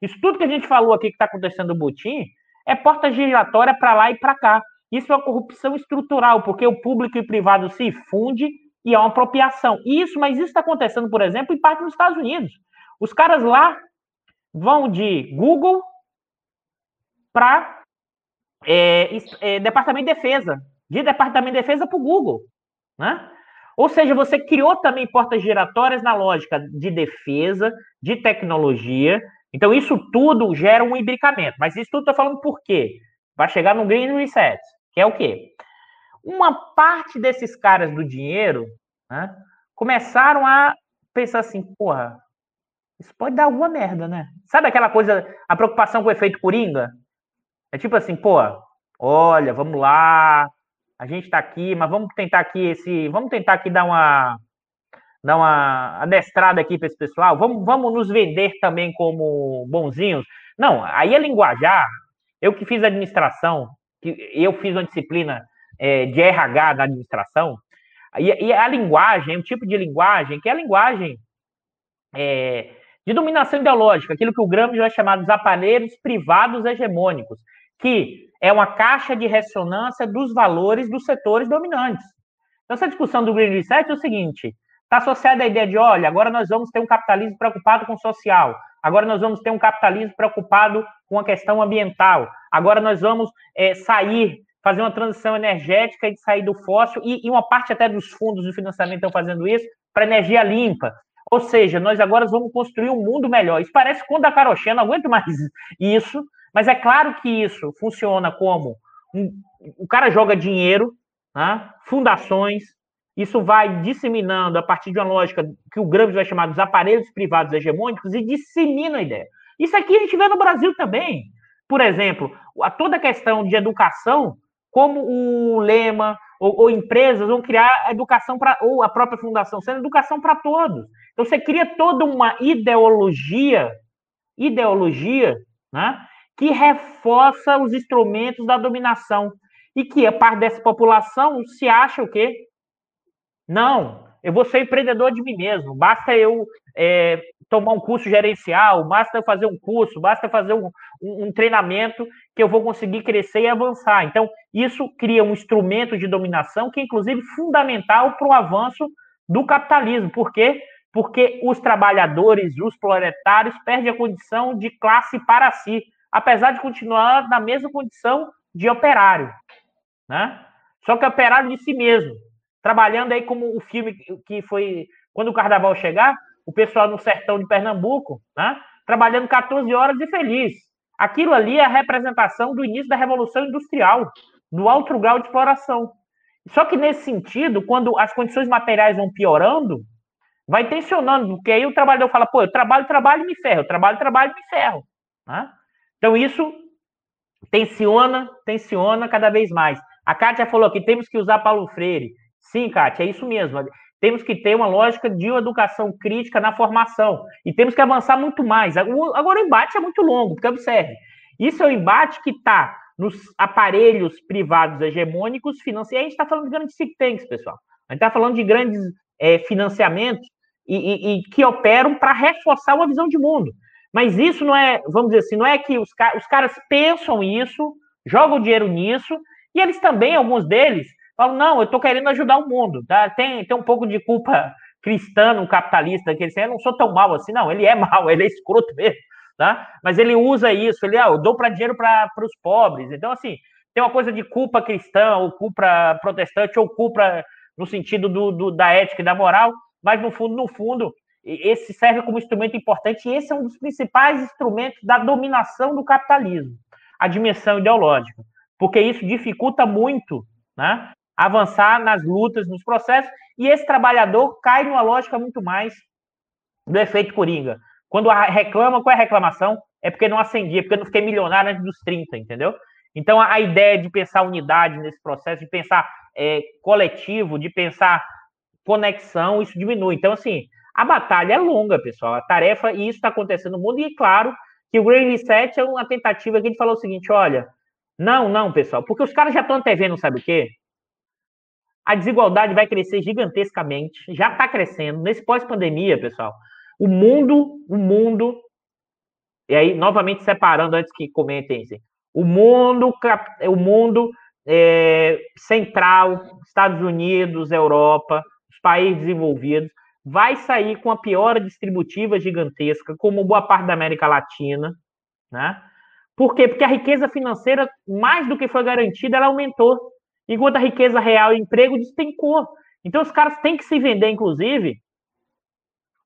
Isso tudo que a gente falou aqui que está acontecendo no Butim é porta giratória para lá e para cá. Isso é uma corrupção estrutural, porque o público e privado se funde e há uma apropriação. Isso, mas isso está acontecendo, por exemplo, em parte dos Estados Unidos. Os caras lá vão de Google para é, é, Departamento de Defesa, de Departamento de Defesa para o Google, né? Ou seja, você criou também portas giratórias na lógica de defesa, de tecnologia. Então, isso tudo gera um imbricamento. Mas isso tudo estou falando por quê? Vai chegar no Green Reset, que é o quê? Uma parte desses caras do dinheiro né, começaram a pensar assim, porra, isso pode dar alguma merda, né? Sabe aquela coisa, a preocupação com o efeito coringa? É tipo assim, pô, olha, vamos lá, a gente está aqui, mas vamos tentar aqui esse, vamos tentar aqui dar uma dar uma adestrada aqui para esse pessoal. Vamos, vamos nos vender também como bonzinhos. Não, aí é linguajar. Eu que fiz administração, que eu fiz uma disciplina é, de RH da administração, e, e, a linguagem é um tipo de linguagem que é a linguagem é, de dominação ideológica, aquilo que o Gramsci vai chamar dos aparelhos privados hegemônicos, que é uma caixa de ressonância dos valores dos setores dominantes. Então, essa discussão do Green Reset é o seguinte: está associada à ideia de, olha, agora nós vamos ter um capitalismo preocupado com o social, agora nós vamos ter um capitalismo preocupado com a questão ambiental, agora nós vamos é, sair, fazer uma transição energética e sair do fóssil, e, e uma parte até dos fundos de financiamento estão fazendo isso, para energia limpa. Ou seja, nós agora vamos construir um mundo melhor. Isso parece quando a Carochinha não aguento mais isso, mas é claro que isso funciona como um, o cara joga dinheiro, né, fundações, isso vai disseminando a partir de uma lógica que o Gramsci vai chamar dos aparelhos privados hegemônicos e dissemina a ideia. Isso aqui a gente vê no Brasil também. Por exemplo, a toda a questão de educação, como o Lema ou, ou empresas vão criar educação para, ou a própria fundação, sendo educação para todos. Então você cria toda uma ideologia, ideologia, né, que reforça os instrumentos da dominação e que a parte dessa população se acha o quê? Não, eu vou ser empreendedor de mim mesmo. Basta eu é, tomar um curso gerencial, basta eu fazer um curso, basta fazer um, um, um, treinamento que eu vou conseguir crescer e avançar. Então, isso cria um instrumento de dominação que é, inclusive, fundamental para o avanço do capitalismo. Por quê? Porque os trabalhadores, os proletários, perdem a condição de classe para si, apesar de continuar na mesma condição de operário. Né? Só que operário de si mesmo trabalhando aí como o filme que foi quando o carnaval chegar, o pessoal no sertão de Pernambuco, né, trabalhando 14 horas e feliz. Aquilo ali é a representação do início da Revolução Industrial, do alto grau de exploração. Só que nesse sentido, quando as condições materiais vão piorando, vai tensionando, porque aí o trabalhador fala, pô, eu trabalho, trabalho e me ferro, eu trabalho, trabalho e me ferro. Né? Então isso tensiona, tensiona cada vez mais. A Kátia falou que temos que usar Paulo Freire. Sim, Kátia, é isso mesmo. Temos que ter uma lógica de educação crítica na formação. E temos que avançar muito mais. Agora, o embate é muito longo, porque observe, isso é o embate que está nos aparelhos privados hegemônicos financeiros. A gente está falando de grandes think tanks, pessoal. A gente está falando de grandes é, financiamentos e, e, e, que operam para reforçar uma visão de mundo. Mas isso não é, vamos dizer assim, não é que os, os caras pensam isso, jogam dinheiro nisso, e eles também, alguns deles, Falo, não, eu estou querendo ajudar o mundo. Tá? Tem, tem um pouco de culpa cristã no capitalista, que ele diz, eu não sou tão mal assim, não, ele é mal, ele é escroto mesmo, tá? Mas ele usa isso, ele, ah, eu dou para dinheiro para os pobres. Então, assim, tem uma coisa de culpa cristã, ou culpa protestante, ou culpa no sentido do, do, da ética e da moral, mas no fundo, no fundo, esse serve como instrumento importante, e esse é um dos principais instrumentos da dominação do capitalismo, a dimensão ideológica, porque isso dificulta muito né, avançar nas lutas, nos processos, e esse trabalhador cai numa lógica muito mais do efeito coringa. Quando reclama, qual é a reclamação? É porque não acendia, porque não fiquei milionário antes dos 30, entendeu? Então, a ideia de pensar unidade nesse processo, de pensar é, coletivo, de pensar conexão, isso diminui. Então, assim, a batalha é longa, pessoal. A tarefa, e isso está acontecendo no mundo, e claro que o Green Reset é uma tentativa que ele falou o seguinte: olha, não, não, pessoal, porque os caras já estão antevendo, sabe o quê? a desigualdade vai crescer gigantescamente, já está crescendo. Nesse pós-pandemia, pessoal, o mundo, o mundo, e aí, novamente separando antes que comentem, assim, o mundo, o mundo é, central, Estados Unidos, Europa, os países desenvolvidos, vai sair com a piora distributiva gigantesca, como boa parte da América Latina, né? Por quê? Porque a riqueza financeira, mais do que foi garantida, ela aumentou enquanto a riqueza real e emprego despencou. Então os caras têm que se vender, inclusive,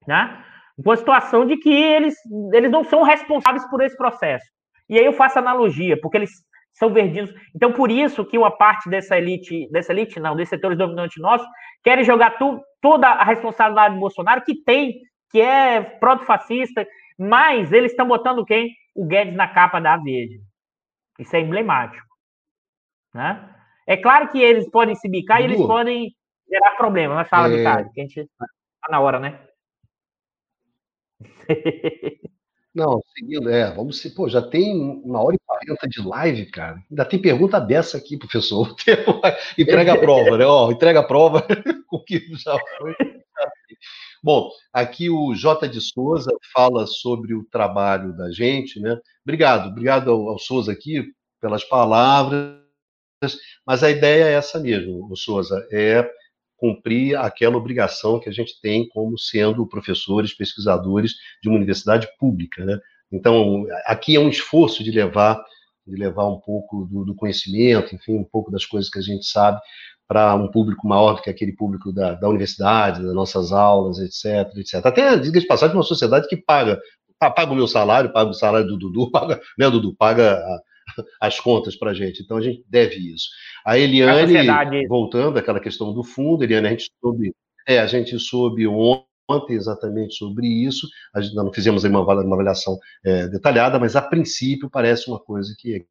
né? Com a situação de que eles, eles não são responsáveis por esse processo. E aí eu faço analogia, porque eles são verdidos. Então, por isso que uma parte dessa elite, dessa elite, não, desses setores dominantes nossos, querem jogar tu, toda a responsabilidade do Bolsonaro, que tem, que é proto-fascista, mas eles estão botando quem? O Guedes na capa da Verde. Isso é emblemático. Né? É claro que eles podem se bicar e eles podem gerar problema. Mas fala, é... Bicário, que a gente tá na hora, né? Não, seguindo, é, vamos se, pô, já tem uma hora e quarenta de live, cara. Ainda tem pergunta dessa aqui, professor. entrega a prova, né? Ó, entrega a prova, o que já foi. Bom, aqui o J de Souza fala sobre o trabalho da gente, né? Obrigado, obrigado ao, ao Souza aqui pelas palavras mas a ideia é essa mesmo, Souza, é cumprir aquela obrigação que a gente tem como sendo professores, pesquisadores de uma universidade pública, né? Então, aqui é um esforço de levar de levar um pouco do, do conhecimento, enfim, um pouco das coisas que a gente sabe para um público maior do que aquele público da, da universidade, das nossas aulas, etc, etc. Até, diga de passagem, uma sociedade que paga, paga o meu salário, paga o salário do Dudu, paga, né, Dudu, paga a, as contas para a gente. Então a gente deve isso. A Eliane, voltando àquela questão do fundo, Eliane, a gente soube, é, a gente soube ontem exatamente sobre isso. A gente não fizemos uma, uma avaliação é, detalhada, mas a princípio parece uma coisa que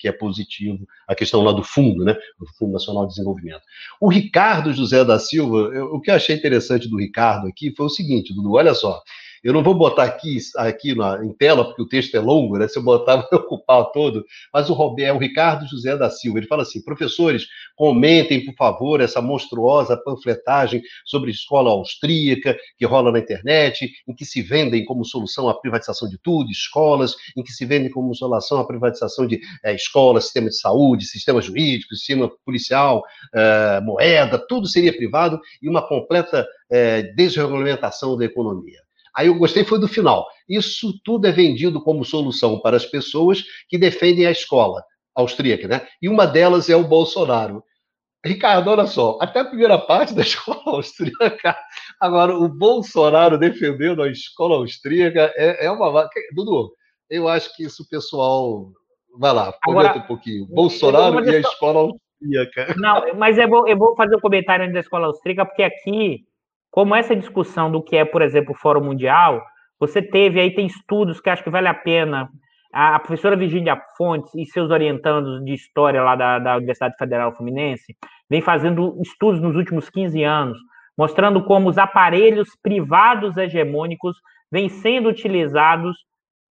que é positivo, a questão lá do fundo, né, do Fundo Nacional de Desenvolvimento. O Ricardo José da Silva, eu, o que eu achei interessante do Ricardo aqui foi o seguinte, Dudu, olha só, eu não vou botar aqui, aqui na, em tela, porque o texto é longo, né? Se eu botar, vai ocupar todo. Mas o Roberto, o Ricardo José da Silva, ele fala assim: professores, comentem, por favor, essa monstruosa panfletagem sobre escola austríaca que rola na internet, em que se vendem como solução a privatização de tudo, escolas, em que se vendem como solução a privatização de é, escolas, sistema de saúde, sistema jurídico, sistema policial, é, moeda, tudo seria privado e uma completa é, desregulamentação da economia. Aí eu gostei foi do final. Isso tudo é vendido como solução para as pessoas que defendem a escola austríaca, né? E uma delas é o Bolsonaro. Ricardo, olha só, até a primeira parte da escola austríaca, agora o Bolsonaro defendendo a escola austríaca é, é uma. Dudu, eu acho que isso o pessoal. Vai lá, comenta agora, um pouquinho. Bolsonaro e a escola austríaca. Não, mas eu vou, eu vou fazer um comentário da escola austríaca, porque aqui como essa discussão do que é, por exemplo, o Fórum Mundial, você teve aí, tem estudos que acho que vale a pena. A, professora Virginia Fontes e seus orientandos de história lá da, da Universidade Federal Fluminense vem fazendo estudos nos últimos 15 anos, mostrando como os aparelhos privados hegemônicos vêm sendo utilizados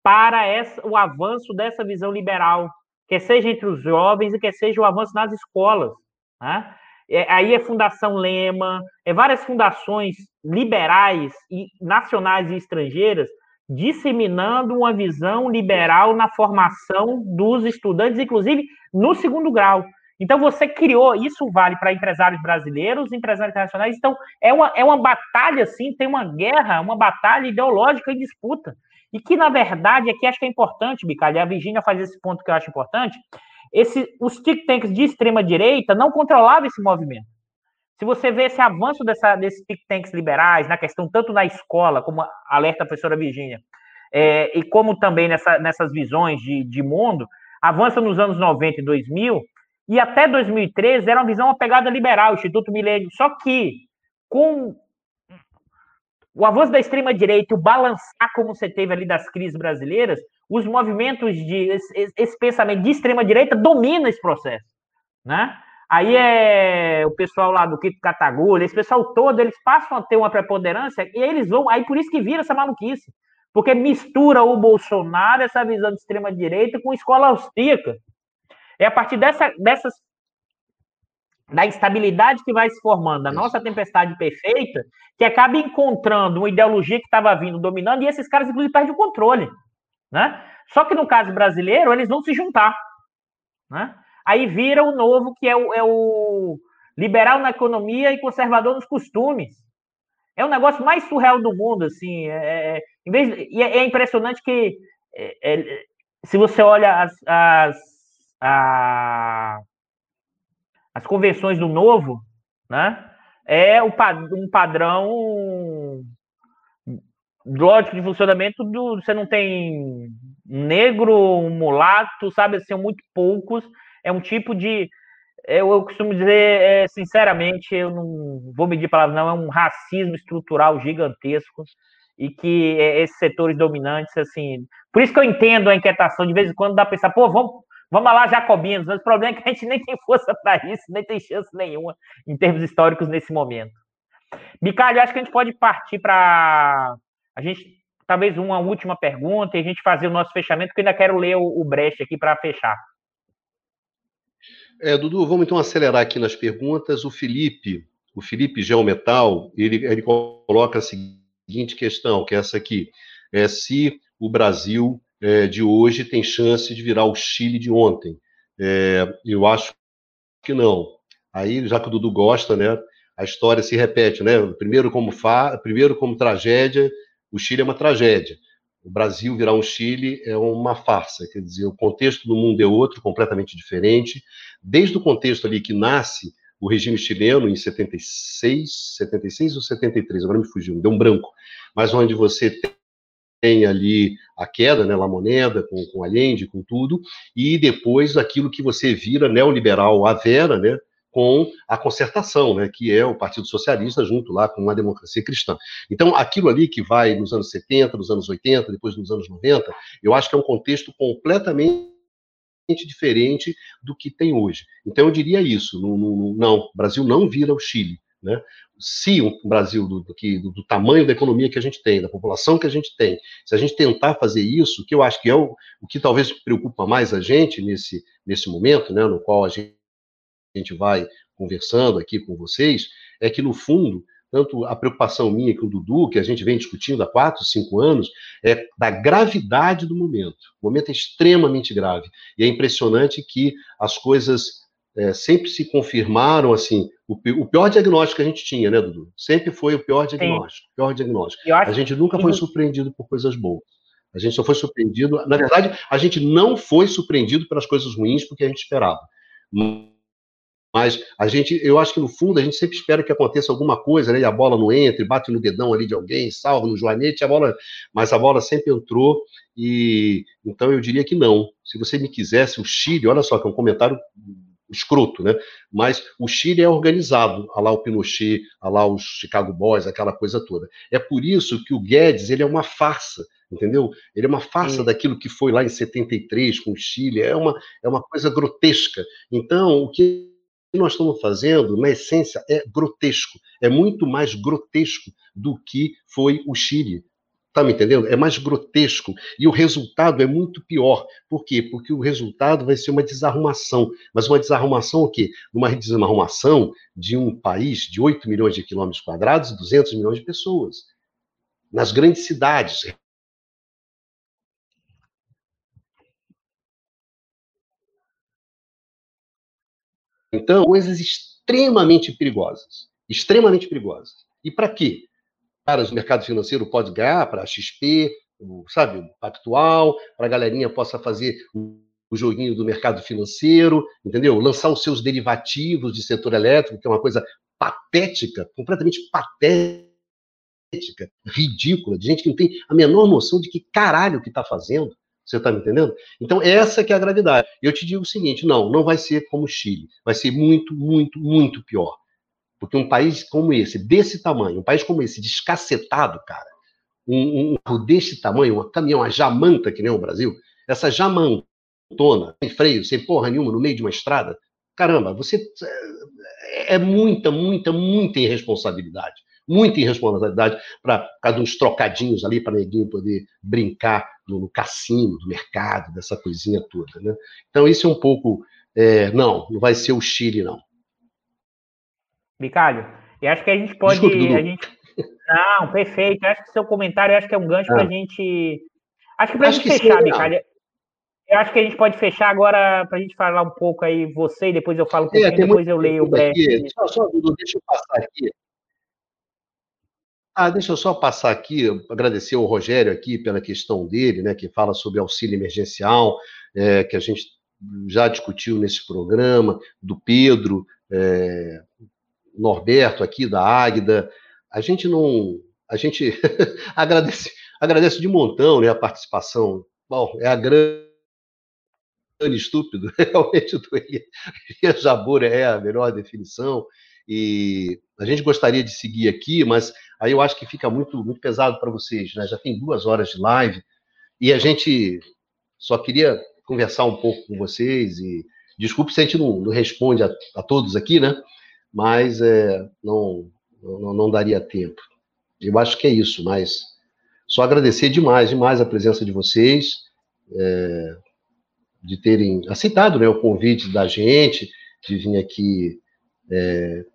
para essa, o avanço dessa visão liberal, quer seja entre os jovens e quer seja o avanço nas escolas. Né? É, aí é Fundação Lema, é várias fundações liberais e nacionais e estrangeiras disseminando uma visão liberal na formação dos estudantes, inclusive no segundo grau. Então você criou, isso vale para empresários brasileiros, empresários internacionais. Então é uma, é uma batalha, assim, tem uma guerra, uma batalha ideológica em disputa. E que, na verdade, aqui acho que é importante, Bicalho, a Virginia faz esse ponto que eu acho importante, esse, os think tanks de extrema direita não controlavam esse movimento. Se você vê esse avanço dessa, desses think tanks liberais na questão tanto na escola, como alerta a professora Virginia, é, e como também nessa, nessas visões de, de mundo, avança nos anos 90 e 2000, e até 2013 era uma visão uma pegada liberal, Instituto Milênio. Só que com o avanço da extrema direita, o balançar como você teve ali das crises brasileiras, os movimentos de esse, esse pensamento de extrema direita domina esse processo, né? Aí é o pessoal lá do Kiko Catagulha, esse pessoal todo, eles passam a ter uma preponderância e eles vão, aí por isso que vira essa maluquice, porque mistura o Bolsonaro, essa visão de extrema direita, com escola austríaca. É a partir dessa, dessas da instabilidade que vai se formando, da nossa tempestade perfeita, que acaba encontrando uma ideologia que estava vindo dominando, e esses caras, inclusive, perdem o controle. Né? Só que no caso brasileiro, eles vão se juntar. Né? Aí vira o novo, que é o, é o liberal na economia e conservador nos costumes. É o negócio mais surreal do mundo, assim. É, é, é e é, é impressionante que é, é, se você olha as, as, a, as convenções do novo, né? É um padrão lógico de funcionamento do você não tem negro, mulato, sabe? São muito poucos. É um tipo de. Eu, eu costumo dizer, é, sinceramente, eu não vou medir palavras, não, é um racismo estrutural gigantesco e que é, esses setores dominantes, assim. Por isso que eu entendo a inquietação, de vez em quando dá pra pensar, pô, vamos, vamos lá, jacobinos, mas o problema é que a gente nem tem força para isso, nem tem chance nenhuma em termos históricos nesse momento. Bicalho, acho que a gente pode partir para a gente, talvez uma última pergunta e a gente fazer o nosso fechamento, porque eu ainda quero ler o, o Brecht aqui para fechar. É, Dudu, vamos então acelerar aqui nas perguntas. O Felipe, o Felipe Geometal, ele, ele coloca a seguinte questão, que é essa aqui. É se o Brasil é, de hoje tem chance de virar o Chile de ontem. É, eu acho que não. Aí, já que o Dudu gosta, né, a história se repete, né? Primeiro como fa, primeiro como tragédia o Chile é uma tragédia. O Brasil virar um Chile é uma farsa, quer dizer, o contexto do mundo é outro, completamente diferente. Desde o contexto ali que nasce o regime chileno em 76, 76 ou 73, agora me fugiu, me deu um branco, mas onde você tem ali a queda, né, La Moneda, com, com Allende, com tudo, e depois aquilo que você vira neoliberal à vera, né, com a concertação, né, que é o Partido Socialista junto lá com a democracia cristã. Então, aquilo ali que vai nos anos 70, nos anos 80, depois nos anos 90, eu acho que é um contexto completamente diferente do que tem hoje. Então, eu diria isso, não, não, não o Brasil não vira o Chile. Né? Se o Brasil, do, do, do, do, tamanho da economia que a gente tem, da população que a gente tem, se a gente tentar fazer isso, que eu acho que é o, o que talvez preocupa mais a gente nesse, nesse momento, né, no qual a gente, a gente vai conversando aqui com vocês, é que, no fundo, tanto a preocupação minha com o Dudu, que a gente vem discutindo há quatro, cinco anos, é da gravidade do momento. O momento é extremamente grave. E é impressionante que as coisas é, sempre se confirmaram, assim, o, o, pior diagnóstico que a gente tinha, né, Dudu? Sempre foi o pior diagnóstico. Sim. Pior diagnóstico. A gente nunca que... foi surpreendido por coisas boas. A gente só foi surpreendido. Na verdade, a gente não foi surpreendido pelas coisas ruins porque a gente esperava. Mas a gente, eu acho que no fundo a gente sempre espera que aconteça alguma coisa, né? E a bola não entre, bate no dedão ali de alguém, salva no joanete, a bola, mas a bola sempre entrou e então eu diria que não. Se você me quisesse, o Chile, olha só que é um comentário escroto, né? Mas o Chile é organizado, a lá o Pinochet, a lá os Chicago Boys, aquela coisa toda. É por isso que o Guedes, ele é uma farsa, entendeu? Ele é uma farsa daquilo que foi lá em 73 com o Chile, é uma, é uma coisa grotesca. Então, o que nós estamos fazendo, na essência, é grotesco. É muito mais grotesco do que foi o Chile. Tá me entendendo? É mais grotesco. E o resultado é muito pior. Por quê? Porque o resultado vai ser uma desarrumação. Mas uma desarrumação o quê? Uma desarrumação de um país de 8 milhões de quilômetros quadrados e 200 milhões de pessoas. Nas grandes cidades. Então, coisas extremamente perigosas. Extremamente perigosas. E para quê? caras do mercado financeiro pode ganhar, para a XP, sabe, o Pactual, para a galerinha possa fazer o joguinho do mercado financeiro, entendeu? Lançar os seus derivativos de setor elétrico, que é uma coisa patética, completamente patética, ridícula, de gente que não tem a menor noção de que caralho que está fazendo. Você está me entendendo? Então, essa que é a gravidade. Eu te digo o seguinte: não, não vai ser como o Chile. Vai ser muito, muito, muito pior. Porque um país como esse, desse tamanho, um país como esse, descacetado, cara, um, um desse tamanho, um caminhão, uma jamanta que nem o Brasil, essa jamantona, sem freio, sem porra nenhuma, no meio de uma estrada, caramba, você é, é muita, muita, muita irresponsabilidade. Muita irresponsabilidade para cada uns trocadinhos ali para ninguém poder brincar no, no, cassino do mercado, dessa coisinha toda. Né? Então, isso é um pouco. É, não, não vai ser o Chile, não. Bicalho, eu acho que a gente pode. Desculpa, a gente... Não, perfeito. Eu acho que seu comentário acho que é um gancho ah. para a gente. Acho que para a gente fechar, sim, Bicalho. Eu acho que a gente pode fechar agora para a gente falar um pouco aí, você, e depois eu falo um é, pouquinho, é, depois eu leio o breve. Só, só, Dudu, deixa eu passar aqui. Ah, deixa eu só passar aqui, agradecer ao Rogério aqui pela questão dele, né, que fala sobre auxílio emergencial, é, que a gente já discutiu nesse programa, do Pedro, é, Norberto aqui, da Águida, a gente não. A gente agradece, agradece de montão né, a participação. Bom, é a grande estúpido, realmente do Jabur é a melhor definição. E a gente gostaria de seguir aqui, mas aí eu acho que fica muito, muito pesado para vocês, né? Já tem duas horas de live e a gente só queria conversar um pouco com vocês e desculpe se a gente não, não responde a, a todos aqui, né? mas é, não, não, não daria tempo. Eu acho que é isso, mas só agradecer demais, demais a presença de vocês, é, de terem aceitado né, o convite da gente, de vir aqui é,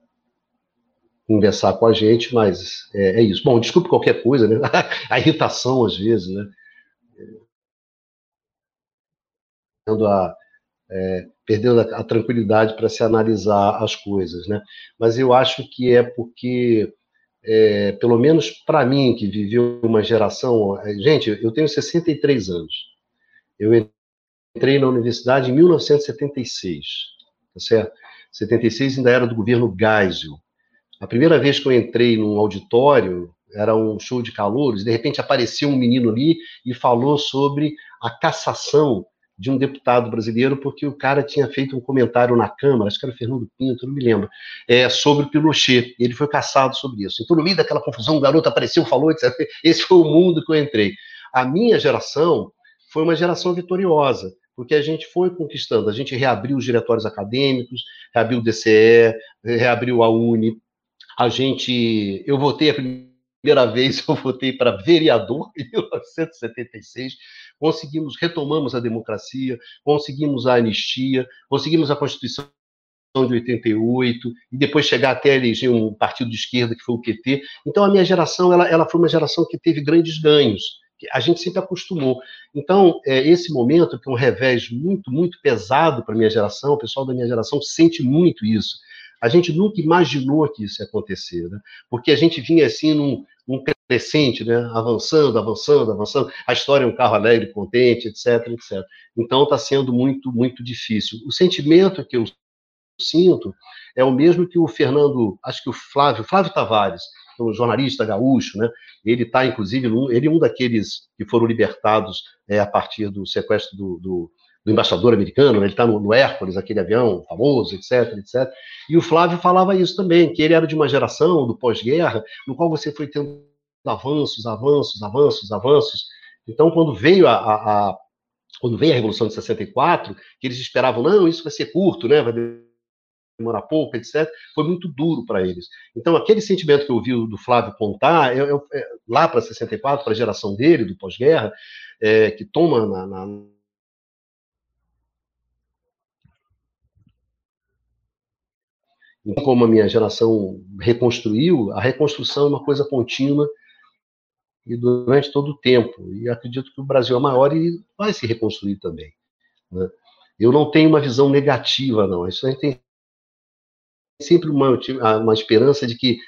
conversar com a gente, mas é, é, isso. Bom, desculpe qualquer coisa, né? a irritação às vezes, né? A, é, perdendo a, a tranquilidade para se analisar as coisas, né? Mas eu acho que é porque, é, pelo menos para mim, que viveu uma geração. É, gente, eu tenho 63 anos. Eu entrei na universidade em 1976, tá certo? 76 ainda era do governo Geisel. A primeira vez que eu entrei num auditório era um show de calouros, de repente apareceu um menino ali e falou sobre a cassação de um deputado brasileiro, porque o cara tinha feito um comentário na Câmara, acho que era Fernando Pinto, não me lembro, é, sobre Pinochet. Ele foi caçado sobre isso. Então, no meio daquela confusão, o garoto apareceu, falou, etc. Esse foi o mundo que eu entrei. A minha geração foi uma geração vitoriosa, porque a gente foi conquistando, a gente reabriu os diretórios acadêmicos, reabriu o DCE, reabriu a Uni, a gente, eu votei a primeira vez, eu votei para vereador em 1976, conseguimos, retomamos a democracia, conseguimos a anistia, conseguimos a Constituição de 88, e depois chegar até eleger um partido de esquerda, que foi o QT. Então, a minha geração, ela, ela foi uma geração que teve grandes ganhos, a gente sempre acostumou. Então, é, esse momento, que é um revés muito, muito pesado para a minha geração, o pessoal da minha geração sente muito isso. A gente nunca imaginou que isso ia acontecer, né? porque a gente vinha assim num, num crescente, né? avançando, avançando, avançando. A história é um carro alegre, contente, etc, etc. Então está sendo muito, muito difícil. O sentimento que eu sinto é o mesmo que o Fernando, acho que o Flávio, Flávio Tavares, um jornalista gaúcho, né? Ele está, inclusive, ele é um daqueles que foram libertados é, a partir do sequestro do, do, do embaixador americano, né? ele está no, no, Hércules, aquele avião famoso, etc, etc. E o Flávio falava isso também, que ele era de uma geração do pós-guerra, no qual você foi tendo avanços, avanços, avanços, avanços. Então, quando veio a, a, a quando veio a Revolução de 64, que eles esperavam, não, isso vai ser curto, né? Vai demorar pouco, etc., foi muito duro para eles. Então, aquele sentimento que eu ouvi do Flávio contar, eu, eu, é, lá para 64, para a geração dele, do pós-guerra, é, que toma na, na Então, como a minha geração reconstruiu, a reconstrução é uma coisa contínua e durante todo o tempo. E acredito que o Brasil é maior e vai se reconstruir também. Né? Eu não tenho uma visão negativa, não. Isso a gente tem sempre uma, uma esperança de que.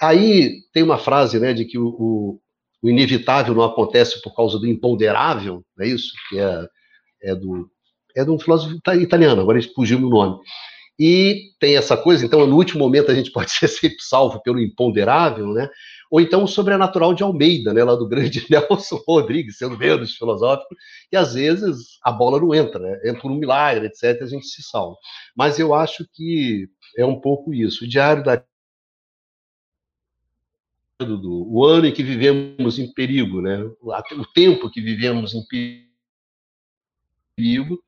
Aí tem uma frase, né, de que o, o, inevitável não acontece por causa do imponderável, é isso? Que é, é do. É de um filósofo italiano, agora fugiu o nome. E tem essa coisa, então, no último momento a gente pode ser sempre salvo pelo imponderável, né? Ou então o sobrenatural de Almeida, né? Lá do grande Nelson Rodrigues, sendo menos filosófico, e às vezes a bola não entra, né? Entra um milagre, etc., a gente se salva. Mas eu acho que é um pouco isso. O Diário da o ano em que vivemos em perigo, né? o tempo que vivemos em perigo,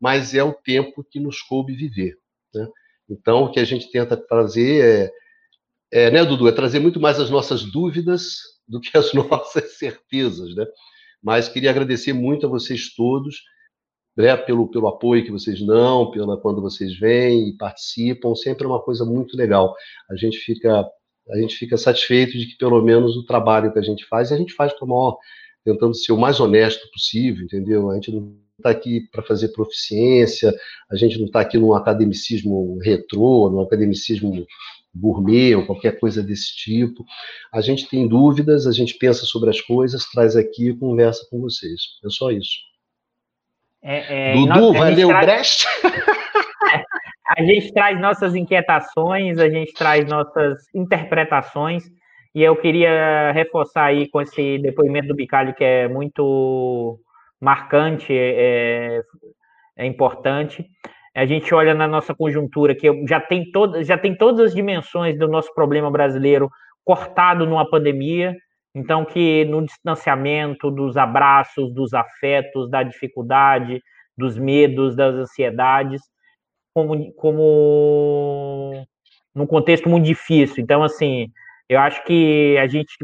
mas é o tempo que nos coube viver. Né? Então, o que a gente tenta trazer é, é, né, Dudu, é trazer muito mais as nossas dúvidas do que as nossas certezas, né? Mas queria agradecer muito a vocês todos né, pelo, pelo apoio que vocês dão, pela quando vocês vêm e participam, sempre é uma coisa muito legal. A gente fica a gente fica satisfeito de que pelo menos o trabalho que a gente faz, a gente faz com a maior, tentando ser o mais honesto possível, entendeu? A gente não está aqui para fazer proficiência, a gente não está aqui num academicismo retrô, num academicismo gourmet ou qualquer coisa desse tipo. A gente tem dúvidas, a gente pensa sobre as coisas, traz aqui e conversa com vocês. É só isso. É, é, Dudu, vai ler o Brecht? a gente traz nossas inquietações, a gente traz nossas interpretações, e eu queria reforçar aí com esse depoimento do Bicalho, que é muito marcante, é, é importante. A gente olha na nossa conjuntura, que já tem, todo, já tem todas as dimensões do nosso problema brasileiro cortado numa pandemia, então, que no distanciamento dos abraços, dos afetos, da dificuldade, dos medos, das ansiedades, como, como num contexto muito difícil. Então, assim, eu acho que a gente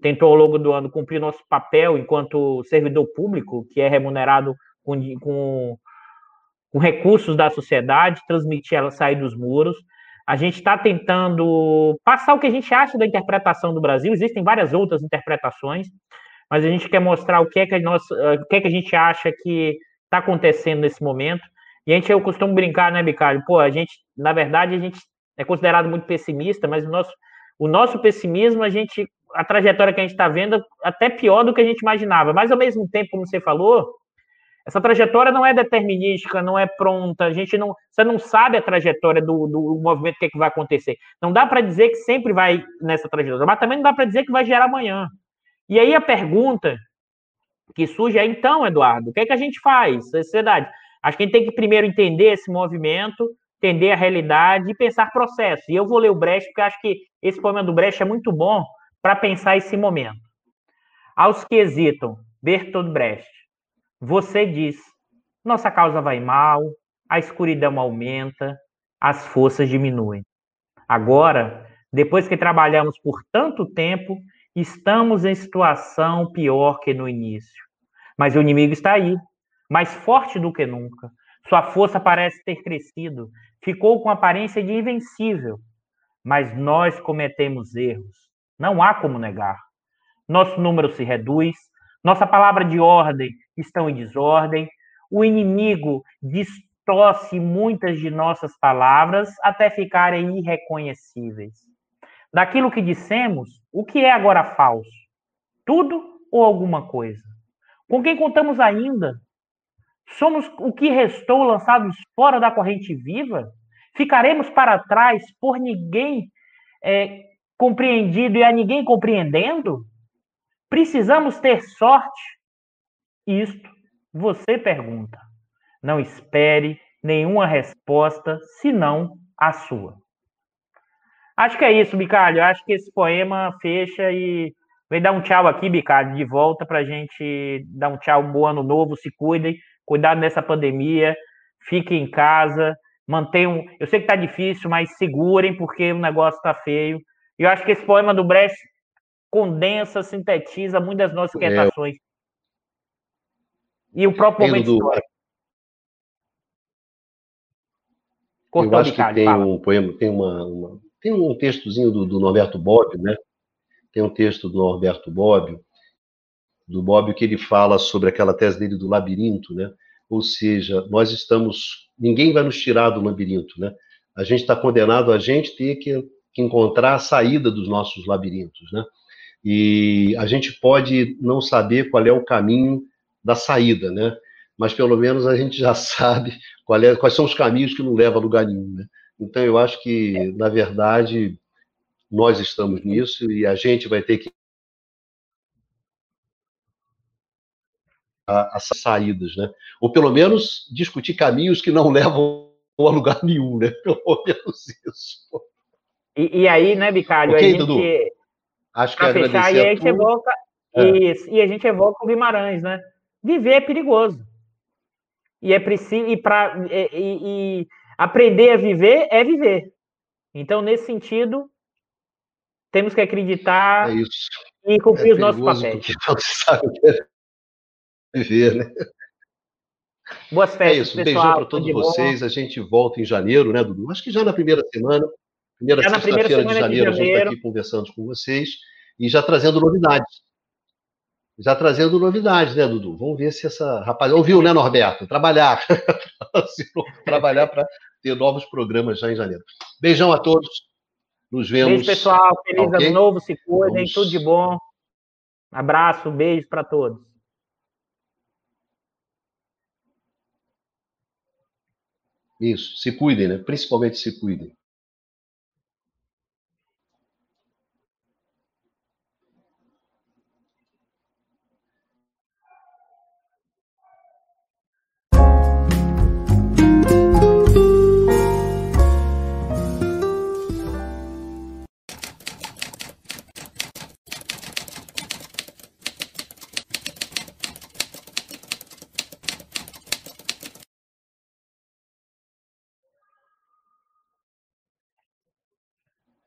tentou ao longo do ano cumprir nosso papel enquanto servidor público, que é remunerado com, com, com recursos da sociedade, transmitir ela sair dos muros. A gente está tentando passar o que a gente acha da interpretação do Brasil. Existem várias outras interpretações, mas a gente quer mostrar o que é que a, nossa, o que é que a gente acha que está acontecendo nesse momento. E a gente, eu costumo brincar, né, Bicalho? Pô, a gente, na verdade, a gente é considerado muito pessimista, mas o nosso, o nosso pessimismo, a gente, a trajetória que a gente está vendo, até pior do que a gente imaginava. Mas, ao mesmo tempo, como você falou, Essa trajetória não é determinística, não é pronta. A gente não, você não sabe a trajetória do, do movimento, o que, é que vai acontecer. Não dá para dizer que sempre vai nessa trajetória, mas também não dá para dizer que vai gerar amanhã. E aí a pergunta que surge é, então, Eduardo, o que é que a gente faz, sociedade? Acho que a gente tem que primeiro entender esse movimento, entender a realidade e pensar processo. E eu vou ler o Brecht, porque acho que esse poema do Brecht é muito bom para pensar esse momento. Aos que hesitam, Bertolt Brecht. Você diz: nossa causa vai mal, a escuridão aumenta, as forças diminuem. Agora, depois que trabalhamos por tanto tempo, estamos em situação pior que no início. Mas o inimigo está aí, mais forte do que nunca. Sua força parece ter crescido, ficou com aparência de invencível. Mas nós cometemos erros, não há como negar. Nosso número se reduz, nossa palavra de ordem estão em desordem. O inimigo distorce muitas de nossas palavras até ficarem irreconhecíveis. Daquilo que dissemos, o que é agora falso? Tudo ou alguma coisa? Com quem contamos ainda? Somos o que restou lançados fora da corrente viva? Ficaremos para trás por ninguém é, compreendido e a ninguém compreendendo? Precisamos ter sorte? Isto você pergunta. Não espere nenhuma resposta senão a sua. Acho que é isso, Bicalho. Acho que esse poema fecha e vem dar um tchau aqui, Bicalho, de volta para a gente dar um tchau, um bom ano novo. Se cuidem, cuidado nessa pandemia, fiquem em casa, mantenham. Eu sei que está difícil, mas segurem, porque o negócio está feio. E eu acho que esse poema do Brecht condensa, sintetiza muitas das nossas é. inquietações. É. E o próprio momento do... histórico. Cortou eu acho que tem fala. um poema, tem uma, uma, tem um textozinho do, do Norberto Bobbio, né? Tem um texto do Norberto Bobbio, do Bobbio que ele fala sobre aquela tese dele do labirinto, né? Ou seja, nós estamos, ninguém vai nos tirar do labirinto, né? A gente está condenado a gente ter que, que encontrar a saída dos nossos labirintos, né? E a gente pode não saber qual é o caminho da saída, né? Mas pelo menos a gente já sabe é, quais são os caminhos que não levam a lugar nenhum, né? Então eu acho que, na verdade, nós estamos nisso e a gente vai ter que as saídas, né? Ou pelo menos discutir caminhos que não levam a lugar nenhum, né? Pelo menos isso. E, e aí, né, Bicalho, okay, a gente... Dudu? Acho que fechar, e a, a gente evoca é. isso, e a gente evoca o Guimarães, né? Viver é perigoso. E é preciso e para e, e, e aprender a viver é viver. Então, nesse sentido, temos que acreditar é e cumprir é os nossos papéis. É viver, né? Boas festas, é isso. Um beijão para todos vocês. A gente volta em janeiro, né, Dudu? Acho que já na primeira semana, primeira sexta-feira de, janeiro, de janeiro, a gente está aqui conversando com vocês e já trazendo novidades já trazendo novidades, né, Dudu? Vamos ver se essa rapaz ouviu, né, Norberto? Trabalhar, trabalhar para ter novos programas já em janeiro. Beijão a todos. Nos vemos. Beijo, pessoal. Feliz okay? ano novo. Se cuidem. Vamos... Tudo de bom. Abraço, beijo para todos. Isso. Se cuidem, né? Principalmente se cuidem.